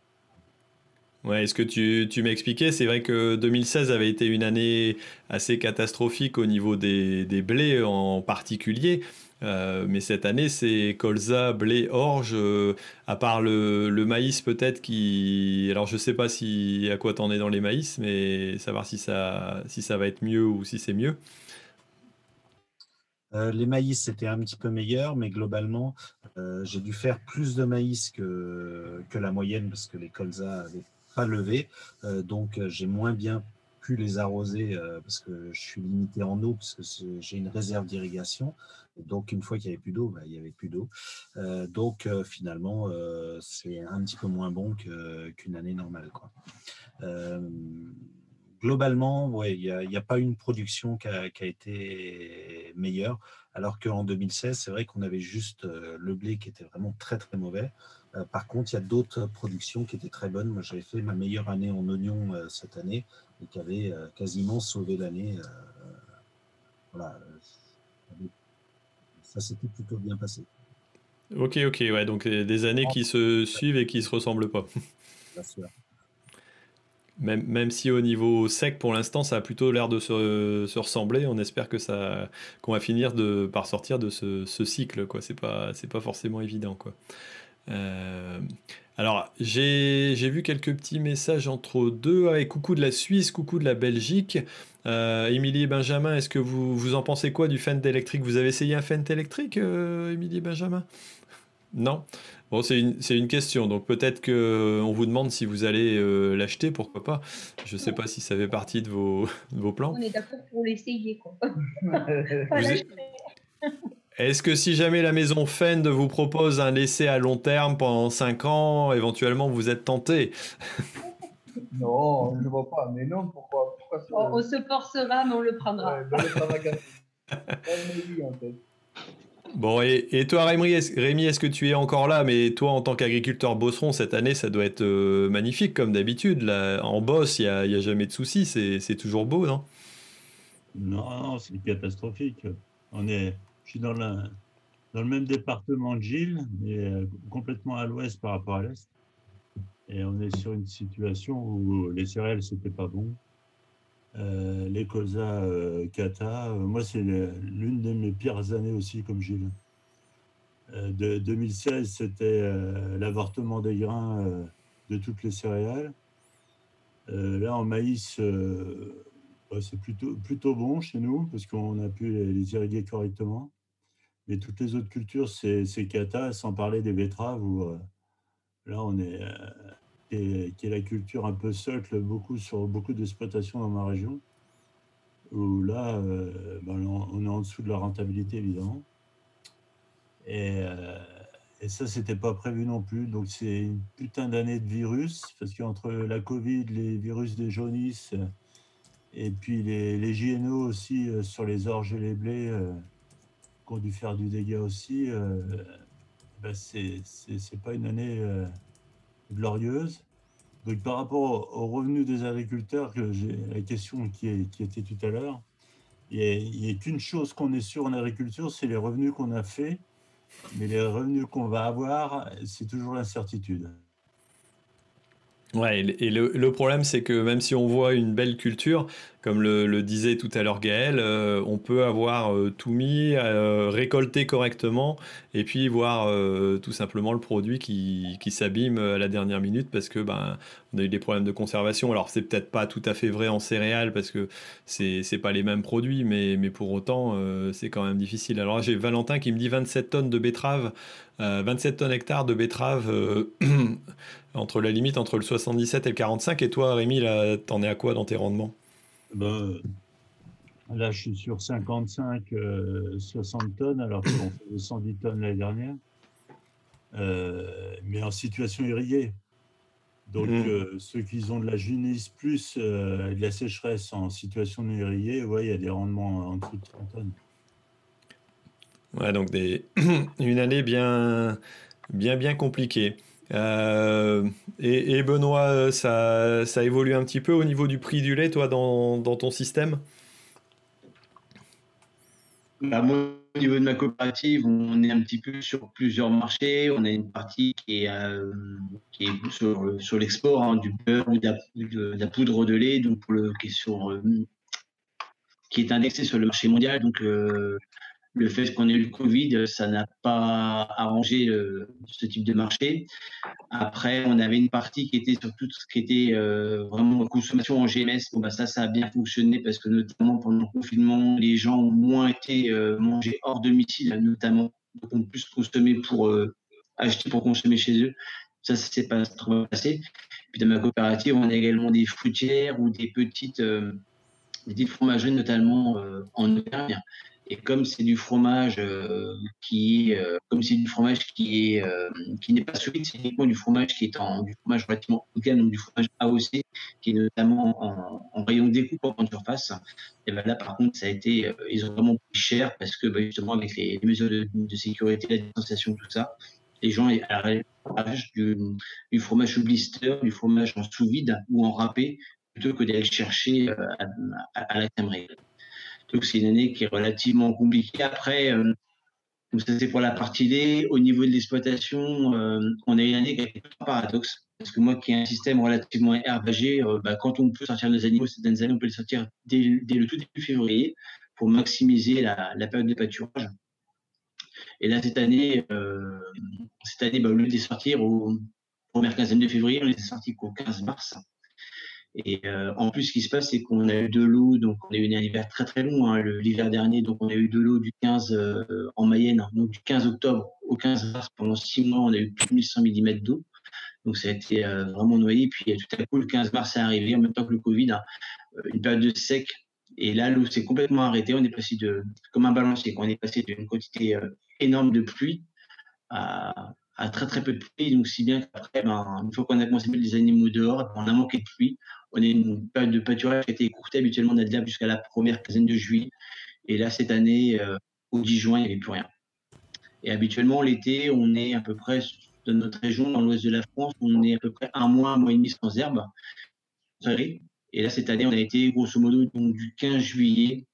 Ouais, est-ce que tu, tu m'expliquais C'est vrai que 2016 avait été une année assez catastrophique au niveau des, des blés en particulier. Euh, mais cette année, c'est colza, blé, orge, euh, à part le, le maïs peut-être qui... Alors je sais pas si à quoi t'en es dans les maïs, mais savoir si ça, si ça va être mieux ou si c'est mieux. Euh, les maïs, c'était un petit peu meilleur, mais globalement, j'ai dû faire plus de maïs que, que la moyenne parce que les colza avaient levé. Euh, donc, euh, j'ai moins bien pu les arroser euh, parce que je suis limité en eau, parce que j'ai une réserve d'irrigation. Donc, une fois qu'il n'y avait plus d'eau, bah, il n'y avait plus d'eau. donc, finalement, c'est un petit peu moins bon qu'une année normale. Quoi. Globalement, ouais, il n'y a, pas une production qui a, qui a été meilleure, alors qu'en 2016, c'est vrai qu'on avait juste le blé qui était vraiment très très mauvais. Euh, par contre, il y a d'autres productions qui étaient très bonnes. Moi, j'avais fait ma meilleure année en oignons euh, cette année et qui avait euh, quasiment sauvé l'année. voilà. Ça s'était plutôt bien passé. Ok, ok, ouais, donc des années qui se suivent et qui ne se ressemblent pas. Bien sûr. Même, même, si au niveau sec, pour l'instant, ça a plutôt l'air de se, se, ressembler, on espère que ça, qu'on va finir de, par sortir de ce, cycle. Ce n'est pas, pas forcément évident. Quoi. Euh, alors, j'ai vu quelques petits messages entre deux. avec coucou de la Suisse, coucou de la Belgique. Euh, Émilie et Benjamin, est-ce que vous, vous en pensez quoi du Fent électrique Vous avez essayé un Fent électrique, euh, Émilie et Benjamin? Non? Bon, c'est une, une, question, donc peut-être qu'on vous demande si vous allez l'acheter, pourquoi pas. Je ne sais pas si ça fait partie de vos, vos plans. On est d'accord pour l'essayer. Est-ce que si jamais la maison Fend vous propose un essai à long terme pendant 5 ans, éventuellement vous êtes tenté? Non, je ne vois pas. Mais non, pourquoi, on, se forcera, mais on le prendra. Bon, et, toi, Rémi, est-ce que tu es encore là? Mais toi, en tant qu'agriculteur bosseron, cette année, ça doit être euh, magnifique, comme d'habitude. En bosse, il n'y a, jamais de soucis, c'est toujours beau, non? Non, c'est catastrophique. On est, je suis dans, dans le même département de Gilles, mais euh, complètement à l'ouest par rapport à l'est. Et on est sur une situation où les céréales, c'était pas bon. Euh, les colzas, euh, cata. moi, c'est l'une de mes pires années aussi, comme Gilles. de 2016, c'était l'avortement des grains de toutes les céréales. là, en maïs, c'est plutôt, plutôt bon chez nous parce qu'on a pu les irriguer correctement. Mais toutes les autres cultures, c'est cata, sans parler des betteraves, où euh, là, on est, euh, qui, est, la culture un peu socle, beaucoup sur beaucoup d'exploitations dans ma région, où là, euh, ben, on est en dessous de la rentabilité, évidemment. Et, et ça, c'était pas prévu non plus. Donc, c'est une putain d'année de virus, parce qu'entre la Covid, les virus des jaunisses, et puis les, les JNO aussi sur les orges et les blés, qui ont dû faire du dégât aussi, euh, ben c'est pas une année euh, glorieuse. Donc par rapport aux revenus des agriculteurs, la question qui, était tout à l'heure, il n'y a, qu'une chose qu'on est sûr en agriculture, c'est les revenus qu'on a fait, mais les revenus qu'on va avoir, c'est toujours l'incertitude. Ouais, et le, problème, c'est que même si on voit une belle culture, comme le, disait tout à l'heure Gaël, euh, on peut avoir euh, tout mis, euh, récolté correctement, et puis voir tout simplement le produit qui, qui s'abîme à la dernière minute parce que ben on a eu des problèmes de conservation. Alors c'est peut-être pas tout à fait vrai en céréales parce que c'est c'est pas les mêmes produits, mais, mais pour autant c'est quand même difficile. Alors j'ai Valentin qui me dit 27 tonnes de betteraves, 27 tonnes hectares de betteraves entre la limite entre le 77 et le 45. Et toi Rémi, là t'en es à quoi dans tes rendements? Ben, là, je suis sur 55, 60 euh, tonnes, alors qu'on fait 110 tonnes l'année dernière, euh, mais en situation irriguée. Donc, mmh. euh, ceux qui ont de la junisse plus de la sécheresse en situation irriguée, ouais, il y a des rendements en dessous de 30 tonnes. Ouais, donc une année bien, bien, bien compliquée. Euh, et, Benoît, ça, ça, évolue un petit peu au niveau du prix du lait, toi, dans, dans ton système? Bah, Moi, au niveau de ma coopérative, on est un petit peu sur plusieurs marchés. On a une partie qui est, euh, qui est sur, sur l'export hein, du beurre ou de la, poudre de lait, donc pour le, qui, est sur, euh, qui est indexé sur le marché mondial. Donc, le fait qu'on ait eu le Covid, ça n'a pas arrangé euh, ce type de marché. Après, on avait une partie qui était sur tout ce qui était euh, vraiment consommation en GMS. Bon, bah, ça, ça a bien fonctionné parce que notamment pendant le confinement, les gens ont moins été euh, mangés hors domicile, notamment, donc ont plus consommé pour acheter pour consommer chez eux. Ça, ça s'est pas trop passé. Puis dans ma coopérative, on a également des fruitières ou des petites, des petites fromageries, notamment en Auvergne et comme c'est du fromage euh, qui euh, comme c'est du fromage qui est, euh, qui n'est pas solide, c'est uniquement du fromage qui est en du fromage relativement haut donc du fromage AOC, qui est notamment en, en rayon découpe en surface. Et ben là, par contre, ça a été, ils ont vraiment pris cher parce que ben, justement avec les, mesures de, sécurité, la distanciation, tout ça, les gens achètent du, du fromage sous blister, du fromage en sous vide ou en râpé, plutôt que d'aller chercher à, à, la crèmerie. Donc c'est une année qui est relativement compliquée. Après, euh, ça c'est pour la partie D. Au niveau de l'exploitation, euh, on a une année qui été un paradoxe. Parce que moi qui ai un système relativement herbagé, euh, quand on peut sortir nos animaux, certaines années, on peut les sortir dès, le tout début février pour maximiser la, période de pâturage. Et là, cette année, cette année bah, au lieu de les sortir au première quinzaine de février, on les a sortis qu'au 15 mars. Et euh, en plus, ce qui se passe, c'est qu'on a eu de l'eau, donc on a eu un hiver très très long, hein, l'hiver dernier, donc on a eu de l'eau du 15 euh, en Mayenne, donc du 15 octobre au 15 mars, pendant six mois, on a eu plus de 1100 mm d'eau. Donc ça a été euh, vraiment noyé. Puis tout à coup, le 15 mars est arrivé, en même temps que le Covid, hein, une période de sec. Et là, l'eau s'est complètement arrêtée. On est passé de, comme un balancier, on est passé d'une quantité énorme de pluie à, très très peu de pluie. Donc si bien qu'après, ben, une fois qu'on a commencé à mettre les animaux dehors, on a manqué de pluie on a une période de pâturage qui a été écourtée. Habituellement, on a jusqu'à la première quinzaine de juillet. Et là, cette année, euh, au 10 juin, il n'y avait plus rien. Et habituellement, l'été, on est à peu près, dans notre région, dans l'ouest de la France, on est à peu près un mois, un mois et demi sans herbe. Et là, cette année, on a été grosso modo du 15 juillet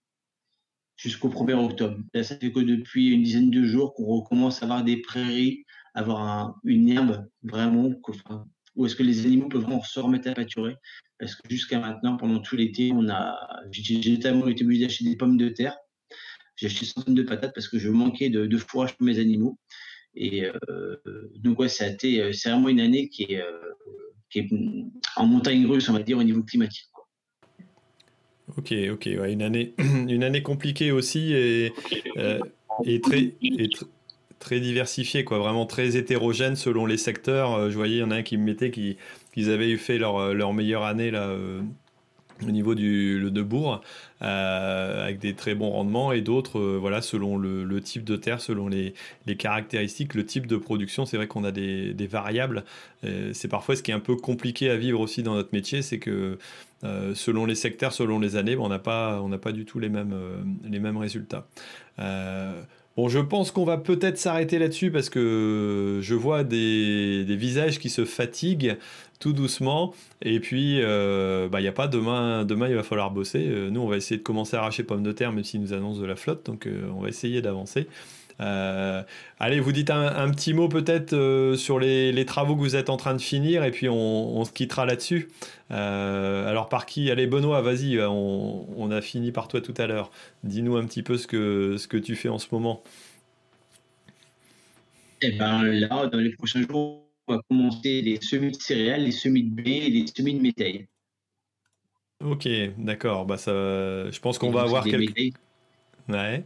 jusqu'au 1er octobre. Là, ça fait que depuis une dizaine de jours qu'on recommence à avoir des prairies, avoir une herbe vraiment, où est-ce que les animaux peuvent vraiment se remettre à pâturer? Parce que jusqu'à maintenant, pendant tout l'été, on a, j'ai notamment été obligé d'acheter des pommes de terre. J'ai acheté centaines de patates parce que je manquais de, fourrage pour mes animaux. Et euh, donc, ouais, ça a été, euh, c'est vraiment une année qui est, euh, qui est en montagne russe, on va dire, au niveau climatique. Ok, ok, une année, une année compliquée aussi et, très, très diversifiée, quoi, vraiment très hétérogène selon les secteurs. Je voyais, il y en a un qui me mettait qui qu'ils avaient fait leur, euh, leur meilleure année là, euh, au niveau du le euh, avec des très bons rendements, et d'autres, voilà, selon le, type de terre, selon les, les, caractéristiques, le type de production. C'est vrai qu'on a des, des variables. c'est parfois ce qui est un peu compliqué à vivre aussi dans notre métier, c'est que selon les secteurs, selon les années, ben, on n'a pas, pas du tout les mêmes, les mêmes résultats. Bon, je pense qu'on va peut-être s'arrêter là-dessus parce que je vois des, visages qui se fatiguent tout doucement. Et puis, euh, bah, il n'y a pas demain, demain, il va falloir bosser. Euh, nous, on va essayer de commencer à arracher pommes de terre, même s'ils nous annoncent de la flotte. Donc, euh, on va essayer d'avancer. Allez, vous dites un, petit mot peut-être sur les, les, travaux que vous êtes en train de finir et puis on, on se quittera là-dessus. alors par qui? Allez Benoît, vas-y, on, on, a fini par toi tout à l'heure. Dis-nous un petit peu ce que, ce que tu fais en ce moment. Eh ben là, dans les prochains jours, on va commencer les semis de céréales, les semis de blé et les semis de métail. Ok, d'accord. Bah ça, je pense qu'on va avoir quelques. Ouais.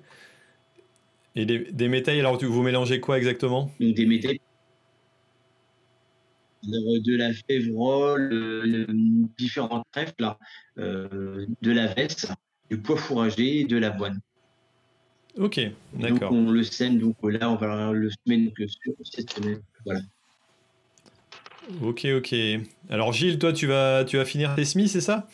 Et des, des métails, alors vous mélangez quoi exactement? Donc des métails. de la févrole, différents trèfles, euh, de la veste, du pois fourragé et de l'avoine. Ok, d'accord. On le sème, donc là, on va le semer cette semaine. Voilà. Ok, ok. Alors Gilles, toi, tu vas, tu vas finir tes semis, c'est ça?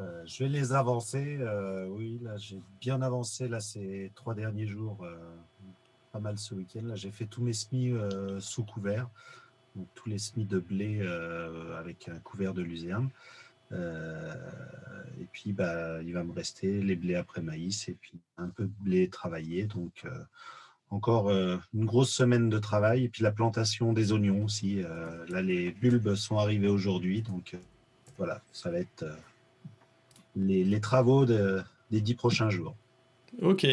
Euh, Je vais les avancer. Euh, oui, là, j'ai bien avancé là ces trois derniers jours, euh, pas mal ce week-end. Là, j'ai fait tous mes semis sous couvert, donc tous les semis de blé avec un couvert de luzerne. et puis, bah, il va me rester les blés après maïs et puis un peu de blé travaillé. Donc, encore une grosse semaine de travail. Et puis la plantation des oignons aussi. Là, les bulbes sont arrivés aujourd'hui. Donc voilà, ça va être les, travaux des dix prochains jours. Ok.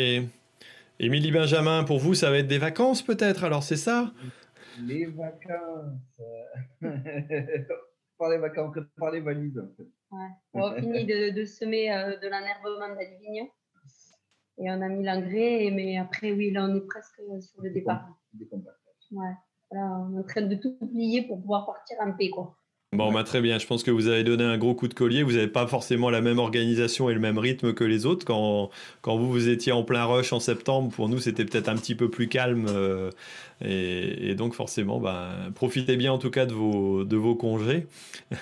Émilie Benjamin, pour vous, ça va être des vacances peut-être Alors c'est ça? Les vacances. par les vacances, par les valises. Ouais. On a fini de, de semer de l'enherbement d'Alvignon. Et on a mis l'engrais, mais après, oui, là, on est presque sur le départ. Ouais. on est en train de tout oublier pour pouvoir partir en paix, quoi. Bon, bah, très bien. Je pense que vous avez donné un gros coup de collier. Vous n'avez pas forcément la même organisation et le même rythme que les autres. Quand, quand vous, vous étiez en plein rush en septembre, pour nous, c'était peut-être un petit peu plus calme. Euh, et, donc, forcément, bah, profitez bien en tout cas de vos, de vos congés.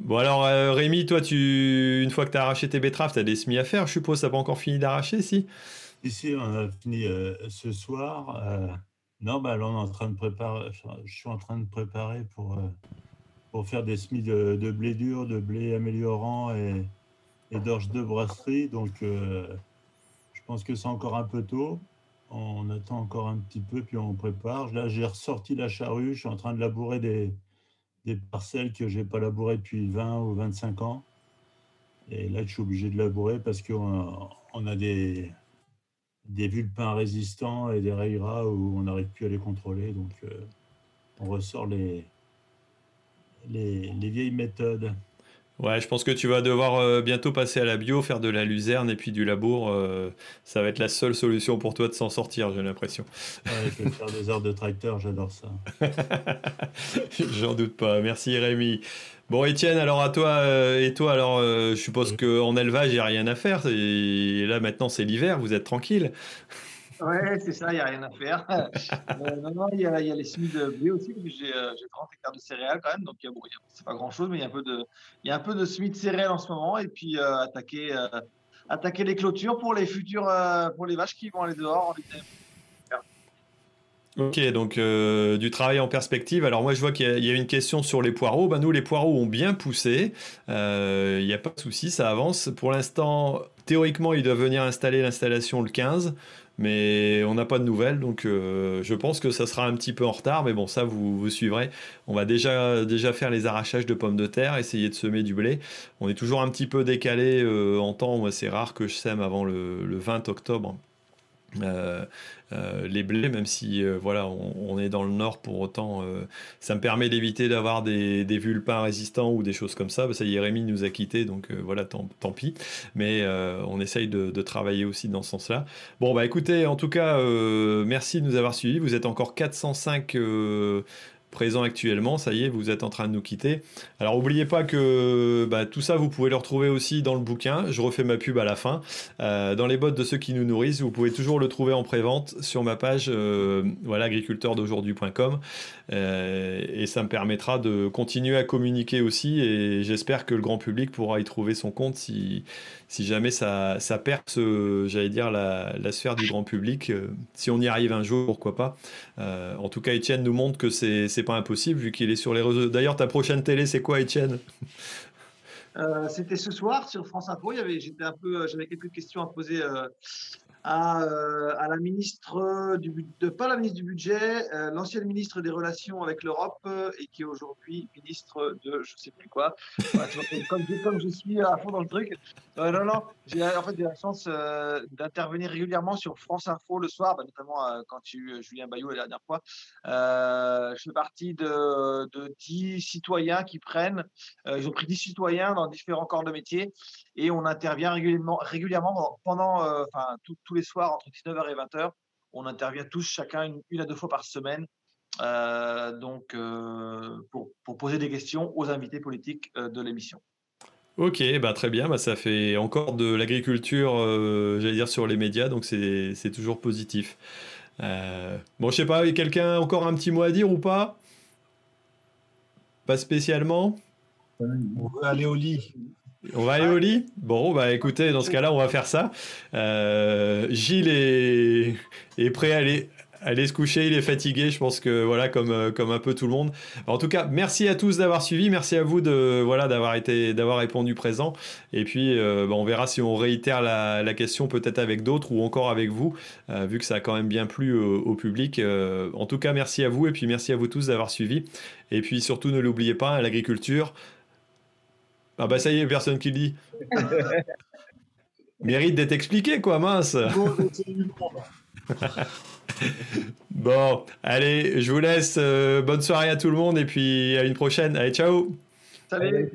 Bon alors euh, Rémi, toi, tu, une fois que tu as arraché tes betteraves, tu as des semis à faire, je suppose, ça pas encore fini d'arracher, si? Ici, on a fini euh, ce soir. Euh, non, bah, là, on est en train de préparer, je suis en train de préparer pour, pour faire des semis de, blé dur, de blé améliorant et, et d'orge de brasserie. Donc, je pense que c'est encore un peu tôt. On attend encore un petit peu, puis on prépare. Là, j'ai ressorti la charrue, je suis en train de labourer des, des parcelles que je n'ai pas labourées depuis 20 ou 25 ans. Et là, je suis obligé de labourer parce qu'on on a des, des vulpins résistants et des rats où on n'arrive plus à les contrôler. Donc, euh, on ressort les, les, les vieilles méthodes. Ouais, je pense que tu vas devoir euh, bientôt passer à la bio, faire de la luzerne et puis du labour. euh, ça va être la seule solution pour toi de s'en sortir, j'ai l'impression. Ouais, je vais faire des heures de tracteur, j'adore ça. J'en doute pas. Merci Rémi. Bon, Étienne, alors à toi euh, et toi, alors euh, je suppose qu'en élevage, il n'y a rien à faire. Et là, maintenant, c'est l'hiver, vous êtes tranquille. Ouais, c'est ça, il n'y a rien à faire. Euh, non, non, il y a, il y a les semis de blé aussi, parce que j'ai euh, j'ai 30 hectares de céréales quand même, donc il y a- bon, c'est pas grand-chose, mais il y a un peu de, y a un peu de semis de céréales en ce moment, et puis euh, attaquer, euh, attaquer les clôtures pour les futurs, euh, pour les vaches qui vont aller dehors. en été. Ok, donc euh, du travail en perspective. Alors moi je vois qu'il y, a- une question sur les poireaux. Ben, nous les poireaux ont bien poussé. Euh, Il n'y a pas de souci, ça avance. Pour l'instant, théoriquement, ils doivent venir installer l'installation le 15, mais on n'a pas de nouvelles. Donc euh, je pense que ça sera un petit peu en retard, mais bon ça vous, vous suivrez. On va déjà, déjà faire les arrachages de pommes de terre, essayer de semer du blé. On est toujours un petit peu décalé en temps. Moi c'est rare que je sème avant le, le 20 octobre. Euh, euh, les blés, même si euh, voilà, on, est dans le nord pour autant, ça me permet d'éviter d'avoir des, des vulpins résistants ou des choses comme ça. Bah, ça y nous a quittés, donc voilà, tant, pis. Mais on essaye de, de travailler aussi dans ce sens-là. Bon, bah écoutez, en tout cas, merci de nous avoir suivis. Vous êtes encore 405 présents actuellement. Ça y est, vous êtes en train de nous quitter. Alors, n'oubliez pas que bah, tout ça, vous pouvez le retrouver aussi dans le bouquin. Je refais ma pub à la fin. Euh, dans les bottes de ceux qui nous nourrissent, vous pouvez toujours le trouver en pré-vente sur ma page euh, voilà, agriculteurdaujourd'hui.com. Euh, et ça me permettra de continuer à communiquer aussi. Et j'espère que le grand public pourra y trouver son compte si jamais ça, ça perce, j'allais dire, la, sphère du grand public. Euh, si on y arrive un jour, pourquoi pas. Euh, en tout cas, Étienne nous montre que c'est pas impossible vu qu'il est sur les réseaux. D'ailleurs, ta prochaine télé, c'est quoi, Étienne? Euh, C'était ce soir sur France Info. J'avais quelques questions à poser à, euh, à la ministre du de pas la ministre du budget, euh, l'ancienne ministre des relations avec l'Europe euh, et qui est aujourd'hui ministre de je sais plus quoi. Tu comme, je- suis à fond dans le truc. Euh, non non, j'ai en fait la chance d'intervenir régulièrement sur France Info le soir, bah, notamment quand eu Julien Bayou la dernière fois. Je fais partie de, de 10 citoyens qui prennent ils ont pris 10 citoyens dans différents corps de métier et on intervient régulièrement, régulièrement pendant, enfin, tous les soirs entre 19h et 20h. On intervient tous chacun une, une à deux fois par semaine. euh, donc, euh, pour, pour poser des questions aux invités politiques euh, de l'émission. Ok, bah très bien, bah ça fait encore de l'agriculture, euh, j'allais dire, sur les médias, donc c'est c'est toujours positif. Euh, bon, je sais pas, quelqu'un a encore un petit mot à dire ou pas? Pas spécialement? On veut aller au lit. On va aller au lit? Bon, bah écoutez, dans ce cas-là, on va faire ça. Euh, Gilles est, prêt à aller, se coucher, il est fatigué, je pense que voilà, comme, euh, comme un peu tout le monde. En tout cas, merci à tous d'avoir suivi, merci à vous de, voilà, d'avoir été, d'avoir répondu présent. Et puis, euh, bah, on verra si on réitère la, question peut-être avec d'autres ou encore avec vous, vu que ça a quand même bien plu au, public. En tout cas, merci à vous et puis merci à vous tous d'avoir suivi. Et puis surtout, ne l'oubliez pas, l'agriculture. Ah bah ça y est, personne qui le dit. Mérite d'être expliqué, quoi, mince. Bon, allez, je vous laisse. euh, bonne soirée à tout le monde et puis à une prochaine. Allez, ciao. Salut.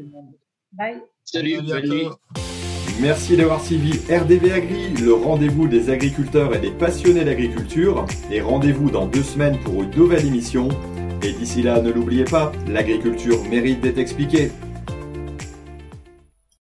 Bye. Salut, bonne nuit. Merci d'avoir suivi RDV Agri, le rendez-vous des agriculteurs et des passionnés d'agriculture. Et rendez-vous dans deux semaines pour une nouvelle émission. Et d'ici là, ne l'oubliez pas, l'agriculture mérite d'être expliquée.